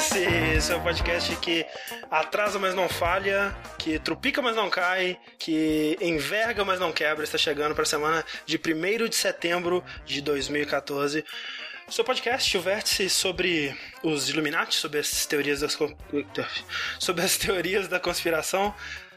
Vértice, seu podcast que atrasa, mas não falha, que trupica, mas não cai, que enverga, mas não quebra. Está chegando para a semana de 1 de setembro de 2014. Seu podcast, o Vértice, sobre os Illuminati, sobre as teorias das sobre as teorias da conspiração,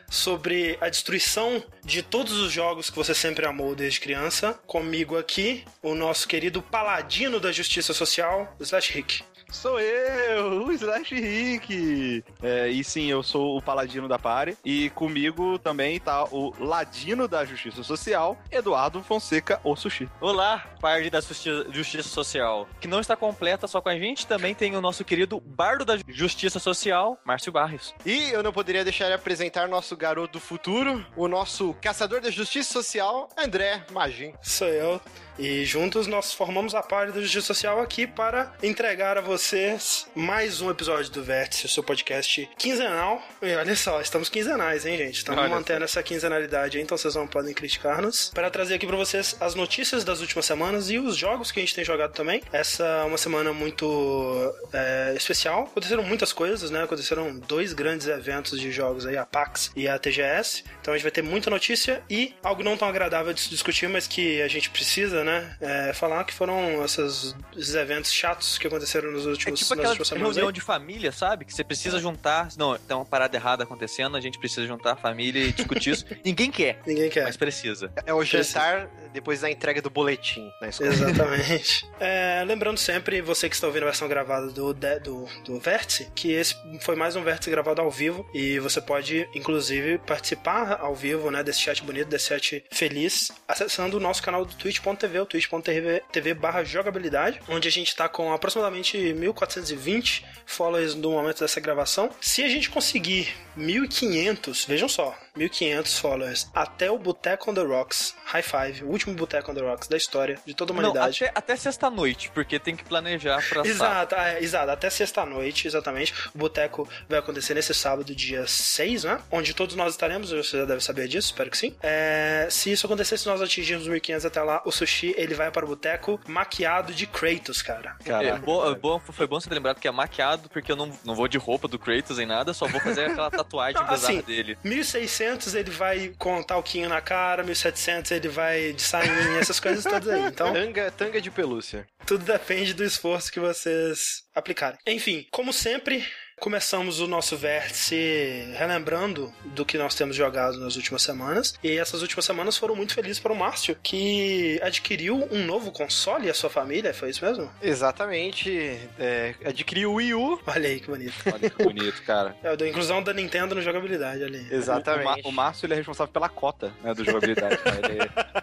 sobre a destruição de todos os jogos que você sempre amou desde criança. Comigo aqui, o nosso querido paladino da justiça social, Slash Rick. Sou eu, o Slash Rick. É, e sim, eu sou o paladino da Pare. E comigo também tá o ladino da Justiça Social, Eduardo Fonseca, o Sushi. Olá, parte da Justiça Social, que não está completa só com a gente, também tem o nosso querido bardo da Justiça Social, Márcio Barrios. E eu não poderia deixar de apresentar nosso garoto do futuro, o nosso caçador da Justiça Social, André Magin. Sou eu. E juntos nós formamos a parte da Justiça Social aqui para entregar a vocês mais um episódio do Vértice, o seu podcast quinzenal. E olha só, estamos quinzenais, hein, gente? Estamos olha mantendo só. essa quinzenalidade aí, então vocês não podem criticar-nos. Para trazer aqui para vocês as notícias das últimas semanas e os jogos que a gente tem jogado também. Essa é uma semana muito é, especial. Aconteceram muitas coisas, né? Aconteceram dois grandes eventos de jogos aí, a PAX e a TGS. Então a gente vai ter muita notícia e algo não tão agradável de se discutir, mas que a gente precisa né? É, falar que foram esses, esses, eventos chatos que aconteceram nos últimos, é tipo nas últimas semanas. reunião aí. de família, sabe? Que você precisa juntar. Não, tem uma parada errada acontecendo, a gente precisa juntar a família e discutir isso. Ninguém quer. Ninguém quer. Mas precisa. É o jantar depois da entrega do boletim na escola. Exatamente. é, lembrando sempre, você que está ouvindo a versão gravada do, do, do Vértice, que esse foi mais um Vértice gravado ao vivo e você pode, inclusive, participar ao vivo, né, desse chat bonito, desse chat feliz, acessando o nosso canal do twitch.tv TV, o twitch.tv barra jogabilidade, onde a gente está com aproximadamente 1420 followers no momento dessa gravação. Se a gente conseguir 1500, vejam só, 1500 followers até o Boteco on the Rocks, High Five, o último Boteco on the Rocks da história de toda a humanidade. Não, até, até sexta-noite, porque tem que planejar pra Exato, é, exato, até sexta-noite, exatamente. O Boteco vai acontecer nesse sábado, dia 6, né? Onde todos nós estaremos, você já deve saber disso, espero que sim. É, se isso acontecer, se nós atingirmos 1500 até lá, o Sushi ele vai para o boteco maquiado de Kratos, cara. É, bo, bo, foi bom você ter lembrado que é maquiado, porque eu não, não vou de roupa do Kratos em nada, só vou fazer aquela tatuagem não, assim, dele. 1600 ele vai com talquinho na cara, 1700 ele vai de sainha, essas coisas todas aí. Então, tanga, tanga de pelúcia. Tudo depende do esforço que vocês aplicarem. Enfim, como sempre, Começamos o nosso vértice relembrando do que nós temos jogado nas últimas semanas. E essas últimas semanas foram muito felizes para o Márcio, que adquiriu um novo console a sua família, foi isso mesmo? Exatamente. É, adquiriu o Wii U. Olha aí que bonito. Olha que bonito, cara. É, da inclusão da Nintendo no jogabilidade ali. Exatamente. O, Márcio ele é responsável pela cota né, do jogabilidade. né? ele,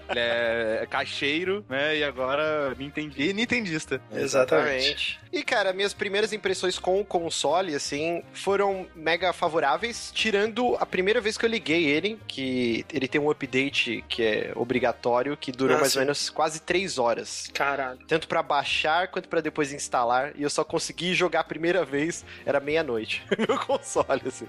ele, é caixeiro, né? E agora Nintendista. E Nintendista. Exatamente. E, cara, minhas primeiras impressões com o console, assim, foram mega favoráveis, tirando a primeira vez que eu liguei ele, que ele tem um update que é obrigatório, que durou ah, mais ou menos quase três horas. Caralho. Tanto para baixar quanto para depois instalar, e eu só consegui jogar a primeira vez, era meia-noite, no console, assim.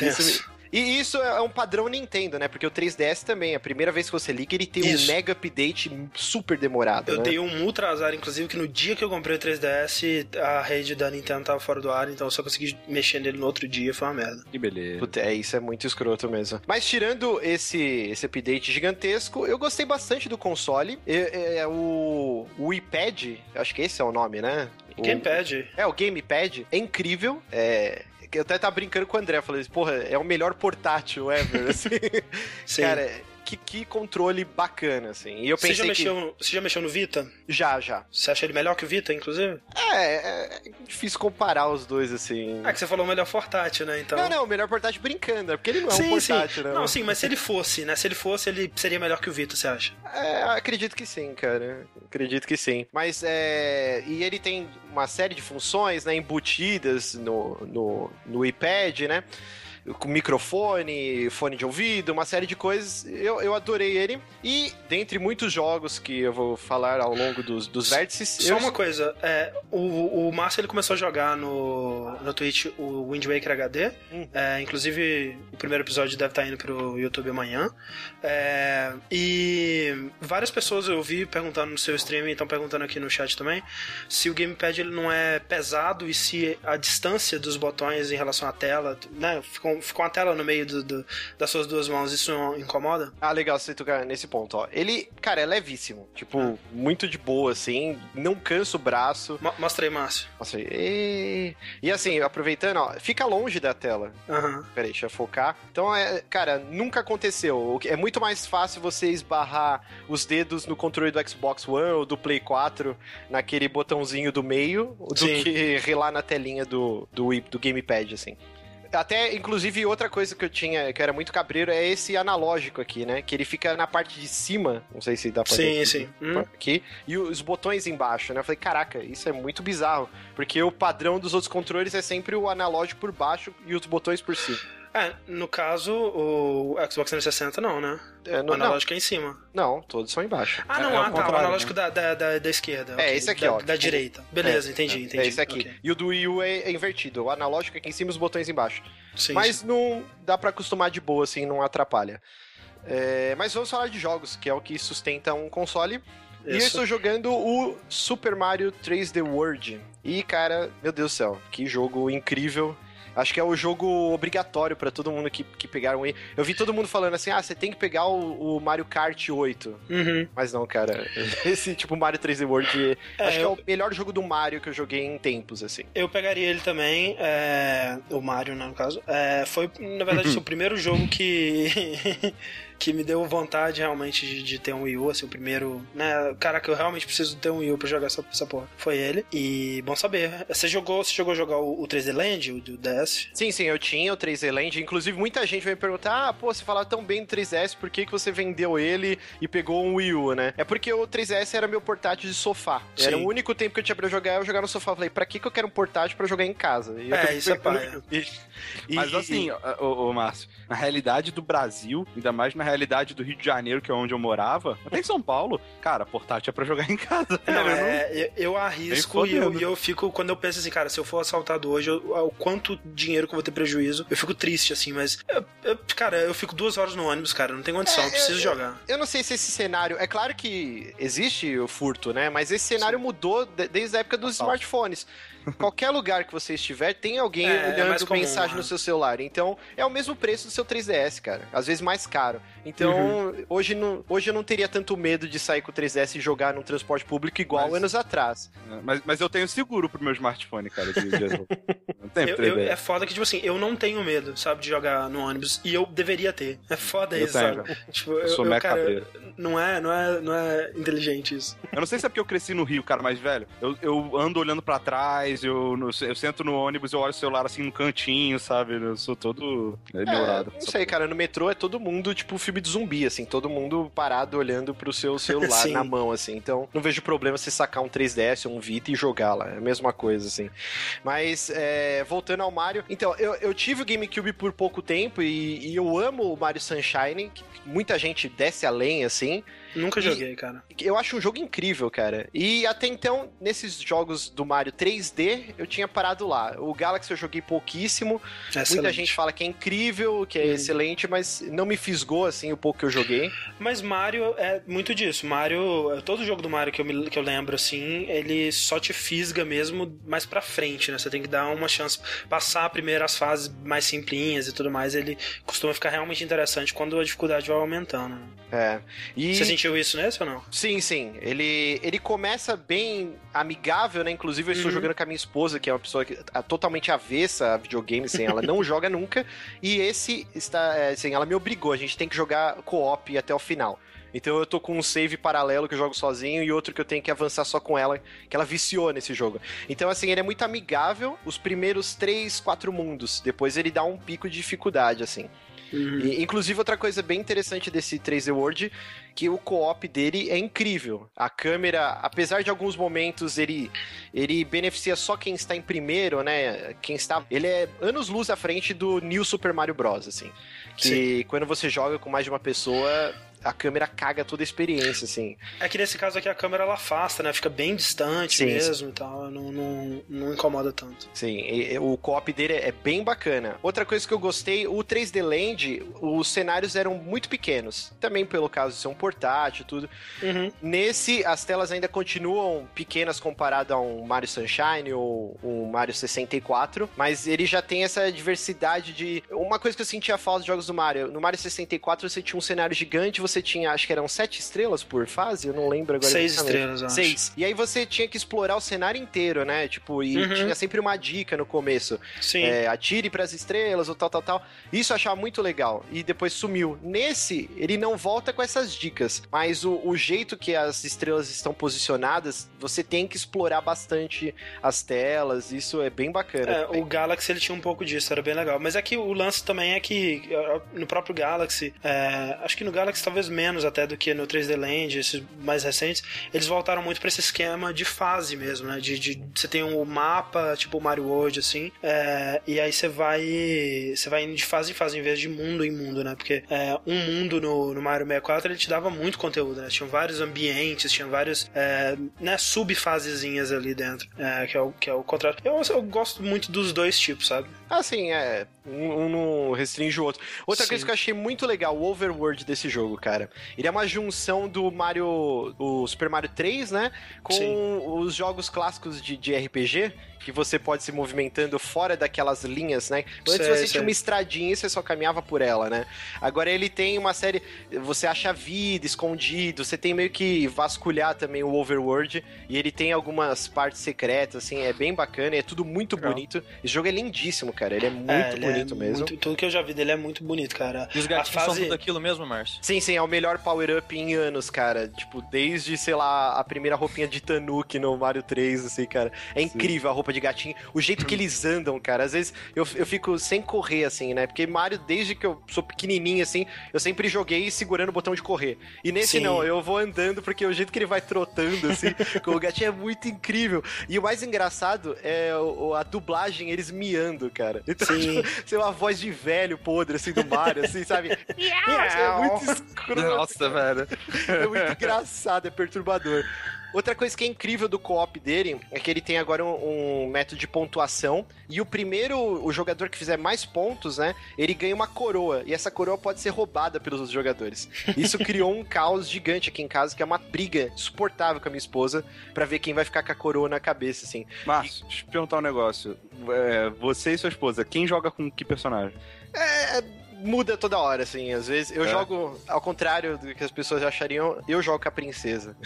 Isso, e isso é um padrão Nintendo, né? Porque o 3DS também, a primeira vez que você liga, ele tem isso. um mega update super demorado. Eu né? dei um ultra azar, inclusive, que no dia que eu comprei o 3DS, a rede da Nintendo tava fora do ar, então eu só consegui mexer nele no outro dia, foi uma merda. Que beleza. Puta, é, isso é muito escroto mesmo. Mas tirando esse, esse update gigantesco, eu gostei bastante do console. É, é, o, o iPad, acho que esse é o nome, né? Gamepad. É, o Gamepad é incrível. É, eu até tava brincando com o André, falei, porra, é o melhor portátil ever, assim. Sim. Cara, que, que controle bacana, assim. E eu pensei você já mexeu, que... no, você já mexeu no Vita? Já, já. Você acha ele melhor que o Vita, inclusive? É, é difícil comparar os dois, assim. É que você falou o melhor portátil, né, então... Não, não, o melhor portátil brincando, é porque ele não é sim, um portátil, sim. né? Não, sim, mas se ele fosse, né, se ele fosse, ele seria melhor que o Vita, você acha? É, acredito que sim, cara. Acredito que sim. Mas, é... E ele tem uma série de funções, né, embutidas no, no, no iPad, né? Com microfone, fone de ouvido, uma série de coisas. Eu, eu adorei ele. E, dentre muitos jogos que eu vou falar ao longo dos, dos vértices. Só eu... uma coisa, é, o, o Márcio ele começou a jogar no, no Twitch o Wind Waker HD. Hum. É, inclusive, o primeiro episódio deve estar indo pro YouTube amanhã. É, e várias pessoas eu vi perguntando no seu stream, e estão perguntando aqui no chat também, se o gamepad ele não é pesado e se a distância dos botões em relação à tela, né? Ficou, ficou uma tela no meio do, do- das suas duas mãos, isso incomoda? Ah, legal você tocar nesse ponto, ó. Ele, cara, é levíssimo. Tipo, muito de boa, assim. Não cansa o braço. Mo- Mostra aí, Márcio. Nossa, e... e assim, aproveitando, ó, fica longe da tela. Aham. Peraí, deixa eu focar. Então, é, cara, nunca aconteceu. É muito mais fácil você esbarrar os dedos no controle do Xbox One ou do Play 4 naquele botãozinho do meio do Sim. que relar na telinha do, do, do Gamepad, assim. Até, inclusive, outra coisa que eu tinha, que era muito cabreiro, é esse analógico aqui, né? Que ele fica na parte de cima, não sei se dá pra Sim, ver. sim. Hum. Aqui, e os botões embaixo, né? Eu falei, caraca, isso é muito bizarro. Porque o padrão dos outros controles é sempre o analógico por baixo e os botões por cima. É, no caso, o Xbox 360 não, né? É, O não, não, analógico é em cima. não, todos são embaixo. Ah, É, não, é ah, tá. O contrário, analógico da, da, da, da esquerda. É, ok. esse aqui, da, ó, Da tipo- direita. Beleza, É, entendi, é, entendi. É esse aqui. Ok. E o do Wii U é, é invertido. O analógico é aqui em cima e os botões embaixo. Sim, mas sim. não dá pra acostumar de boa, assim, não atrapalha. É, mas vamos falar de jogos, que é o que sustenta um console. E eu Isso. estou jogando o Super Mario 3D World. E, cara, meu Deus do céu, que jogo incrível. Acho que é o jogo obrigatório pra todo mundo que, que pegar um. Eu vi todo mundo falando assim: ah, você tem que pegar o, o Mario Kart 8. Uhum. Mas não, cara. Esse tipo Mario 3D World. É, acho que é eu- o melhor jogo do Mario que eu joguei em tempos, assim. Eu pegaria ele também, é, o Mario, né, no caso. É, foi, na verdade, o primeiro jogo que que me deu vontade realmente de, de ter um Wii U, assim, o primeiro, né, caraca, eu realmente preciso ter um Wii U pra jogar essa, essa porra. Foi ele, e bom saber. Você jogou, você jogou jogar o, o 3D Land, o do DS? Sim, sim, eu tinha o 3D Land. Inclusive, muita gente vai me perguntar: ah, pô, você falava tão bem do 3DS, por que, que você vendeu ele e pegou um Wii U, né? É porque o 3DS era meu portátil de sofá. Era Sim. o único tempo que eu tinha pra jogar, eu jogar no sofá. Eu falei, pra que, que eu quero um portátil pra jogar em casa? E É, isso é paia. o U. E- Mas e- assim, ô, ô, ô, Márcio, na realidade do Brasil, ainda mais na realidade do Rio de Janeiro, que é onde eu morava, até em São Paulo, cara, portátil é pra jogar em casa. Não, eu é, eu, eu arrisco e eu, e eu fico, quando eu penso assim, cara, se eu for assaltado hoje, o quanto dinheiro que eu vou ter prejuízo, eu fico triste, assim, mas, eu- eu- cara, eu fico duas horas no ônibus, cara, não tem condição, É, eu preciso eu- jogar. Eu não sei se esse cenário. É claro que existe o furto, né? Mas esse cenário mudou de- desde a época dos Total. smartphones. Qualquer lugar que você estiver, tem alguém É, é olhando comum, mensagem né? no seu celular. Então, é o mesmo preço do seu 3DS, cara. Às vezes mais caro. Então, Uhum. hoje, não, hoje eu não teria tanto medo de sair com o 3DS e jogar num transporte público igual Mas- anos atrás. não- Mas, mas eu tenho seguro pro meu smartphone, cara, de, de Não tem Eu- eu- é foda que, tipo assim, eu não tenho medo, sabe, de jogar no ônibus. E eu deveria ter. É foda Eu isso, tenho, sabe? Tipo, Eu sou mega cara, cabreiro. não é, não é, não é inteligente isso. Eu não sei se é porque eu cresci no Rio, cara, mas, velho, eu, eu ando olhando pra trás, eu, no- eu sento no ônibus, eu olho o celular assim no cantinho, sabe? Eu sou todo É, neurado. não sei, cara. No metrô é todo mundo, tipo, filme de zumbi, assim. Todo mundo parado olhando pro seu celular na mão, assim. Então, não vejo problema se sacar um 3DS ou um Vita e jogar lá. É a mesma coisa, assim. Mas, é, voltando ao Mario. Então, eu, eu tive o GameCube por pouco tempo e, e eu amo o Mario Sunshine. Que muita gente desce além, assim. Nunca E- joguei, cara. Eu acho um jogo incrível, cara. E até então, nesses jogos do Mario 3D, eu tinha parado lá. O Galaxy eu joguei pouquíssimo. Muita Excelente. gente fala que é incrível, que é Uhum. excelente, mas não me fisgou assim o pouco que eu joguei. Mas Mario é muito disso. Mario, todo jogo do Mario que eu, me, que eu lembro, assim, ele só te fisga mesmo mais pra frente, né? Você tem que dar uma chance, passar primeiro as fases mais simplinhas e tudo mais. Ele costuma ficar realmente interessante quando a dificuldade vai aumentando. né? É. E Você sentiu isso nesse ou não? sim, sim, ele ele começa bem amigável, né? Inclusive eu estou Uhum. jogando com a minha esposa, que é uma pessoa que é totalmente avessa a videogame, assim, ela não joga nunca. E esse está, assim, ela me obrigou, a gente tem que jogar co-op até o final. Então eu tô com um save paralelo que eu jogo sozinho e outro que eu tenho que avançar só com ela, que ela viciou nesse jogo. Então, assim, ele é muito amigável os primeiros três, quatro mundos. Depois ele dá um pico de dificuldade, assim. Uhum. E, inclusive, outra coisa bem interessante desse 3D World, que o co-op dele é incrível. A câmera, apesar de alguns momentos ele, ele beneficia só quem está em primeiro, né? Quem está. Ele é anos luz à frente do New Super Mario Bros. assim. Que Sim. quando você joga com mais de uma pessoa, a câmera caga toda a experiência, assim. É que nesse caso aqui a câmera ela afasta, né? Fica bem distante sim, mesmo sim. e tal. Não, não, não incomoda tanto. Sim, e, o co-op dele é bem bacana. Outra coisa que eu gostei, o 3D Land, os cenários eram muito pequenos. Também pelo caso de ser um portátil e tudo. Uhum. Nesse, as telas ainda continuam pequenas comparado a um Mario Sunshine ou um Mario 64, mas ele já tem essa diversidade de... Uma coisa que eu sentia falta de jogos do Mario, no Mario 64 você tinha um cenário gigante, você tinha, acho que eram sete estrelas por fase, eu não lembro agora. Seis estrelas, acho. Seis. E aí você tinha que explorar o cenário inteiro, né? Tipo, e uhum. tinha sempre uma dica no começo. Sim. É, atire para as estrelas ou tal, tal, tal. Isso eu achava muito legal. E depois sumiu. Nesse, ele não volta com essas dicas, mas o, o jeito que as estrelas estão posicionadas, você tem que explorar bastante as telas. Isso é bem bacana. É, o Galaxy ele tinha um pouco disso, era bem legal. Mas é que o lance também é que no próprio Galaxy, é, acho que no Galaxy talvez talvez menos até do que no 3D Land, esses mais recentes, eles voltaram muito para esse esquema de fase mesmo, né? De, de você tem um mapa, tipo Mario World, assim, é, e aí você vai você vai indo de fase em fase em vez de mundo em mundo, né? Porque é, um mundo no, no Mario 64 ele te dava muito conteúdo, né? Tinham vários ambientes, tinham vários é, né, subfasezinhas ali dentro, é, que, é o, que é o contrário. Eu, eu gosto muito dos dois tipos, sabe? Assim, é. Um, um não restringe o outro. Outra Sim. coisa que eu achei muito legal, o overworld desse jogo, cara. Ele é uma junção do Mario. O Super Mario 3, né? Com Sim. os jogos clássicos de, de RPG que você pode se movimentando fora daquelas linhas, né? Antes sei, você sei. tinha uma estradinha e você só caminhava por ela, né? Agora ele tem uma série. Você acha vida escondido, você tem meio que vasculhar também o overworld. E ele tem algumas partes secretas, assim, é bem bacana, é tudo muito Legal. bonito. Esse jogo é lindíssimo, cara. Ele é muito é, ele é bonito é mesmo. Muito, tudo que eu já vi dele é muito bonito, cara. E os gatinhos fase... são tudo aquilo mesmo, Márcio? Sim, sim, é o melhor power-up em anos, cara. Tipo, desde, sei lá, a primeira roupinha de Tanuki no Mario 3, assim, cara. É incrível sim. a roupa roupa de gatinho, o jeito que eles andam, cara. Às vezes eu, eu fico sem correr, assim, né? Porque Mario, desde que eu sou pequenininho, assim, eu sempre joguei segurando o botão de correr. E nesse Sim. não, eu vou andando porque o jeito que ele vai trotando, assim, com o gatinho é muito incrível. E o mais engraçado é a dublagem, eles miando, cara. Então, Sim. Tipo, você é uma voz de velho podre, assim, do Mario, assim, sabe? é muito escuro. Nossa, velho. É muito engraçado, é perturbador. Outra coisa que é incrível do co-op dele é que ele tem agora um, um, método de pontuação e o primeiro, o jogador que fizer mais pontos, né, ele ganha uma coroa e essa coroa pode ser roubada pelos outros jogadores. Isso criou um caos gigante aqui em casa, que é uma briga insuportável com a minha esposa para ver quem vai ficar com a coroa na cabeça, assim. Mas, e... deixa eu te perguntar um negócio. É, você e sua esposa, quem joga com que personagem? É, muda toda hora, assim. Às vezes eu é. jogo, ao contrário do que as pessoas achariam, eu jogo com a princesa.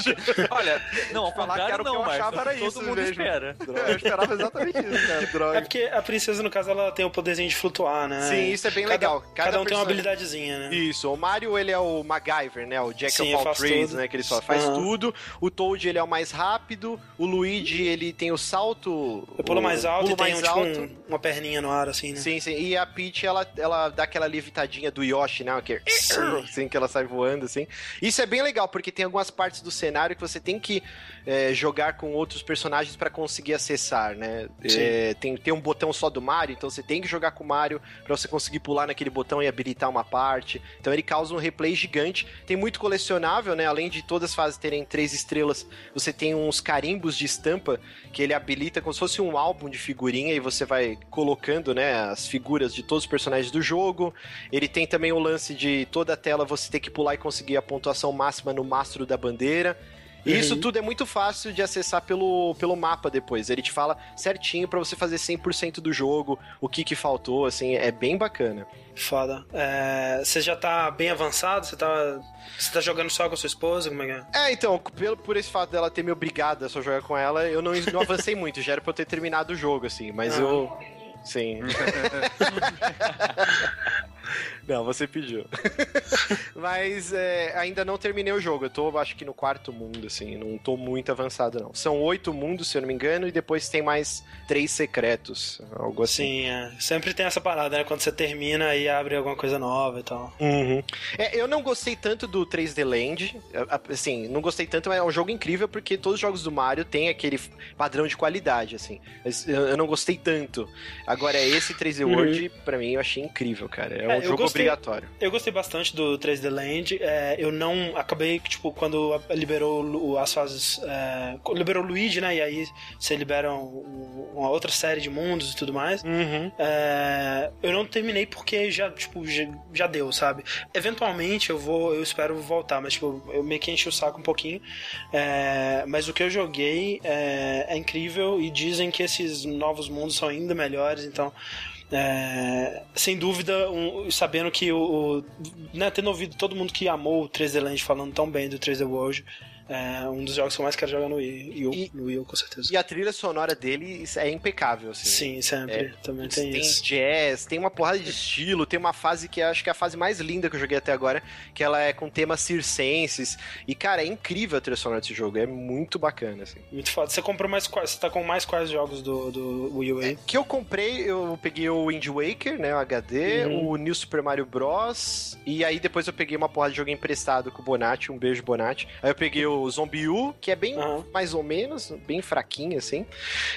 Olha, não, falar que era não, o que eu achava era todo isso. Todo mundo mesmo. espera. Eu esperava exatamente isso, cara. Droga. É porque a princesa, no caso, ela tem o poderzinho de flutuar, né? Sim, isso é bem cada, legal. Cada, cada um tem uma habilidadezinha, né? Isso. O Mario, ele é o MacGyver, né? O Jack Sim, of all trades, né? Que ele só faz uhum. tudo. O Toad, ele é o mais rápido. O Luigi, ele tem o salto... Eu pulo mais alto pulo e tem, tipo, um, uma perninha no ar, assim, né? Sim, sim. E a Peach, ela, ela dá aquela levitadinha do Yoshi, né? Que assim, que ela sai voando, assim. Isso é bem legal, porque tem algumas partes do cenário que você tem que é, jogar com outros personagens para conseguir acessar, né? É, tem, tem um botão só do Mario, então você tem que jogar com o Mario para você conseguir pular naquele botão e habilitar uma parte. Então ele causa um replay gigante. Tem muito colecionável, né? Além de todas as fases terem três estrelas, você tem uns carimbos de estampa que ele habilita como se fosse um álbum de figurinha e você vai colocando, né, as figuras de todos os personagens do jogo. Ele tem também o lance de toda a tela você ter que pular e conseguir a pontuação máxima no mastro da bandeira. E uhum. isso tudo é muito fácil de acessar pelo, pelo mapa depois. Ele te fala certinho para você fazer 100% do jogo, o que que faltou, assim, é bem bacana. Foda. É, você já tá bem avançado? Você tá, você tá jogando só com a sua esposa? Como é que é? É, então, pelo, por esse fato dela ter me obrigado a só jogar com ela, eu não, não avancei muito. Já era pra eu ter terminado o jogo, assim, mas ah. eu. Sim. Não, você pediu. Mas é, ainda não terminei o jogo. Eu tô, acho que no quarto mundo, assim. Não tô muito avançado, não. São oito mundos, se eu não me engano, e depois tem mais três secretos. Algo assim. Sim, é. sempre tem essa parada, né? Quando você termina e abre alguma coisa nova e tal. Uhum. É, eu não gostei tanto do 3D Land. Assim, não gostei tanto, mas é um jogo incrível porque todos os jogos do Mario têm aquele padrão de qualidade, assim. Mas eu, eu não gostei tanto. Agora, esse 3D World, uhum. pra mim, eu achei incrível, cara. É um é, jogo gostei, obrigatório. Eu gostei bastante do 3D Land. É, eu não acabei, tipo, quando liberou as fases. É, liberou o Luigi, né? E aí você libera um, uma outra série de mundos e tudo mais. Uhum. É, eu não terminei porque já, tipo, já, já, deu, sabe? Eventualmente eu vou, eu espero voltar, mas tipo, eu meio que enchi o saco um pouquinho. É, mas o que eu joguei é, é incrível e dizem que esses novos mundos são ainda melhores, então é, sem dúvida, um, sabendo que o, o né, tendo ouvido todo mundo que amou o 3D Land falando tão bem do 3D World, é um dos jogos que eu mais quero jogar no Wii, e, no Wii com certeza. E a trilha sonora dele é impecável, assim. Sim, sempre. É, Também tem, tem isso. Tem jazz, tem uma porrada de estilo, tem uma fase que acho que é a fase mais linda que eu joguei até agora, que ela é com temas circenses. E, cara, é incrível a trilha sonora desse jogo, é muito bacana, assim. Muito foda. Você comprou mais quais? Você tá com mais quais jogos do, do Wii U É, que eu comprei, eu peguei o Wind Waker, né, o HD, uhum. o New Super Mario Bros. E aí depois eu peguei uma porrada de jogo emprestado com o Bonatti, um beijo, Bonatti. Aí eu peguei o Zombie U, que é bem uhum. mais ou menos, bem fraquinho, assim.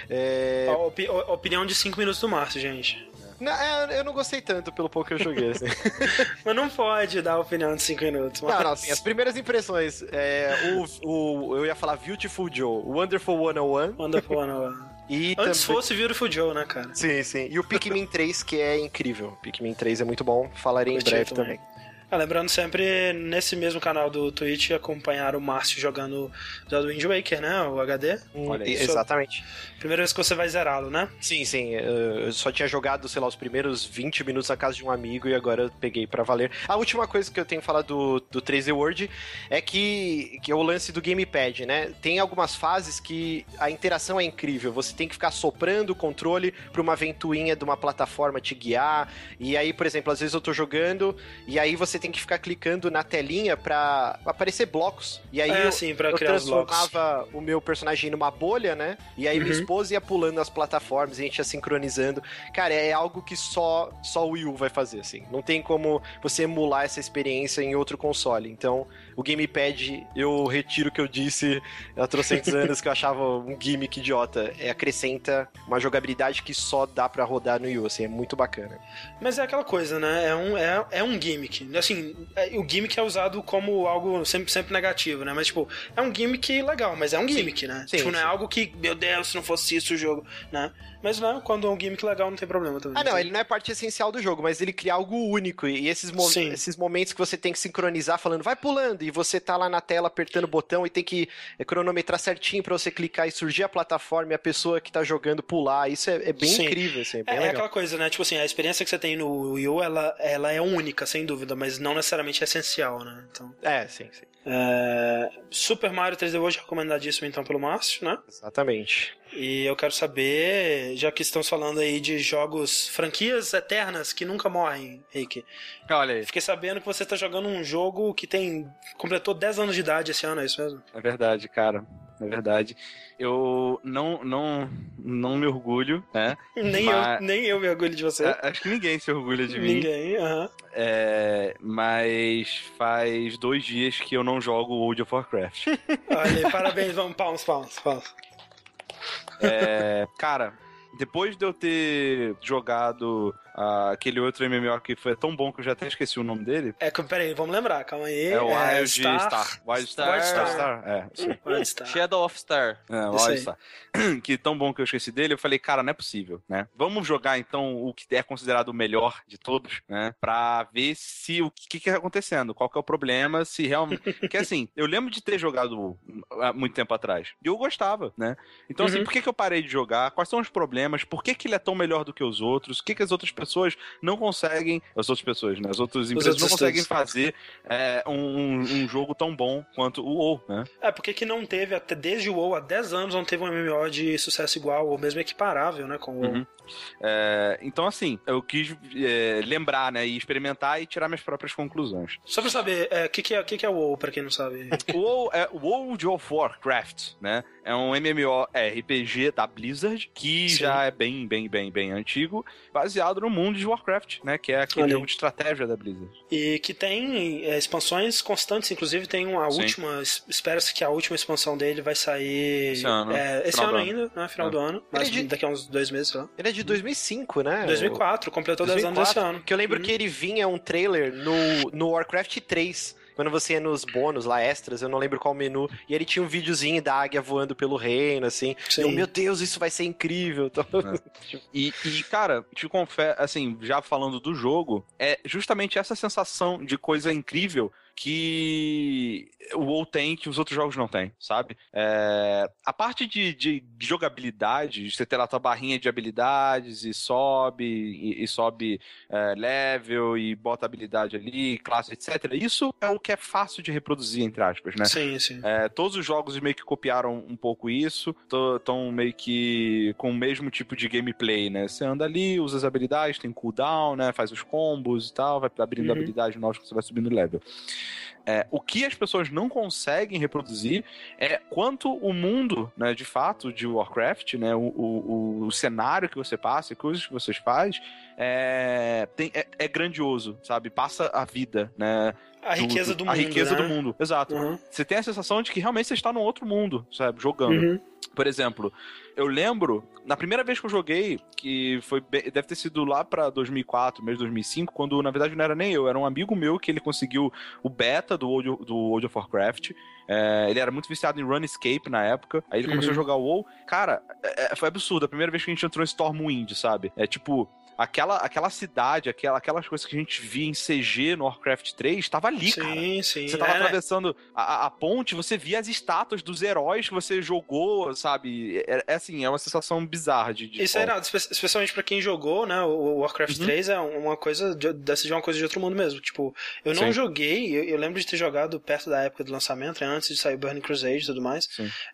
É... Op opinião de 5 minutos do Márcio, gente. Não, é, eu não gostei tanto pelo pouco que eu joguei, assim. Mas não pode dar opinião de 5 minutos. Mas... Não, não, assim, as primeiras impressões. É, o, o, eu ia falar Beautiful Joe, Wonderful 101. Wonderful 101. E Antes também... fosse Beautiful Joe, né, cara? Sim, sim. E o Pikmin 3, que é incrível. Pikmin 3 é muito bom. Falarei Curti em breve também. também. Ah, lembrando sempre, nesse mesmo canal do Twitch, acompanhar o Márcio jogando o Wind Waker, né? O HD. Olha, exatamente. Primeira vez que você vai zerá-lo, né? Sim, sim. Eu só tinha jogado, sei lá, os primeiros 20 minutos na casa de um amigo e agora eu peguei para valer. A última coisa que eu tenho que falar do, do 3D World é que, que é o lance do gamepad, né? Tem algumas fases que a interação é incrível. Você tem que ficar soprando o controle pra uma ventoinha de uma plataforma te guiar. E aí, por exemplo, às vezes eu tô jogando e aí você tem que ficar clicando na telinha pra aparecer blocos. E aí é, eu, sim, eu transformava o meu personagem numa bolha, né? E aí uhum esposa ia pulando as plataformas, a gente ia sincronizando. Cara, é algo que só, só o Wii U vai fazer, assim. Não tem como você emular essa experiência em outro console. Então, o gamepad, eu retiro o que eu disse há trocentos anos que eu achava um gimmick idiota. É, acrescenta uma jogabilidade que só dá para rodar no Wii assim, é muito bacana. Mas é aquela coisa, né? É um, é, é um gimmick. Assim, é, o gimmick é usado como algo sempre, sempre negativo, né? Mas, tipo, é um gimmick legal, mas é um gimmick, sim, né? Sim, tipo, não é algo que, meu Deus, se não fosse isso o jogo, né? Mas não, quando é um gimmick legal não tem problema também. Ah, não, ele não é parte essencial do jogo, mas ele cria algo único. E esses, mo Sim. esses momentos que você tem que sincronizar falando, vai pulando, e você tá lá na tela apertando o botão e tem que cronometrar certinho para você clicar e surgir a plataforma e a pessoa que tá jogando pular. Isso é, é bem Sim. incrível, assim, é bem é, legal. É aquela coisa, né? Tipo assim, a experiência que você tem no Wii U, ela, ela é única, sem dúvida, mas não necessariamente é essencial, né? Então... É, sim, sim. É... Super Mario 3D World recomendadíssimo então pelo Márcio, né? Exatamente. E eu quero saber, já que estamos falando aí de jogos, franquias eternas que nunca morrem, Rick. Olha aí. Fiquei sabendo que você está jogando um jogo que tem completou 10 anos de idade esse ano, é isso mesmo? É verdade, cara. É verdade. Eu não, não, não me orgulho, né? nem, mas... eu, nem eu me orgulho de você. É, acho que ninguém se orgulha de mim. Ninguém, aham. Uh -huh. É, mas faz dois dias que eu não jogo World of Warcraft. Olha, parabéns, vamos, palmas, palmas, palmas. É, cara, depois de eu ter jogado uh, aquele outro MMO que foi tão bom que eu já até esqueci o nome dele. É, peraí, vamos lembrar, calma aí. É o Wild é, Star. Star. Wild Star. Wild Star. Star. É, Wild Star. Shadow of Star. É, Wild Star. Que tão bom que eu esqueci dele, eu falei, cara, não é possível, né? Vamos jogar então o que é considerado o melhor de todos, né? Pra ver se o que, que é acontecendo, qual que é o problema, se realmente. Porque assim, eu lembro de ter jogado há muito tempo atrás. E eu gostava, né? Então, assim, uhum. por que, que eu parei de jogar? Quais são os problemas? Por que, que ele é tão melhor do que os outros? O que, que as outras pessoas pessoas não conseguem, as outras pessoas, né? As outras empresas não conseguem fazer é, um, um, jogo tão bom quanto o WoW, né? É, porque que não teve, até desde o WoW há 10 anos, não teve um MMO de sucesso igual, ou mesmo equiparável, né, com o. Uhum. É, então, assim, eu quis é, lembrar, né, e experimentar e tirar minhas próprias conclusões. Só pra saber, o é, que, que, é, que, que é o WoW, pra quem não sabe? o WoW é World of Warcraft, né? É um MMORPG da Blizzard, que Sim. já é bem, bem, bem, bem antigo, baseado no mundo de Warcraft, né? Que é aquele Olha. jogo de estratégia da Blizzard. E que tem é, expansões constantes, inclusive tem uma Sim. última, espera-se que a última expansão dele vai sair esse ano, é, esse ano ainda, né? Final é. do ano, mas daqui a uns dois meses, sei lá. Ele é de 2005, né? 2004, completou 2004, 10 anos esse ano. Que eu lembro uhum. que ele vinha um trailer no, no Warcraft 3 quando você ia nos bônus lá, extras, eu não lembro qual menu, e ele tinha um videozinho da águia voando pelo reino, assim. Sim. Eu, meu Deus, isso vai ser incrível. Então... É. E, e, cara, te confesso, assim, já falando do jogo, é justamente essa sensação de coisa incrível que o WoW tem que os outros jogos não têm, sabe? É, a parte de, de jogabilidade, você ter lá tua barrinha de habilidades e sobe, e, e sobe é, level e bota habilidade ali, classe, etc. Isso é o que é fácil de reproduzir, entre aspas, né? Sim, sim. É, todos os jogos meio que copiaram um pouco isso, estão meio que com o mesmo tipo de gameplay, né? Você anda ali, usa as habilidades, tem cooldown, né? Faz os combos e tal, vai abrindo uhum. habilidade nova que você vai subindo level. É, o que as pessoas não conseguem reproduzir é quanto o mundo, né, de fato, de Warcraft, né, o, o, o cenário que você passa e coisas que você faz, é, tem, é, é, grandioso, sabe? Passa a vida, né? A do, riqueza do, mundo. A riqueza né? do mundo, exato. Uhum. Você tem a sensação de que realmente você está num outro mundo, sabe? Jogando. Uhum. Por exemplo, eu lembro, na primeira vez que eu joguei, que foi deve ter sido lá pra 2004, mês de 2005, quando na verdade não era nem eu, era um amigo meu que ele conseguiu o beta do World, do World of Warcraft. É, ele era muito viciado em Runescape na época. Aí ele começou uhum. a jogar o WoW. Cara, é, é, foi absurdo. A primeira vez que a gente entrou em Stormwind, sabe? É tipo, aquela, aquela cidade, aquela, aquelas coisas que a gente via em CG no Warcraft 3, estava ali, sim, cara. Sim, sim. Você tava é. atravessando a, a, ponte, você via as estátuas dos heróis que você jogou, sabe? É, é assim, é uma sensação bizarra de. de Isso é irado, especialmente pra quem jogou, né? O Warcraft uhum. 3 é uma coisa de, dessa de uma coisa de outro mundo mesmo. Tipo, eu não sim. joguei, eu, eu, lembro de ter jogado perto da época do lançamento, né, antes de sair Burning Crusade e tudo mais.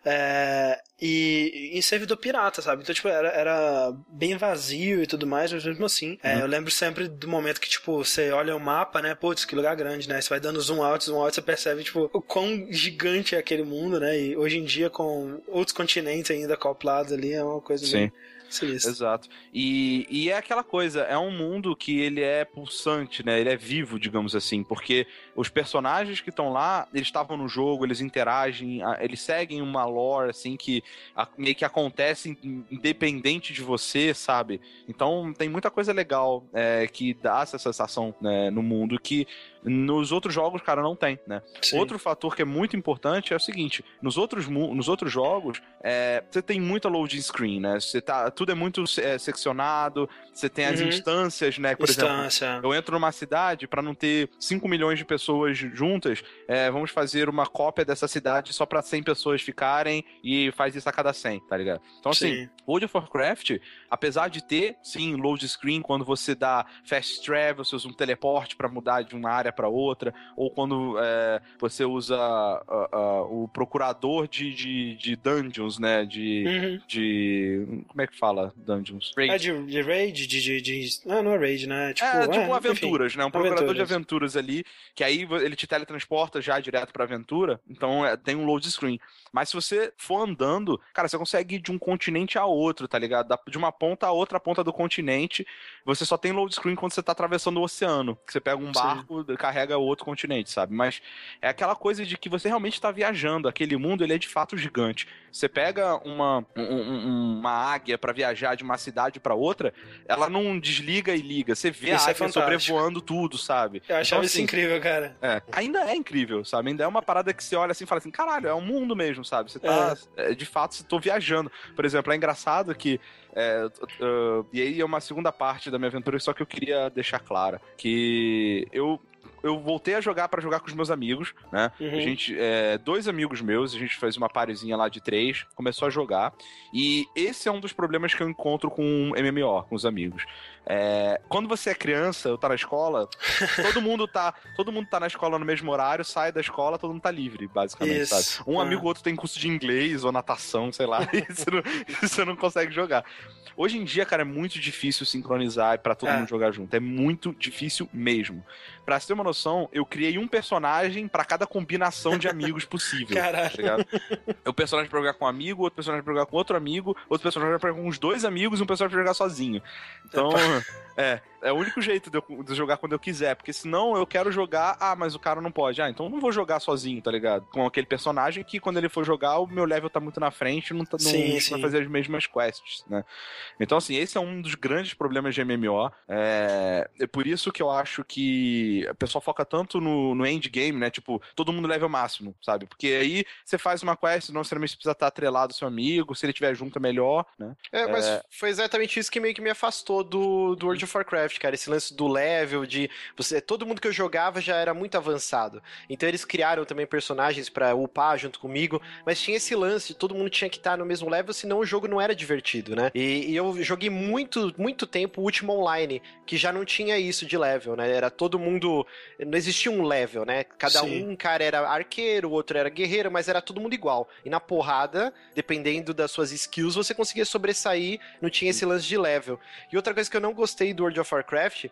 É, e em servidor pirata, sabe? Então, tipo, era, era bem vazio e tudo mais, mas mesmo assim. É, uhum. eu lembro sempre do momento que, tipo, você olha o mapa, né? Putz, que lugar grande, né? Você vai dando zoom out, zoom out, você percebe, tipo, o quão gigante é aquele mundo, né? E hoje em dia, com outros continentes ainda acoplados ali, é uma coisa Sim. Meio Exato. E, e é aquela coisa, é um mundo que ele é pulsante, né? Ele é vivo, digamos assim, porque os personagens que estão lá, eles estavam no jogo, eles interagem, eles seguem uma lore, assim, que meio que acontece independente de você, sabe? Então tem muita coisa legal é, que dá essa sensação né, no mundo que nos outros jogos, cara, não tem, né? Sim. Outro fator que é muito importante é o seguinte: nos outros, nos outros jogos, é, você tem muita loading screen, né? Você tá, tudo é muito é, seccionado, você tem as uhum. instâncias, né? Por Instância. exemplo, eu entro numa cidade para não ter 5 milhões de pessoas juntas, é, vamos fazer uma cópia dessa cidade só para 100 pessoas ficarem e faz isso a cada 100, tá ligado? Então, assim, sim. World of Warcraft, apesar de ter, sim, load screen, quando você dá fast travel, você usa um teleporte para mudar de uma área para outra, ou quando é, você usa uh, uh, o procurador de, de, de, dungeons, né? De, uhum. de. Como é que fala dungeons? Raid. É de, de raid, de, de, de. Não, não é raid, né? Tipo, é, tipo é, aventuras, enfim, né? Um procurador aventuras. de aventuras ali, que aí ele te teletransporta já direto pra aventura, então é, tem um load screen. Mas se você for andando, cara, você consegue ir de um continente a outro, tá ligado? De uma ponta a outra ponta do continente. Você só tem load screen quando você tá atravessando o oceano. Que você pega um barco, Sim. carrega outro continente, sabe? Mas é aquela coisa de que você realmente tá viajando. Aquele mundo, ele é de fato gigante. Você pega uma, um, uma águia para viajar de uma cidade para outra, ela não desliga e liga. Você vê isso a é águia é sobrevoando tudo, sabe? Eu achava então, assim, isso incrível, cara. É, ainda é incrível, sabe? Ainda é uma parada que você olha assim e fala assim, caralho, é um mundo mesmo, sabe? Você tá, é. é de fato, estou viajando. Por exemplo, é engraçado que é, uh, e aí é uma segunda parte da minha aventura, só que eu queria deixar clara que eu eu voltei a jogar pra jogar com os meus amigos, né? Uhum. A gente, é, dois amigos meus, a gente fez uma parezinha lá de três, começou a jogar. E esse é um dos problemas que eu encontro com MMO, com os amigos. É, quando você é criança, ou tá na escola, todo mundo tá, todo mundo tá na escola no mesmo horário, sai da escola, todo mundo tá livre, basicamente, Isso. sabe? Um Ah. amigo ou outro tem curso de inglês ou natação, sei lá, e você não, você não consegue jogar. Hoje em dia, cara, é muito difícil sincronizar pra todo É. mundo jogar junto. É muito difícil mesmo. Pra você ter uma noção, eu criei um personagem pra cada combinação de amigos possível. Caralho. Tá? O personagem pra jogar com um amigo, outro personagem pra jogar com outro amigo, outro personagem pra jogar com uns dois amigos e um personagem pra jogar sozinho. Então, é, é o único jeito de eu, de jogar quando eu quiser, porque senão eu quero jogar, ah, mas o cara não pode. Ah, então eu não vou jogar sozinho, tá ligado? Com aquele personagem que quando ele for jogar, o meu level tá muito na frente, não, tá, não, Sim, fazer as mesmas quests, né? Então, assim, esse é um dos grandes problemas de MMO. É, é por isso que eu acho que o pessoal foca tanto no, no endgame, né? Tipo, todo mundo level máximo, sabe? Porque aí você faz uma quest, não necessariamente precisa estar atrelado ao seu amigo, se ele tiver junto é melhor, né? É, mas foi exatamente isso que meio que me afastou do, do World of Warcraft, cara. Esse lance do level, de. Você, todo mundo que eu jogava já era muito avançado. Então eles criaram também personagens pra upar junto comigo. Mas tinha esse lance de todo mundo tinha que estar no mesmo level, senão o jogo não era divertido, né? E, e eu joguei muito, muito tempo o último online, que já não tinha isso de level, né? Era todo mundo. Não existia um level, né? Cada Sim. um cara era arqueiro, o outro era guerreiro, mas era todo mundo igual. E na porrada, dependendo das suas skills, você conseguia sobressair, não tinha esse lance de level. E outra coisa que eu não gostei do World of Warcraft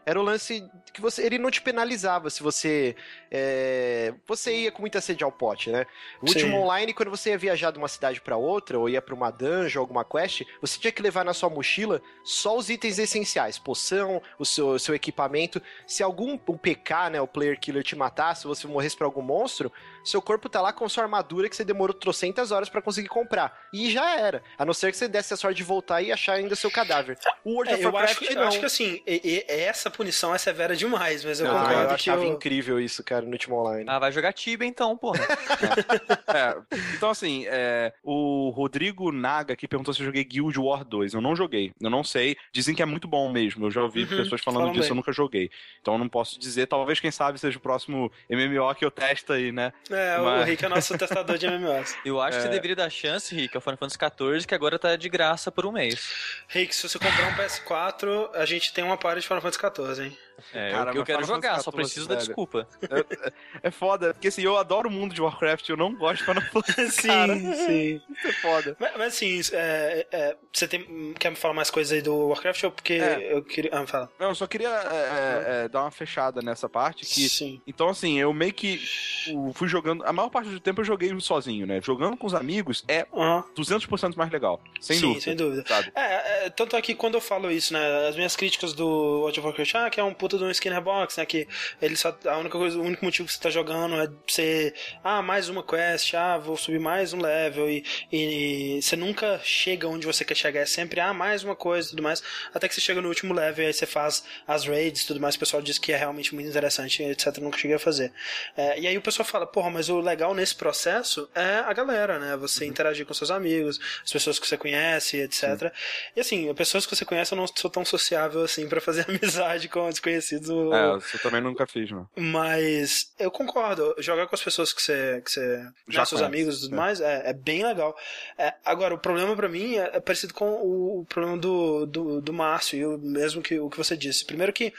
era o lance que você, ele não te penalizava se você é, você ia com muita sede ao pote, né? O Sim. último online, quando você ia viajar de uma cidade pra outra, ou ia pra uma dungeon, alguma quest, você tinha que levar na sua mochila só os itens essenciais, poção, o seu, seu equipamento. Se algum um PK, né, o player killer te matasse, se você morresse pra algum monstro, seu corpo tá lá com sua armadura que você demorou trocentas horas pra conseguir comprar. E já era. A não ser que você desse a sorte de voltar e achar ainda seu cadáver. O World É, of eu, acho, Warcraft que- eu não. acho que assim, e- e- essa punição é severa demais, mas eu Ah, concordo eu que achava eu- incrível isso, cara, no último online. Ah, vai jogar Tibia então, porra. É, então, assim, é, o Rodrigo Naga aqui perguntou se eu joguei Guild War 2. Eu não joguei, eu não sei. Dizem que é muito bom mesmo. Eu já ouvi Uhum, pessoas falando disso, bem. eu nunca joguei. Então eu não posso dizer. Talvez, quem sabe, seja o próximo MMO que eu testo aí, né? É, o Mas- Rick é nosso testador de MMOs. Eu acho que É. você deveria dar chance, Rick, ao Final Fantasy XIV, que agora tá de graça por um mês. Rick, se você comprar um PS4, a gente tem uma party de Final Fantasy XIV, hein? É, Cara, eu, eu quero jogar, só preciso da velho. desculpa. É foda, porque assim, eu adoro o mundo de Warcraft, eu não gosto de Final Fantasy. sim, cara. sim. Isso é foda. Mas, mas assim, é, é, você tem, quer me falar mais coisas aí do Warcraft ou porque É. eu queria. Ah, fala. Não, eu só queria é, é, é, dar uma fechada nessa parte que Sim. Então, assim, eu meio que fui jogando. A maior parte do tempo eu joguei sozinho, né? Jogando com os amigos é Aham. 200% mais legal. Sem Sim, dúvida. sem dúvida. Sabe? É, é, tanto é que quando eu falo isso, né, as minhas críticas do World of Warcraft, ah, que é um puta de um Skinner Box, né, que ele só, a única coisa, o único motivo que você tá jogando é ser, ah, mais uma quest, ah, vou subir mais um level, e, e você nunca chega onde você quer chegar, é sempre, ah, mais uma coisa e tudo mais, até que você chega no último level, e aí você faz as raids e tudo mais, o pessoal diz que é realmente muito interessante, etc, nunca cheguei a fazer. É, e aí o pessoal fala, porra, mas o legal nesse processo é a galera, né, você interagir com seus amigos, as pessoas que você conhece, etc. E assim, pessoas que você conhece, eu não sou tão sociável assim pra fazer amizade com desconhecidos. Ou- É, isso eu também nunca fiz, não. Mas eu concordo, jogar com as pessoas que você, que você Já né, seus conhece, amigos e tudo é. mais, é, é bem legal. É, agora, o problema pra mim é, é parecido com o, o problema do, do, do Márcio, e o mesmo que o que você disse. Primeiro que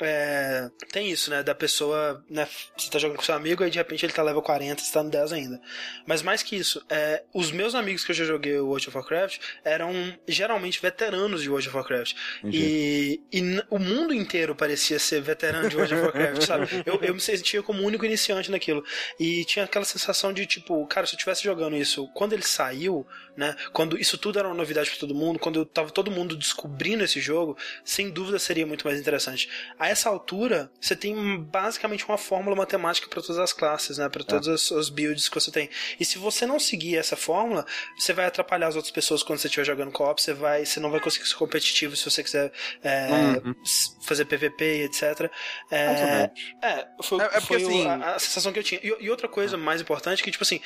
é, tem isso, né? Da pessoa, né? Você tá jogando com seu amigo e de repente ele tá level 40, você tá no 10 ainda. Mas mais que isso, é, os meus amigos que eu já joguei o World of Warcraft eram geralmente veteranos de World of Warcraft. E, e o mundo inteiro parecia ser veterano de World of Warcraft, sabe? Eu, eu me sentia como o único iniciante naquilo. E tinha aquela sensação de, tipo, cara, se eu estivesse jogando isso quando ele saiu, né? Quando isso tudo era uma novidade pra todo mundo, quando tava todo mundo descobrindo esse jogo, sem dúvida seria muito mais interessante. A essa altura, você tem basicamente uma fórmula matemática para todas as classes, né? Para todas as, as builds que você tem. E se você não seguir essa fórmula, você vai atrapalhar as outras pessoas quando você estiver jogando co-op, você vai, você não vai conseguir ser competitivo se você quiser é, Uhum. fazer PVP e etc. É, é, foi, É- é porque, foi assim- a, a sensação que eu tinha. E, e outra coisa mais importante que, tipo assim,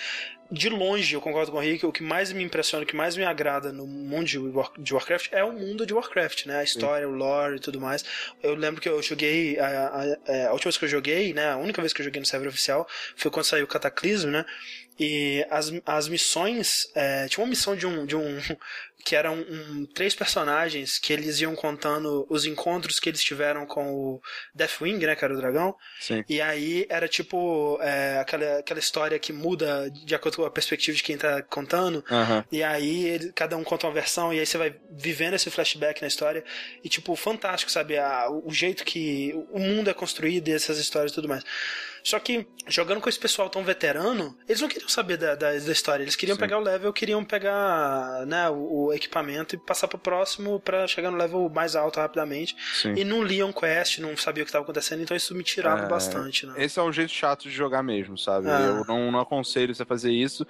de longe, eu concordo com o Rick, o que mais me impressiona, o que mais me agrada no mundo de, War, de Warcraft é o mundo de Warcraft, né? A história, Sim. o lore e tudo mais. Eu lembro que eu joguei, a, a, a, última vez que eu joguei, né? A única vez que eu joguei no server oficial foi quando saiu o Cataclismo, né? E as, as missões. É, tinha uma missão de um, de um que eram um, três personagens que eles iam contando os encontros que eles tiveram com o Deathwing, né, que era o dragão. Sim. E aí era tipo é, aquela, aquela história que muda de acordo com a perspectiva de quem tá contando. Uhum. E aí ele, cada um conta uma versão e aí você vai vivendo esse flashback na história. E tipo, fantástico, sabe? A, o jeito que o mundo é construído e essas histórias e tudo mais. Só que, jogando com esse pessoal tão veterano, eles não queriam saber da, da, da história. Eles queriam Sim. pegar o level, queriam pegar né, o, o equipamento e passar pro próximo para chegar no level mais alto rapidamente. Sim. E não liam quest, não sabia o que estava acontecendo, então isso me tirava é, bastante. Né? Esse é um jeito chato de jogar mesmo, sabe? É. Eu não, não aconselho você a fazer isso.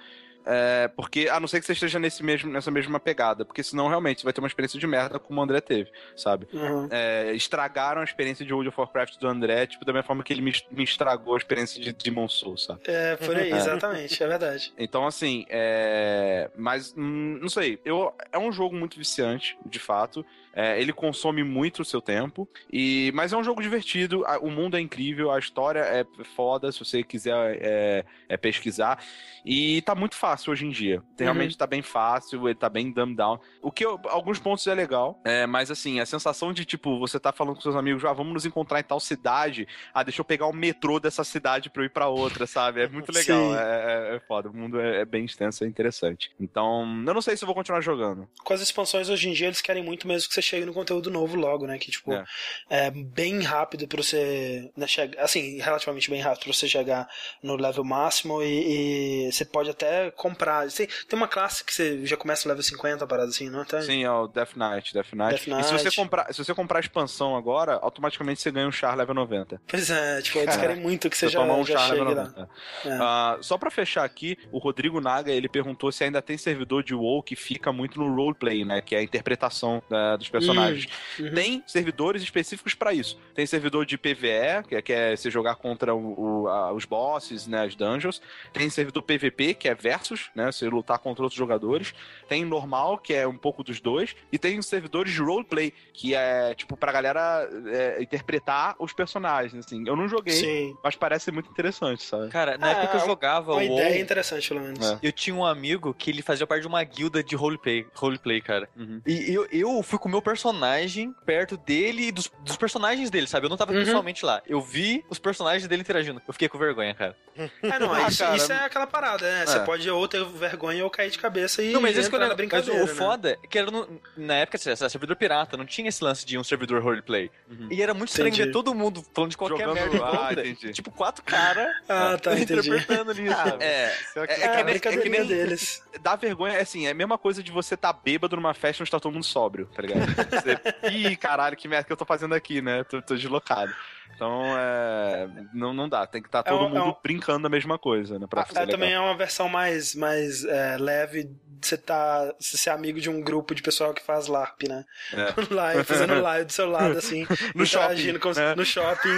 É, porque, a não ser que você esteja nesse mesmo, nessa mesma pegada, porque senão realmente você vai ter uma experiência de merda como o André teve, sabe? Uhum. É, estragaram a experiência de World of Warcraft do André, tipo, da mesma forma que ele me, me estragou a experiência de Demon Souls, sabe? É, por aí, é. exatamente, é verdade. Então, assim, é... Mas, hum, não sei, eu... é um jogo muito viciante, de fato. É, ele consome muito o seu tempo, e mas é um jogo divertido, o mundo é incrível, a história é foda, se você quiser é, é pesquisar. E tá muito fácil hoje em dia. Realmente uhum. tá bem fácil, ele tá bem dumbed down. O que eu, alguns pontos é legal, é, mas assim, a sensação de tipo, você tá falando com seus amigos, ah, vamos nos encontrar em tal cidade, ah, deixa eu pegar o metrô dessa cidade pra eu ir pra outra, sabe? É muito legal, é, é, é, foda. O mundo é, é, bem extenso, é interessante. Então, eu não sei se eu vou continuar jogando. Com as expansões hoje em dia, eles querem muito mesmo que você chegue no conteúdo novo logo, né? Que, tipo, é, é bem rápido pra você. Né, chegar, assim, relativamente bem rápido pra você chegar no level máximo e, e você pode até comprar. Tem, tem uma classe que você já começa no level 50, parada assim, não tem? Sim, é o Death Knight, Death Knight. Death Knight. E se você, comprar, se você comprar a expansão agora, automaticamente você ganha um char level 90. Pois é, tipo, eles querem muito que você, você já, um já char chegue level 90. lá. Uh, só pra fechar aqui, o Rodrigo Naga, ele perguntou se ainda tem servidor de WoW que fica muito no roleplay, né? Que é a interpretação uh, dos personagens. Hum, uhum. Tem servidores específicos para isso. Tem servidor de PvE, que é, que é você jogar contra o, o, a, os bosses, né? As dungeons. Tem servidor PvP, que é versus, né? Você lutar contra outros jogadores. Tem normal, que é um pouco dos dois. E tem servidores de roleplay, que é, tipo, pra galera é, interpretar os personagens, assim. Eu não joguei, Sim. mas parece muito interessante, sabe? Cara, na é, época que eu jogava uma o ideia WoW, interessante, pelo menos. É. Eu tinha um amigo que ele fazia parte de uma guilda de roleplay, roleplay cara. Uhum. E eu, eu fui com o meu personagem perto dele e dos, dos personagens dele, sabe? Eu não tava uhum. pessoalmente lá. Eu vi os personagens dele interagindo. Eu fiquei com vergonha, cara. É, não, ah, isso, cara, isso, é aquela parada, né? Você é. pode ou ter vergonha ou cair de cabeça e. Não, mas isso que eu brincadeira. Mas o, o né? foda é que era no, na época, assim, era servidor pirata, não tinha esse lance de um servidor roleplay. Uhum. E era muito estranho ver todo mundo falando de qualquer Jogando... merda. Ah, entendi. Tipo, quatro caras ah, tá, interpretando ali. Ah, é, é, é, é, é, é, que nem deles. Dá vergonha, é assim, é a mesma coisa de você tá bêbado numa festa onde tá todo mundo sóbrio, tá ligado? Você, Ih, caralho, que merda que eu tô fazendo aqui, né? Tô, tô deslocado. Então, é, não, não dá. Tem que estar tá todo é um, mundo é um... brincando a mesma coisa, né? Pra ah, também é uma versão mais, mais é, leve você tá. Você ser amigo de um grupo de pessoal que faz LARP, né? É. live, fazendo live do seu lado, assim, no shopping, com, né? no shopping,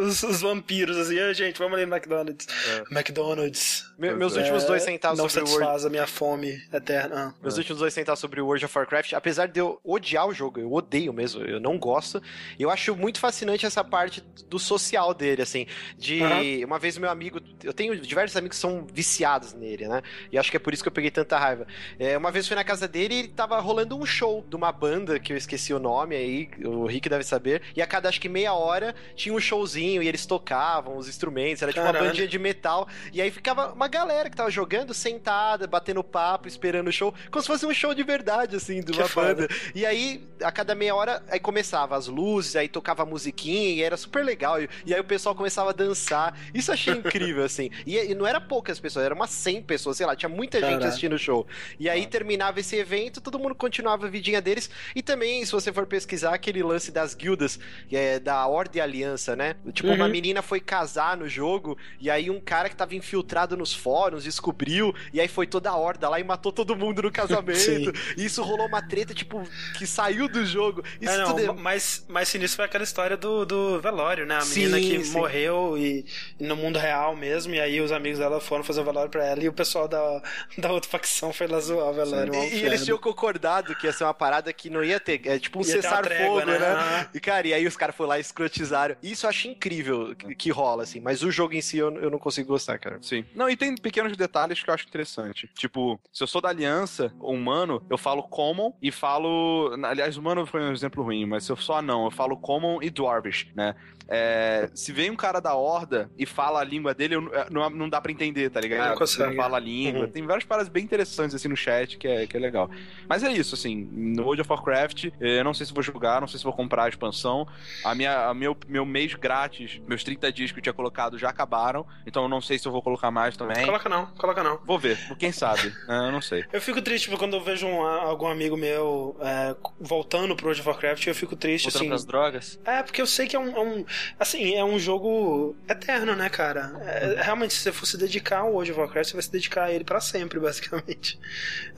os, os, vampiros, assim, ah, gente, vamos ali no McDonald's. É. McDonald's. Me, meus últimos dois centavos não sobre o World... a minha fome eterna. Ah. Meus últimos dois centavos sobre o World of Warcraft, apesar de eu odiar o jogo, eu odeio mesmo, eu não gosto, eu acho muito fascinante essa parte do social dele, assim, de uhum. uma vez meu amigo, eu tenho diversos amigos que são viciados nele, né? E acho que é por isso que eu peguei tanta raiva. É, uma vez fui na casa dele e tava rolando um show de uma banda que eu esqueci o nome aí, o Rick deve saber. E a cada acho que meia hora tinha um showzinho e eles tocavam os instrumentos, era tipo Caralho. uma bandinha de metal. E aí ficava uma galera que tava jogando sentada, batendo papo, esperando o show, como se fosse um show de verdade, assim, de uma que banda. Foda. E aí, a cada meia hora, aí começava as luzes, aí tocava a musiquinha e era super legal. E, e aí o pessoal começava a dançar. Isso achei incrível, assim. E, e, não era poucas pessoas, era umas 100 pessoas, sei lá, tinha muita Caralho. gente assistindo o show. E aí ah. terminava esse evento, todo mundo continuava a vidinha deles. E também, se você for pesquisar, aquele lance das guildas, é, da Ordem Aliança, né? Tipo, uhum. uma menina foi casar no jogo, e aí um cara que tava infiltrado nos fóruns descobriu, e aí foi toda a horda lá e matou todo mundo no casamento. e isso rolou uma treta, tipo, que saiu do jogo. Isso é, não, tudo... É mas, mas sinistro foi aquela história do, do velório, né? A menina sim, que sim. morreu e, e, no mundo real mesmo, e aí os amigos dela foram fazer o velório pra ela, e o pessoal da, da outra facção foi lá zoar o velório. E, e eles tinham concordado que ia ser uma parada que não ia ter, é tipo um cessar-fogo, né? né? E, cara, e aí os caras foram lá e escrotizaram. Isso eu acho incrível que, que rola, assim, mas o jogo em si eu, eu não consigo gostar, cara. Sim. Não, e tem pequenos detalhes que eu acho interessante. Tipo, se eu sou da aliança, humano, eu falo common e falo. Aliás, humano foi um exemplo ruim, mas se eu sou anão, eu falo common e dwarvish, né? É, se vem um cara da horda e fala a língua dele, eu, é, não, não dá pra entender, tá ligado? Não, consegue. não fala a língua. Uhum. Tem várias paradas bem interessantes assim no chat que é, que é legal. Mas é isso, assim, no World of Warcraft, eu não sei se vou jogar, não sei se vou comprar a expansão. A minha, a meu, meu mês grátis, meus 30 dias que eu tinha colocado já acabaram, então eu não sei se eu vou colocar mais também. Coloca não, coloca não. Vou ver, quem sabe, é, eu não sei. Eu fico triste quando eu vejo um, algum amigo meu é, voltando pro World of Warcraft, eu fico triste, voltando assim. pras drogas? É, porque eu sei que é um, é um assim, é um jogo eterno, né, cara? É, realmente, se você for se dedicar ao World of Warcraft, você vai se dedicar a ele para sempre, basicamente.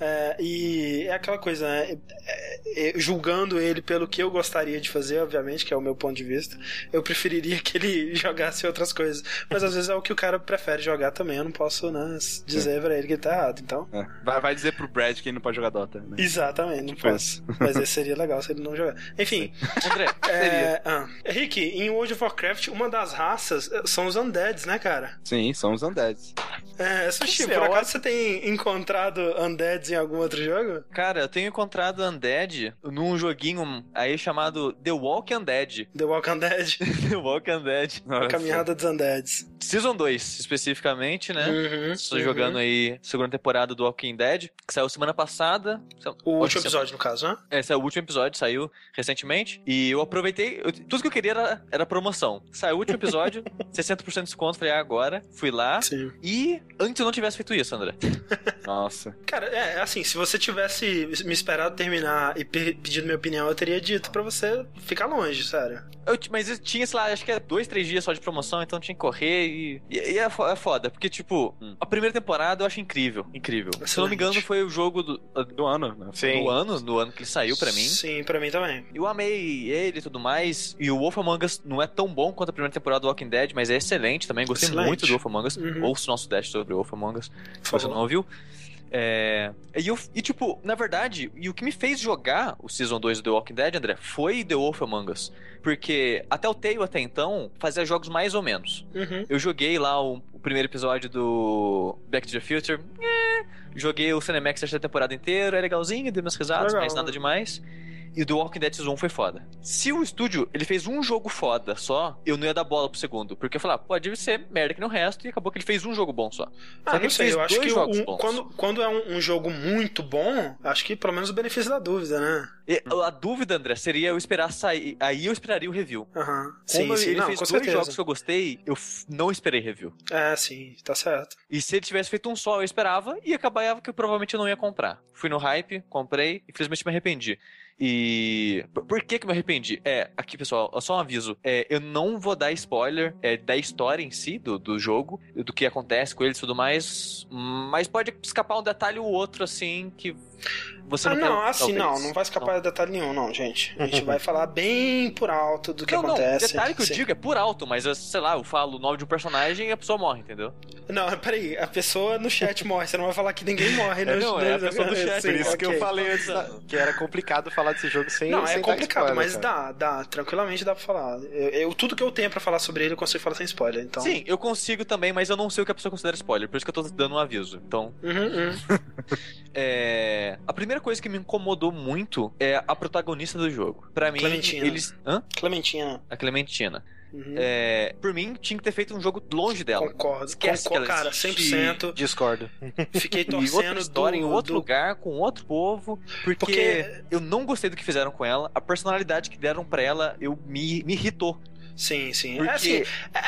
É, e é aquela coisa, né? É, é, julgando ele pelo que eu gostaria de fazer, obviamente, que é o meu ponto de vista, eu preferiria que ele jogasse outras coisas. Mas às vezes é o que o cara prefere jogar também, eu não posso, né, dizer pra ele que ele tá errado, então. É. Vai, vai, dizer pro Brad que ele não pode jogar Dota, né? Exatamente, não tipo posso. Mas seria legal se ele não jogar. Enfim. André, seria. Ah, Rick, em World of Warcraft, uma das raças eh, são os undeads, né, cara? Sim, são os undeads. É, Sushi, por acaso você tem encontrado undeads em algum outro jogo? Cara, eu tenho encontrado undead num joguinho aí chamado The Walk Undead. The Walk Undead? The Walk Undead. A caminhada dos undeads. Season 2, especificamente, né? Uhum, Estou uhum. jogando aí segunda temporada do Walking Dead, que saiu semana passada. O último episódio, no caso, né? Esse é o último episódio, saiu recentemente. E eu aproveitei. Eu, tudo que eu queria era, era promoção. Saiu o último episódio, 60% de desconto. Falei, ah, agora. Fui lá. Sim. E antes eu não tivesse feito isso, André. Nossa. Cara, é assim, se você tivesse me esperado terminar e pedido minha opinião, eu teria dito para você ficar longe, sério. Eu, mas eu tinha, sei lá, acho que é dois, três dias só de promoção, então tinha que correr e. E, e é, é foda, porque, tipo, hum. a primeira temporada eu acho incrível. Incrível. Excelente. Se eu não me engano, foi o jogo do, do ano, né? Sim. Do ano, do ano que ele saiu para mim. Sim, para mim também. Eu amei ele e tudo mais. E o Wolf Among Us não é tão bom quanto a primeira temporada do Walking Dead, mas é excelente também. Gostei excelente. muito do Wolf Among Us. Uhum. Ouça o nosso teste sobre o Wolf Among Us. Se você não ouviu. É, e, eu, e, tipo, na verdade, e o que me fez jogar o Season 2 do The Walking Dead, André, foi The Wolf Among Us. Porque até o Tale até então fazia jogos mais ou menos. Uhum. Eu joguei lá o, o, primeiro episódio do Back to the Future. É, joguei o Cinemax a temporada inteira, é legalzinho, dei umas risadas, Legal. mas nada demais. E o The Walking Dead Season 1 foi foda. Se o estúdio ele fez um jogo foda só, eu não ia dar bola pro segundo. Porque eu falava, pode ser merda que no resto, e acabou que ele fez um jogo bom só. Ah, só que ele sei, fez eu acho que um, quando, quando é um, um, jogo muito bom, acho que pelo menos o benefício da dúvida, né? E, a dúvida, André, seria eu esperar sair. Aí eu esperaria o review. Aham. Uhum. Como sim, ele não, fez dois certeza. jogos que eu gostei, eu não esperei review. É, sim, tá certo. E se ele tivesse feito um só, eu esperava, e acabava que eu provavelmente não ia comprar. Fui no hype, comprei, infelizmente me arrependi. E por que que eu me arrependi? É, aqui pessoal, só um aviso. É, eu não vou dar spoiler é, da história em si, do, do jogo, do que acontece com eles e tudo mais, mas pode escapar um detalhe ou outro assim que você ah, não, não quer, assim, talvez. não, não vai escapar não. de detalhe nenhum, não, gente. A gente vai falar bem por alto do que não, acontece. Não, detalhe que eu digo é por alto, mas sei lá, eu falo o nome de um personagem e a pessoa morre, entendeu? Não, peraí, a pessoa no chat morre, você não vai falar que ninguém morre, né? Não, é a pessoa do chat. Por isso okay. que eu falei antes que era complicado falar desse jogo sem Não, sem é complicado, spoiler, mas cara. dá, dá, tranquilamente dá pra falar. Eu, eu, tudo que eu tenho pra falar sobre ele eu consigo falar sem spoiler, então... Sim, eu consigo também, mas eu não sei o que a pessoa considera spoiler, por isso que eu tô dando um aviso, então... Uhum, uhum. é... A primeira coisa que me incomodou muito é a protagonista do jogo. Para mim, Clementina. eles. Hã? Clementina. A Clementina. Uhum. É, por mim, tinha que ter feito um jogo longe dela. Concordo. Esquece Concordo, cara, 100%. Discordo. Fiquei torcendo. E outra história, do, em outro do... lugar, com outro povo. Porque, porque, eu não gostei do que fizeram com ela. A personalidade que deram para ela, eu me, me irritou. Sim, sim. Porque... É, assim, é,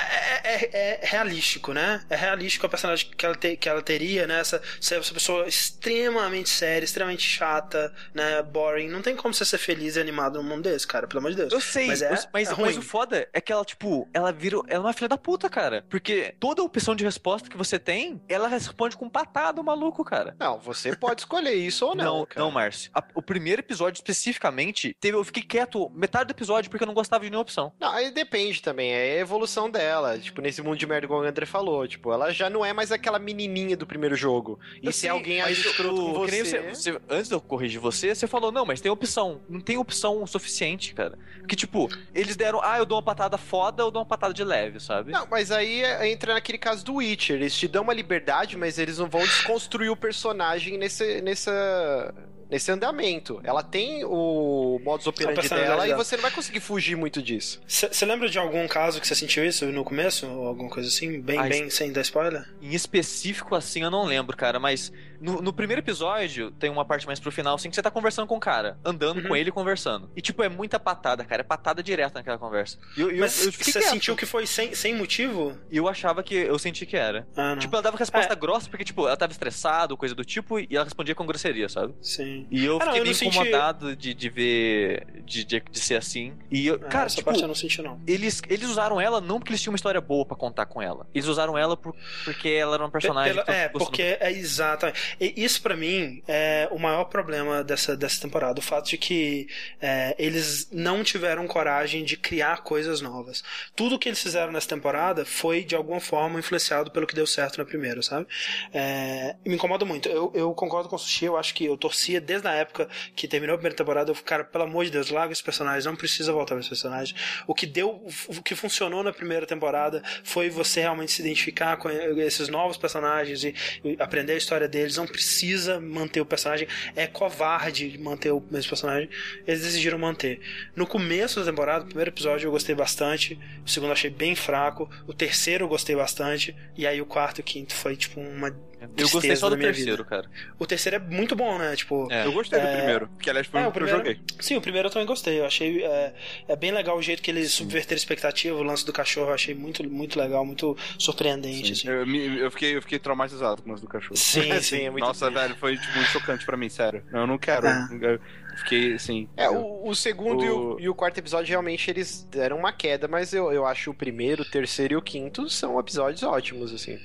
é, é, é, realístico, né? É realístico a personagem que ela, te, que ela teria, né? Essa, essa pessoa extremamente séria, extremamente chata, né? Boring. Não tem como você ser feliz e animado num mundo desse, cara, pelo amor de Deus. Eu sei, mas, é, mas, mas o foda é que ela, tipo, ela vira. Ela é uma filha da puta, cara. Porque toda opção de resposta que você tem, ela responde com patada, maluco, cara. Não, você pode escolher isso ou não. Não, cara. não Márcio. A, o primeiro episódio especificamente, teve, eu fiquei quieto metade do episódio porque eu não gostava de nenhuma opção. Não, aí depende também. É a evolução dela. Tipo, nesse mundo de merda, igual o André falou. Tipo, ela já não é mais aquela menininha do primeiro jogo. E eu se sei, alguém agir escroto com você... você, você... Antes de eu corrigir você, você falou, não, mas tem opção. Não tem opção suficiente, cara. Que, tipo, eles deram, ah, eu dou uma patada foda, eu dou uma patada de leve, sabe? Não, mas aí é, entra naquele caso do Witcher. Eles te dão uma liberdade, mas eles não vão desconstruir o personagem nesse, nessa nesse andamento. Ela tem o modus operandi dela e você não vai conseguir fugir muito disso. Você lembra de algum caso que você sentiu isso no começo? Ou alguma coisa assim? Bem, ah, bem, sem dar spoiler? Em específico, assim, eu não lembro, cara, mas no, no, primeiro episódio, tem uma parte mais pro final, assim, que você tá conversando com o cara, andando uhum. com ele e conversando. E, tipo, é muita patada, cara. É patada direta naquela conversa. Eu, Mas eu, eu você sentiu que foi sem, sem motivo? Eu achava que. Eu senti que era. Ah, tipo, ela dava resposta é. grossa porque, tipo, ela tava estressada, coisa do tipo, e ela respondia com grosseria, sabe? Sim. E eu ah, fiquei bem incomodado senti... de, de ver. De, de, de, ser assim. E eu, ah, cara, essa tipo, parte eu não senti, não. Eles, eles usaram ela não porque eles tinham uma história boa para contar com ela. Eles usaram ela por, porque ela era uma personagem. Pela, é, porque é exatamente. Isso para mim mim, é o maior problema dessa, dessa temporada. O fato de que é, eles não tiveram coragem de criar coisas novas. Tudo que eles fizeram nessa temporada foi, de alguma forma, influenciado pelo que deu certo na primeira, sabe? É, me incomoda muito. Eu, eu concordo com o Sushi, eu acho que eu torcia desde a época que terminou a primeira temporada. Eu, cara, pelo amor de Deus, larga esse personagem, não precisa voltar para esse personagem. O que deu, o que funcionou na primeira temporada foi você realmente se identificar com esses novos personagens e aprender a história deles. Não precisa manter o personagem, é covarde manter o mesmo personagem. Eles decidiram manter. No começo da temporada, o primeiro episódio eu gostei bastante, o segundo eu achei bem fraco, o terceiro eu gostei bastante, e aí o quarto e o quinto foi tipo uma eu gostei só do terceiro, vida. cara. O terceiro é muito bom, né? Tipo, é. Eu gostei é... do primeiro, que aliás foi é, o primeiro... que eu joguei. Sim, o primeiro eu também gostei. Eu achei é, é bem legal o jeito que eles subverteram a expectativa, o lance do cachorro, eu achei muito, muito legal, muito surpreendente. Assim. Eu, eu, fiquei, eu fiquei traumatizado com o lance do cachorro. Sim, sim, é muito Nossa, velho, foi tipo, muito chocante pra mim, sério. Eu não quero. Ah. Fiquei assim. É, o, o segundo o... E, o, e, o, quarto episódio realmente eles deram uma queda, mas eu, eu acho o primeiro, o terceiro e o quinto são episódios ótimos, assim.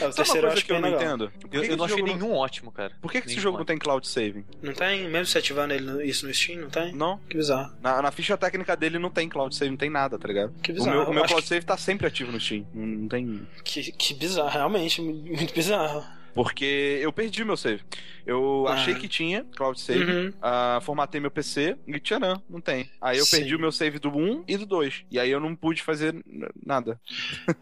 É, o terceiro eu acho que eu não entendo. Eu, eu não achei nenhum não... ótimo, cara. Por que, que esse jogo não tem cloud saving? Não tem? Mesmo se ativando ele, isso no Steam, não tem? Não. Que bizarro. Na, na ficha técnica dele não tem cloud saving, não tem nada, tá ligado? Que bizarro. O meu, o meu cloud que... save tá sempre ativo no Steam. Não, não tem. Que, que bizarro, realmente, muito bizarro. Porque eu perdi meu save. Eu ah. achei que tinha cloud save, uhum. uh, formatei meu PC e tcharam, não tem. Aí eu Sim. perdi o meu save do 1 e do 2. E aí eu não pude fazer nada.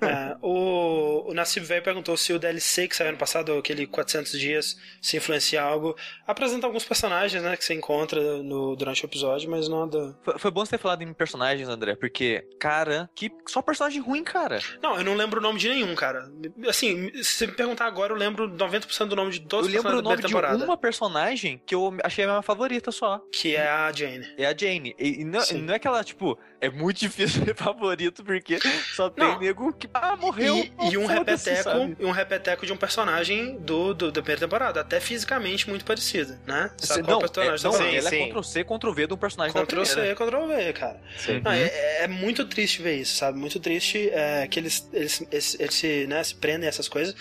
É, o, o Nassib Velho perguntou se o DLC que saiu ano passado, aquele 400 dias, se influencia algo. Apresenta alguns personagens, né, que você encontra no, durante o episódio, mas nada. Foi, foi bom você ter falado em personagens, André, porque, cara, que só personagem ruim, cara. Não, eu não lembro o nome de nenhum, cara. Assim, se você me perguntar agora, eu lembro 90% do nome de todos eu os personagens da primeira temporada temporada. uma personagem que eu achei a minha favorita só. Que é a Jane. É a Jane. E, e não, não, é que ela, tipo, é muito difícil ser favorito, porque só tem não. nego que ah, morreu. E, e um repeteco, e um repeteco de um personagem do, do, da primeira temporada, até fisicamente muito parecido, né? Sabe não, personagem é, não, sim, ela sim. é Ctrl-C, Ctrl-V de um personagem Ctrl da primeira. Ctrl-C, Ctrl-V, cara. Não, é, é, muito triste ver isso, sabe? Muito triste é, que eles, eles, eles, eles se, né, se prendem essas coisas.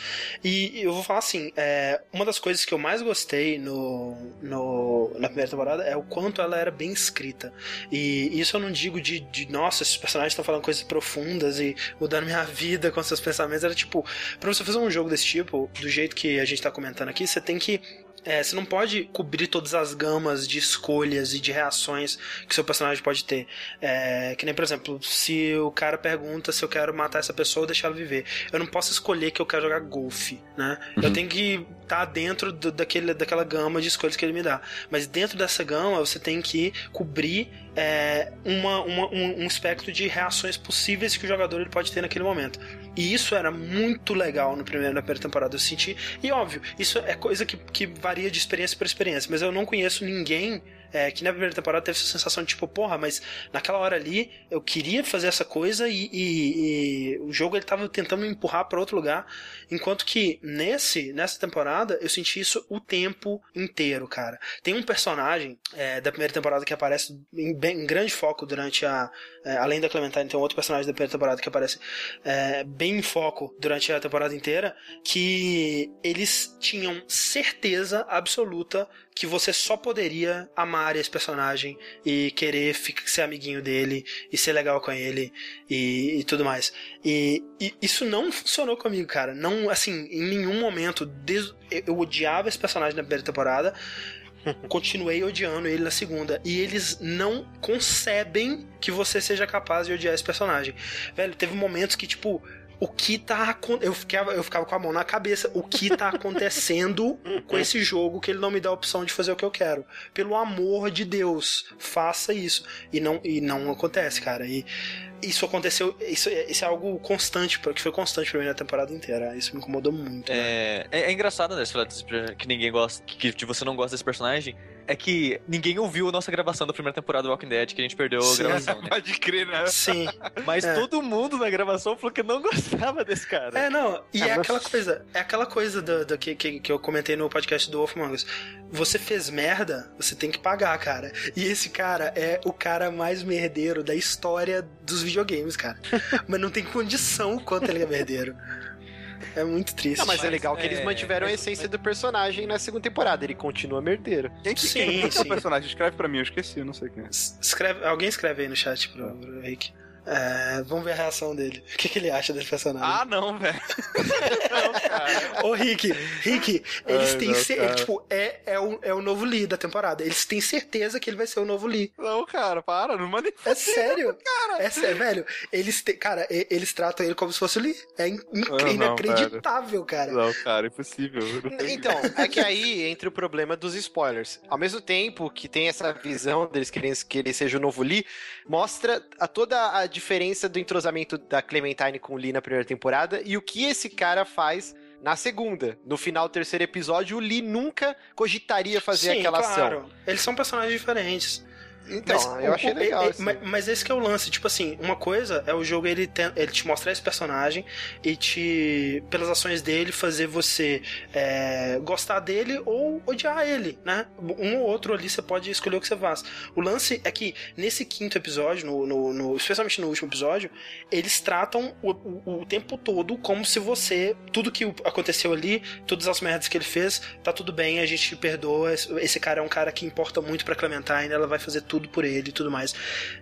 E eu vou falar assim, é, uma das coisas que eu mais gostei no, no, na primeira temporada é o quanto ela era bem escrita. E isso eu não digo de, de nossa, esses personagens estão falando coisas profundas e mudando minha vida com seus pensamentos. Era tipo, pra você fazer um jogo desse tipo, do jeito que a gente tá comentando aqui, você tem que é, você não pode cobrir todas as gamas de escolhas e de reações que seu personagem pode ter. É, que nem, por exemplo, se o cara pergunta se eu quero matar essa pessoa ou deixar ela viver. Eu não posso escolher que eu quero jogar golfe, né? Uhum. Eu tenho que estar tá dentro do, daquele, daquela gama de escolhas que ele me dá. Mas dentro dessa gama, você tem que cobrir é, uma, uma, um, um espectro de reações possíveis que o jogador ele pode ter naquele momento. E isso era muito legal no primeiro, na primeira temporada. Eu senti. E óbvio, isso é coisa que, que varia de experiência para experiência, mas eu não conheço ninguém é, que na primeira temporada teve essa sensação de tipo, porra, mas naquela hora ali eu queria fazer essa coisa e, e, e o jogo ele tava tentando me empurrar para outro lugar, enquanto que nesse nessa temporada eu senti isso o tempo inteiro, cara. Tem um personagem é, da primeira temporada que aparece em, bem, em grande foco durante a. É, além da Clementine, tem outro personagem da primeira temporada que aparece é, bem em foco durante a temporada inteira. Que eles tinham certeza absoluta que você só poderia amar esse personagem e querer ficar, ser amiguinho dele e ser legal com ele e, e tudo mais. E, e, isso não funcionou comigo, cara. Não, assim, em nenhum momento. Des... Eu odiava esse personagem na primeira temporada. continuei odiando ele na segunda. E eles não concebem que você seja capaz de odiar esse personagem. Velho, teve momentos que, tipo, o que tá eu ficava eu ficava com a mão na cabeça o que tá acontecendo com esse jogo que ele não me dá a opção de fazer o que eu quero. Pelo amor de Deus faça isso. E não e não acontece cara. E isso aconteceu isso, isso é algo constante que foi constante pra mim na temporada inteira isso me incomodou muito é, né? é, é, engraçado né que ninguém gosta que, que você não gosta desse personagem é que ninguém ouviu a nossa gravação da primeira temporada do Walking Dead, que a gente perdeu a Sim. gravação, né? Pode crer, né? Sim. Mas é. todo mundo na gravação falou que não gostava desse cara. É, não. E é, é aquela coisa, é aquela coisa do, do que, que, que, eu comentei no podcast do Wolf Mangus. Você fez merda, você tem que pagar, cara. E esse cara é o cara mais merdeiro da história dos videogames, cara. Mas não tem condição quanto ele é merdeiro. É muito triste. Não, mas, é legal que eles é, mantiveram a é, essência do personagem na segunda temporada. Ele continua merdeiro. Quem, sim, quem, quem sim. é o personagem? Escreve pra mim, eu esqueci, eu não sei quem é. Escreve, alguém escreve aí no chat pro, pro Rick. É, vamos ver a reação dele. O que, que ele acha desse personagem? Ah, não, velho. não, cara. Ô, Rick, Rick, eles Ai, têm certeza. Tipo, é, é, o, é o novo Lee da temporada. Eles têm certeza que ele vai ser o novo Lee. Não, cara, para, não manda É sério. Cara. É sério, velho. Eles te, cara, eles tratam ele como se fosse o Lee. É in, não, inacreditável, não, cara. Não, cara, impossível. Então, é que aí entra o problema dos spoilers. Ao mesmo tempo que tem essa visão deles querendo que ele seja o novo Lee, mostra a toda a diferença do entrosamento da Clementine com o Lee na primeira temporada e o que esse cara faz na segunda. No final do terceiro episódio, o Lee nunca cogitaria fazer Sim, aquela claro. ação. Eles são personagens diferentes. Então, mas, eu achei o, legal. assim. mas, mas, esse que é o lance. Tipo assim, uma coisa é o jogo ele, tem, ele te mostrar esse personagem e te, pelas ações dele, fazer você é, gostar dele ou odiar ele, né? Um ou outro ali você pode escolher o que você faz. O lance é que nesse quinto episódio, no, no, no especialmente no último episódio, eles tratam o, o, o, tempo todo como se você, tudo que aconteceu ali, todas as merdas que ele fez, tá tudo bem, a gente perdoa. Esse cara é um cara que importa muito pra Clementine, ela vai fazer tudo por ele e tudo mais.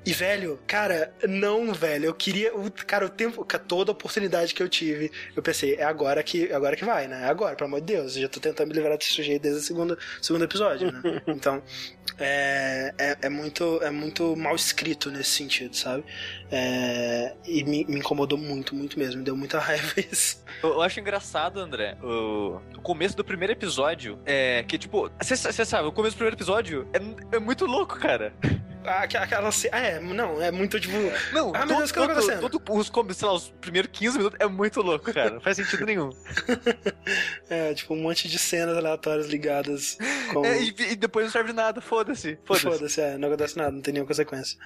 E, velho, cara, não, velho. Eu queria. Cara, o tempo. Toda oportunidade que eu tive, eu pensei, é agora que, agora que vai, né? É agora, pelo amor de Deus. Eu já tô tentando me livrar desse sujeito desde o segundo, segundo episódio, né? Então, é, é, é, muito, é muito mal escrito nesse sentido, sabe? É, e me, me, incomodou muito, muito mesmo. Me deu muita raiva isso. Eu, acho engraçado, André, o, o, começo do primeiro episódio é que, tipo, você sabe, o começo do primeiro episódio é, é muito louco, cara. Aquela. É, não, é muito tipo. Não, ah, meu Deus, o que tá acontecendo? Todo, os, sei lá, os primeiros 15 minutos é muito louco, cara. Não faz sentido nenhum. é, tipo, um monte de cenas aleatórias ligadas com. É, e, e depois não serve de nada, foda-se. Foda-se, foda é, não acontece nada, não tem nenhuma consequência.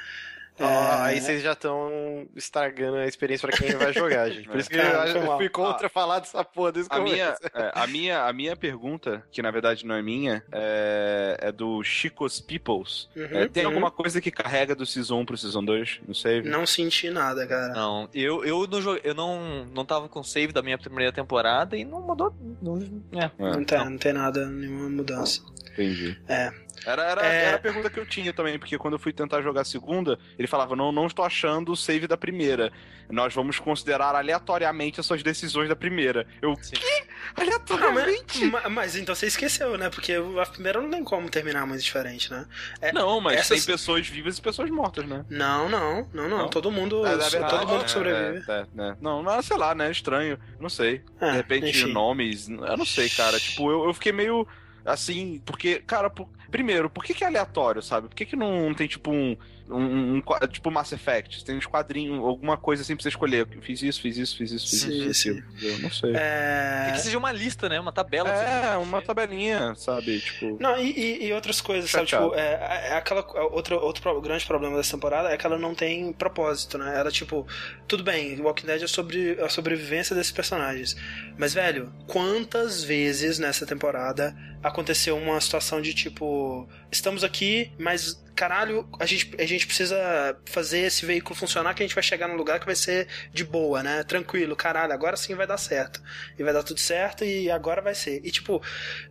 Oh, é... Aí vocês já estão estragando a experiência pra quem vai jogar, gente. Por isso que é, eu, eu, fui contra ah, falar dessa porra desse a minha, é, a minha A minha pergunta, que na verdade não é minha, é, é do Chico's Peoples. Uhum, é, tem uhum. alguma coisa que carrega do Season 1 pro Season 2 no save? Não senti nada, cara. Não, eu, eu, não, eu não, não tava com save da minha primeira temporada e não mudou. Não, é. não, tem, não. não tem nada, nenhuma mudança. Entendi. É. Era, era, é... era a pergunta que eu tinha também, porque quando eu fui tentar jogar a segunda, ele falava: não, não estou achando o save da primeira. Nós vamos considerar aleatoriamente as suas decisões da primeira. Eu, Sim. que? Aleatoriamente? mas, mas, então você esqueceu, né? Porque a primeira não tem como terminar muito diferente, né? É, não, mas essas... tem pessoas vivas e pessoas mortas, né? Não, não, não, não. não? Todo mundo. É, verdade, todo mundo que sobrevive. É, é, é, não, não, sei lá, né? Estranho. Não sei. de repente, enfim. nomes. Eu não sei, cara. Tipo, eu, eu fiquei meio assim, porque, cara, por Primeiro, por que, que é aleatório, sabe? Por que, que não tem, tipo, um, um, um, tipo Mass Effect, tem uns quadrinhos, alguma coisa assim pra você escolher. Fiz isso, fiz isso, fiz isso, fiz sim, isso. Sim. Eu não sei. É... Tem que seja uma lista, né? Uma tabela. É, uma tabelinha, sabe? Tipo... Não, e, e outras coisas, sabe? Tipo, é, é aquela. Outro, outro grande problema dessa temporada é que ela não tem propósito, né? Ela, tipo, tudo bem, Walking Dead é sobre a sobrevivência desses personagens. Mas, velho, quantas vezes nessa temporada aconteceu uma situação de tipo, estamos aqui, mas caralho, a gente, a gente precisa fazer esse veículo funcionar que a gente vai chegar num lugar que vai ser de boa, né? Tranquilo, caralho, agora sim vai dar certo. E vai dar tudo certo e agora vai ser. E tipo,